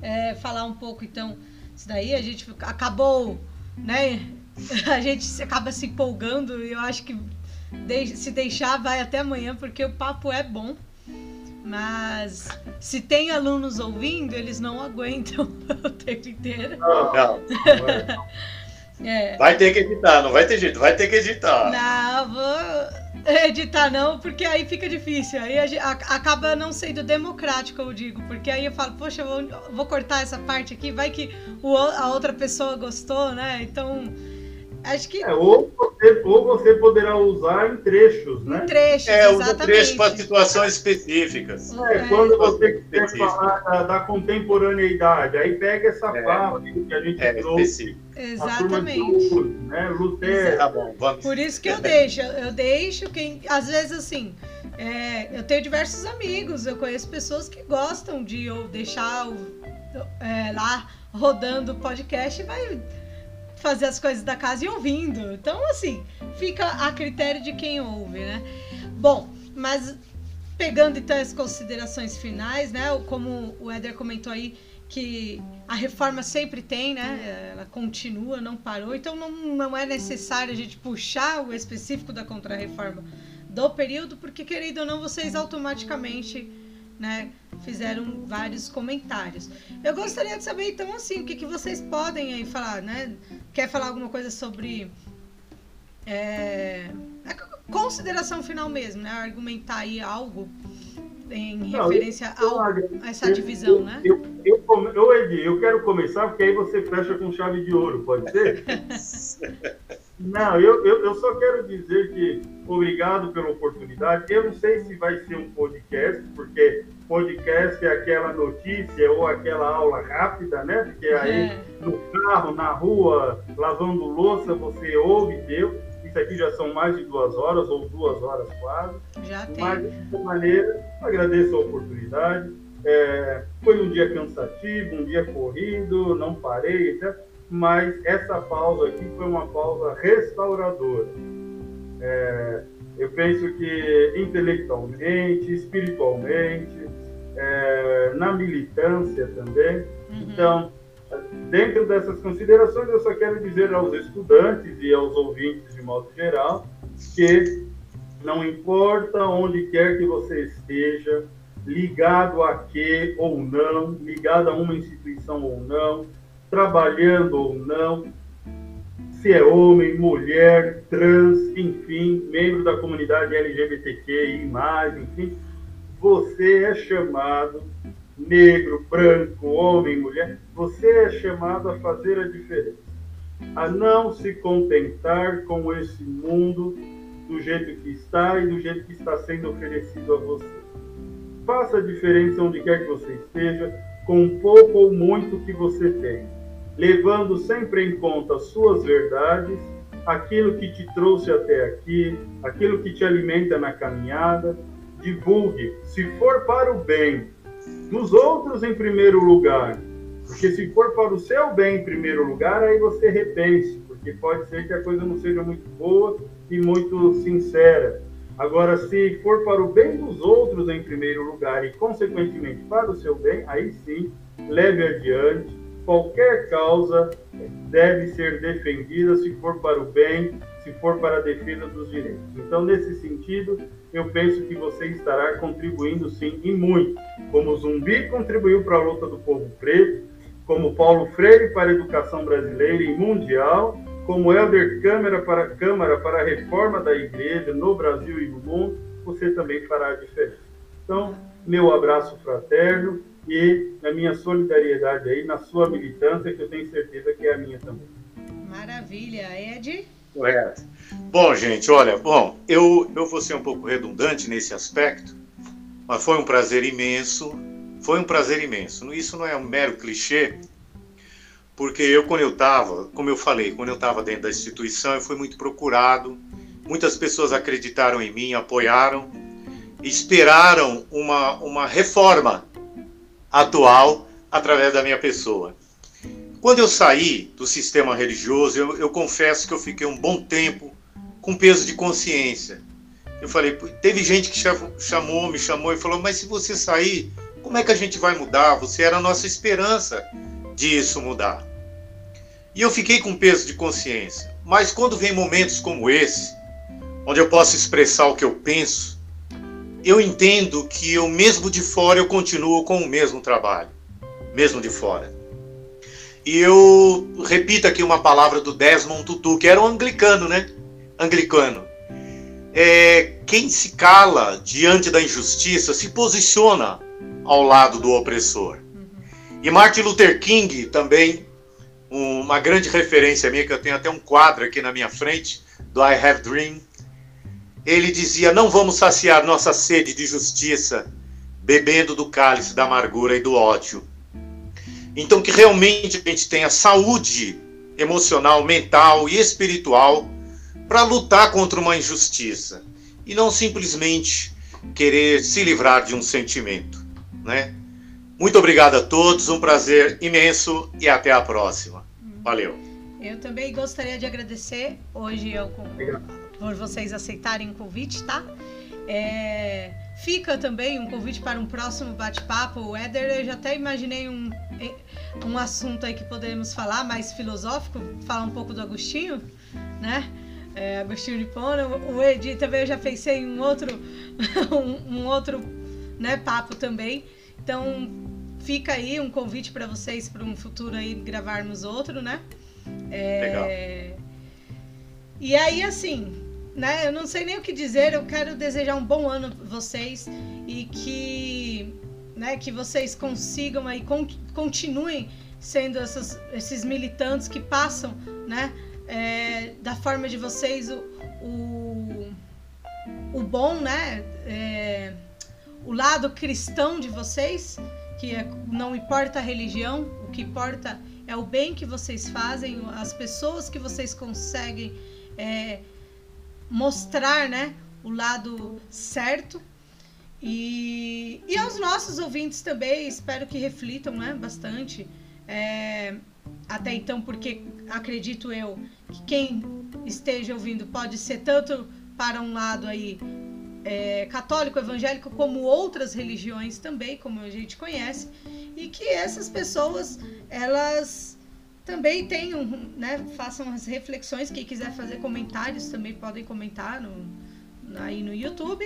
É, falar um pouco então isso daí. A gente acabou, né? A gente acaba se empolgando e eu acho que se deixar, vai até amanhã, porque o papo é bom. Mas se tem alunos ouvindo, eles não aguentam o tempo inteiro. Não, não. É. Vai ter que editar, não vai ter jeito, vai ter que editar. Não, vou editar não, porque aí fica difícil. Aí a, a, acaba não sendo democrático, eu digo. Porque aí eu falo, poxa, eu vou, vou cortar essa parte aqui, vai que o, a outra pessoa gostou, né? Então Acho que. É, ou, você, ou você poderá usar em trechos, né? Em trechos, é, exatamente. É, trecho para situações específicas. É, é. quando você quiser falar da, da, contemporaneidade, aí pega essa é. fala que a gente é, trouxe. Exatamente. Luz, né? Lutero. Tá bom, vamos. Por isso que eu deixo. Eu deixo quem. Às vezes, assim. É, eu tenho diversos amigos, eu conheço pessoas que gostam de eu deixar o, é, lá rodando o podcast e vai fazer as coisas da casa e ouvindo. Então, assim, fica a critério de quem ouve, né? Bom, mas pegando então as considerações finais, né? Como o Éder comentou aí, que a reforma sempre tem, né? Ela continua, não parou, então não, não é necessário a gente puxar o específico da contrarreforma do período, porque querendo ou não, vocês automaticamente né, fizeram vários comentários. Eu gostaria de saber, então, assim, o que, que vocês podem aí falar, né? Quer falar alguma coisa sobre é, consideração final mesmo, né? Argumentar aí algo em Não, referência eu, ao, a essa divisão, né? Eu, eu, eu, Edi, eu quero começar porque aí você fecha com chave de ouro, pode ser? Não, eu, eu, eu, só quero dizer que obrigado pela oportunidade. Eu não sei se vai ser um podcast, porque podcast é aquela notícia ou aquela aula rápida, né? Porque aí é. no carro, na rua, lavando louça, você ouve, deu. Isso aqui já são mais de duas horas, ou duas horas quase. Já tem. Mas, de qualquer maneira, agradeço a oportunidade. É, foi um dia cansativo, um dia corrido, não parei, etc mas essa pausa aqui foi uma pausa restauradora. É, eu penso que intelectualmente, espiritualmente, é, na militância também. Uhum. Então, dentro dessas considerações, eu só quero dizer aos estudantes e aos ouvintes de modo geral que não importa onde quer que você esteja, ligado a quê ou não, ligado a uma instituição ou não, trabalhando ou não, se é homem, mulher, trans, enfim, membro da comunidade LGBTQI, enfim, você é chamado, negro, branco, homem, mulher, você é chamado a fazer a diferença, a não se contentar com esse mundo do jeito que está e do jeito que está sendo oferecido a você. Faça a diferença onde quer que você esteja, com pouco ou muito que você tem, levando sempre em conta as suas verdades, aquilo que te trouxe até aqui, aquilo que te alimenta na caminhada. Divulgue, se for para o bem dos outros em primeiro lugar, porque se for para o seu bem em primeiro lugar, aí você repense, porque pode ser que a coisa não seja muito boa e muito sincera. Agora, se for para o bem dos outros em primeiro lugar e, consequentemente, para o seu bem, aí sim, leve adiante. Qualquer causa deve ser defendida se for para o bem, se for para a defesa dos direitos. Então, nesse sentido, eu penso que você estará contribuindo sim e muito. Como Zumbi contribuiu para a luta do povo preto, como Paulo Freire para a educação brasileira e mundial, como Helder Câmara para, Câmara para a reforma da igreja no Brasil e no mundo, você também fará a diferença. Então, meu abraço fraterno e a minha solidariedade aí na sua militância, que eu tenho certeza que é a minha também. Maravilha. Ed? Correto. Bom, gente, olha, bom, eu, eu vou ser um pouco redundante nesse aspecto, mas foi um prazer imenso, foi um prazer imenso. Isso não é um mero clichê, porque eu, quando eu estava, como eu falei, quando eu estava dentro da instituição, eu fui muito procurado, muitas pessoas acreditaram em mim, apoiaram, esperaram uma, uma reforma atual através da minha pessoa. Quando eu saí do sistema religioso, eu, eu confesso que eu fiquei um bom tempo com peso de consciência. Eu falei, teve gente que chamou, me chamou e falou, mas se você sair, como é que a gente vai mudar? Você era a nossa esperança disso mudar. E eu fiquei com peso de consciência. Mas quando vem momentos como esse, onde eu posso expressar o que eu penso, eu entendo que eu mesmo de fora eu continuo com o mesmo trabalho, mesmo de fora. E eu repito aqui uma palavra do Desmond Tutu, que era um anglicano, né? Anglicano. É, quem se cala diante da injustiça se posiciona ao lado do opressor. E Martin Luther King também, uma grande referência minha, que eu tenho até um quadro aqui na minha frente, do I Have Dream. Ele dizia: Não vamos saciar nossa sede de justiça bebendo do cálice da amargura e do ódio. Então, que realmente a gente tenha saúde emocional, mental e espiritual para lutar contra uma injustiça e não simplesmente querer se livrar de um sentimento, né? Muito obrigado a todos, um prazer imenso e até a próxima. Valeu. Eu também gostaria de agradecer hoje eu, por vocês aceitarem o convite, tá? É, fica também um convite para um próximo bate-papo. O Éder, eu já até imaginei um, um assunto aí que podemos falar, mais filosófico, falar um pouco do Agostinho, né? É, Agostinho de Pona. O Edi também eu já pensei em um outro, um, um outro né, papo também. Então, fica aí um convite para vocês para um futuro aí gravarmos outro, né? É... Legal. E aí, assim, né? Eu não sei nem o que dizer. Eu quero desejar um bom ano vocês e que, né? Que vocês consigam aí con continuem sendo essas, esses militantes que passam, né? É, da forma de vocês o, o, o bom, né? É, o lado cristão de vocês, que é, não importa a religião, o que importa é o bem que vocês fazem, as pessoas que vocês conseguem é, mostrar, né, o lado certo. E, e aos nossos ouvintes também, espero que reflitam, né, bastante. É, até então, porque acredito eu que quem esteja ouvindo pode ser tanto para um lado aí é, católico, evangélico, como outras religiões também, como a gente conhece, e que essas pessoas elas também tenham, né, façam as reflexões. Quem quiser fazer comentários também podem comentar no, aí no YouTube.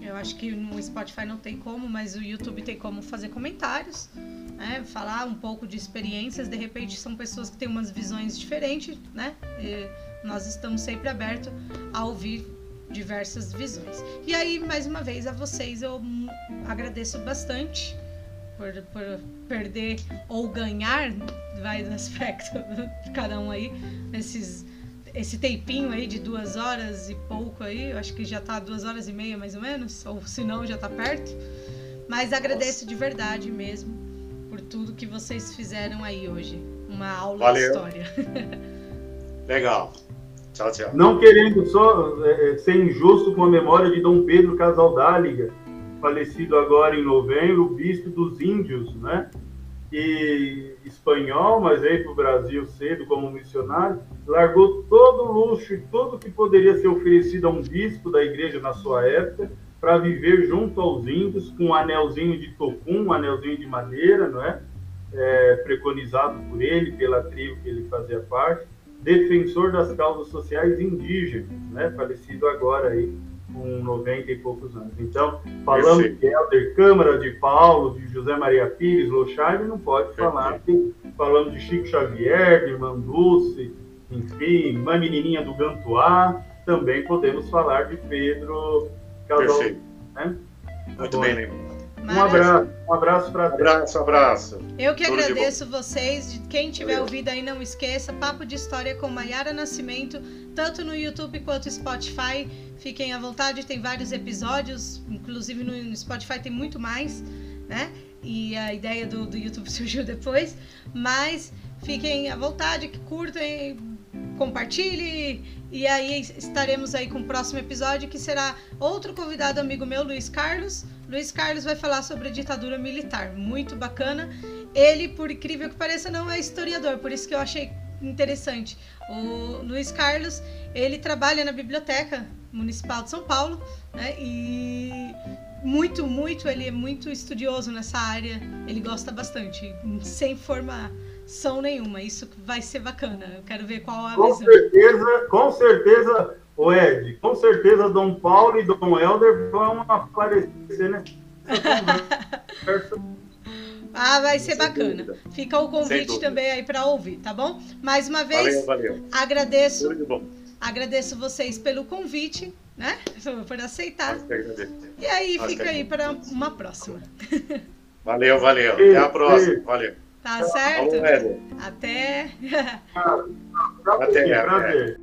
Eu acho que no Spotify não tem como, mas o YouTube tem como fazer comentários, né? Falar um pouco de experiências. De repente são pessoas que têm umas visões diferentes, né? E nós estamos sempre abertos a ouvir diversas visões. E aí, mais uma vez, a vocês eu agradeço bastante por, por perder ou ganhar, vai do aspecto de cada um aí, esses, esse tempinho aí de duas horas e pouco aí, eu acho que já tá duas horas e meia mais ou menos, ou se não já tá perto. Mas agradeço Nossa. de verdade mesmo por tudo que vocês fizeram aí hoje. Uma aula Valeu. de história. Legal. Tchau, tchau. Não querendo só é, é, ser injusto com a memória de Dom Pedro Casaldáliga, falecido agora em novembro, bispo dos índios, né? E espanhol, mas veio para o Brasil cedo como missionário, largou todo o luxo e tudo que poderia ser oferecido a um bispo da igreja na sua época para viver junto aos índios com um anelzinho de tocum, um anelzinho de madeira, não é? é preconizado por ele, pela tribo que ele fazia parte defensor das causas sociais indígenas, né, falecido agora aí com 90 e poucos anos. Então, falando de Helder Câmara, de Paulo, de José Maria Pires, Lochaine, não pode falar que falando de Chico Xavier, de Irmã Dulce, enfim, uma menininha do Gantuá, também podemos falar de Pedro Casal. Né? Muito bem Um abraço, um abraço para Abraço, abraço. Eu que Tudo agradeço vocês. Quem tiver Valeu. ouvido aí, não esqueça. Papo de História com Maiara Nascimento, tanto no YouTube quanto no Spotify. Fiquem à vontade, tem vários episódios, inclusive no Spotify tem muito mais, né? E a ideia do, do YouTube surgiu depois. Mas fiquem à vontade, que curtem, compartilhe e aí estaremos aí com o próximo episódio que será outro convidado amigo meu, Luiz Carlos. Luiz Carlos vai falar sobre a ditadura militar, muito bacana. Ele, por incrível que pareça, não é historiador, por isso que eu achei interessante. O Luiz Carlos, ele trabalha na Biblioteca Municipal de São Paulo, né? E muito, muito, ele é muito estudioso nessa área. Ele gosta bastante, sem formação nenhuma. Isso vai ser bacana. Eu quero ver qual a com visão. Certeza, com certeza o Ed, com certeza Dom Paulo e Dom Helder vão aparecer nessa Ah, vai ser bacana. Fica o convite também aí para ouvir, tá bom? Mais uma vez, valeu, valeu. agradeço. Agradeço vocês pelo convite, né? Por aceitar. E aí fica aí para uma próxima. Valeu, valeu. Até a próxima. Valeu. Tá certo? Até. Até. até.